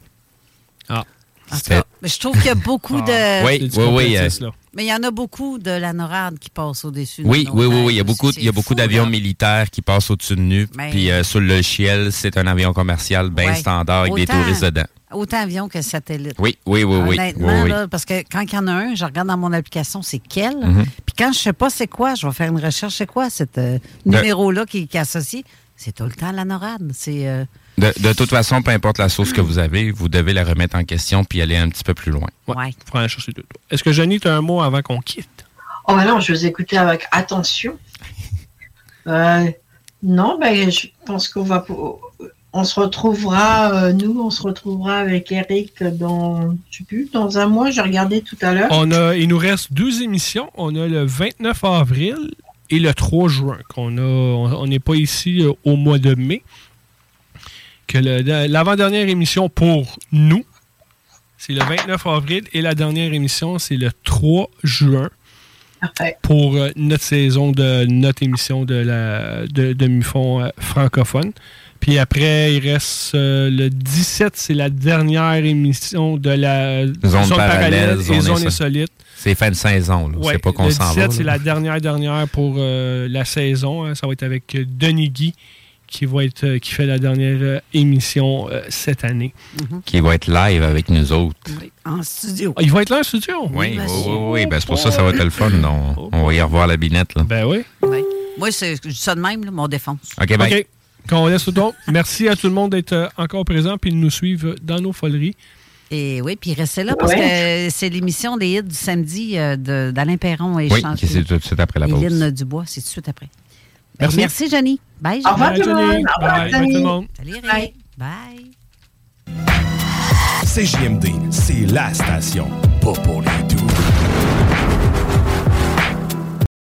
Ah. C'était- Mais je trouve qu'il y a beaucoup de. Oui, oui, oui. euh, Mais il y en a beaucoup de la NORAD qui passent au-dessus de Oui, nos oui, oui, oui. Il y a beaucoup, il y a beaucoup d'avions militaires qui passent au-dessus de nous. Puis euh, sur le ciel, c'est un avion commercial bien Ouais. standard avec des touristes dedans. Autant avion que satellite. Oui, oui, oui, oui. Honnêtement, oui, là, parce que quand il y en a un, je regarde dans mon application, c'est quel? Mhm. Puis quand je sais pas c'est quoi, je vais faire une recherche, c'est quoi ce De- numéro-là qui, qui est associé. C'est tout le temps la NORAD. C'est. euh, De, de toute façon, peu importe la source que vous avez, vous devez la remettre en question puis aller un petit peu plus loin. Ouais. Faut aller chercher deux tours. Est-ce que Jenny, tu as un mot avant qu'on quitte? Oh, bah non, je vous écoutais avec attention. Euh, non, ben, je pense qu'on va. On se retrouvera, euh, nous, on se retrouvera avec Eric dans, je sais plus, dans un mois, j'ai regardé tout à l'heure. On a, il nous reste deux émissions. On a le 29 avril et le 3 juin. qu'on a, on on n'est pas ici euh, au mois de mai. Que le- l'avant-dernière émission pour nous, c'est le 29 avril et la dernière émission, c'est le 3 juin. Pour euh, notre saison de notre émission de la de, de Mufon euh, francophone. Puis après, il reste euh, le 17, c'est la dernière émission de la Zone parallèle, et zone zone insolite. C'est fin de saison. là. Ouais, c'est pas qu'on le s'en 17, va. c'est là. la dernière dernière pour euh, la saison. hein. Ça va être avec Denis Guy qui va être euh, qui fait la dernière euh, émission euh, cette année. Qui va être live avec nous autres. En studio. Ah, il va être là en studio? Oui, oui, oui, oui. Ben, c'est pour ça que ça va être le fun. On, on va y revoir la binette. Là. Ben oui. Moi, c'est ça de même, là, mon défense. OK, bye. OK. Quand on laisse tout le merci à tout le monde d'être encore présent puis de nous suivre dans nos foleries. Et oui, puis restez là parce Ouais. que c'est l'émission des hits du samedi d'Alain Perron et Oui, c'est tout de suite après la pause. et Lynn Dubois, c'est tout de suite après. Merci. merci, Jenny. Bye, Au revoir, tout le monde. Au revoir, Bye. Bye, tout le monde. Salut, Eric. Bye. CJMD, c'est la station, pas pour les doux.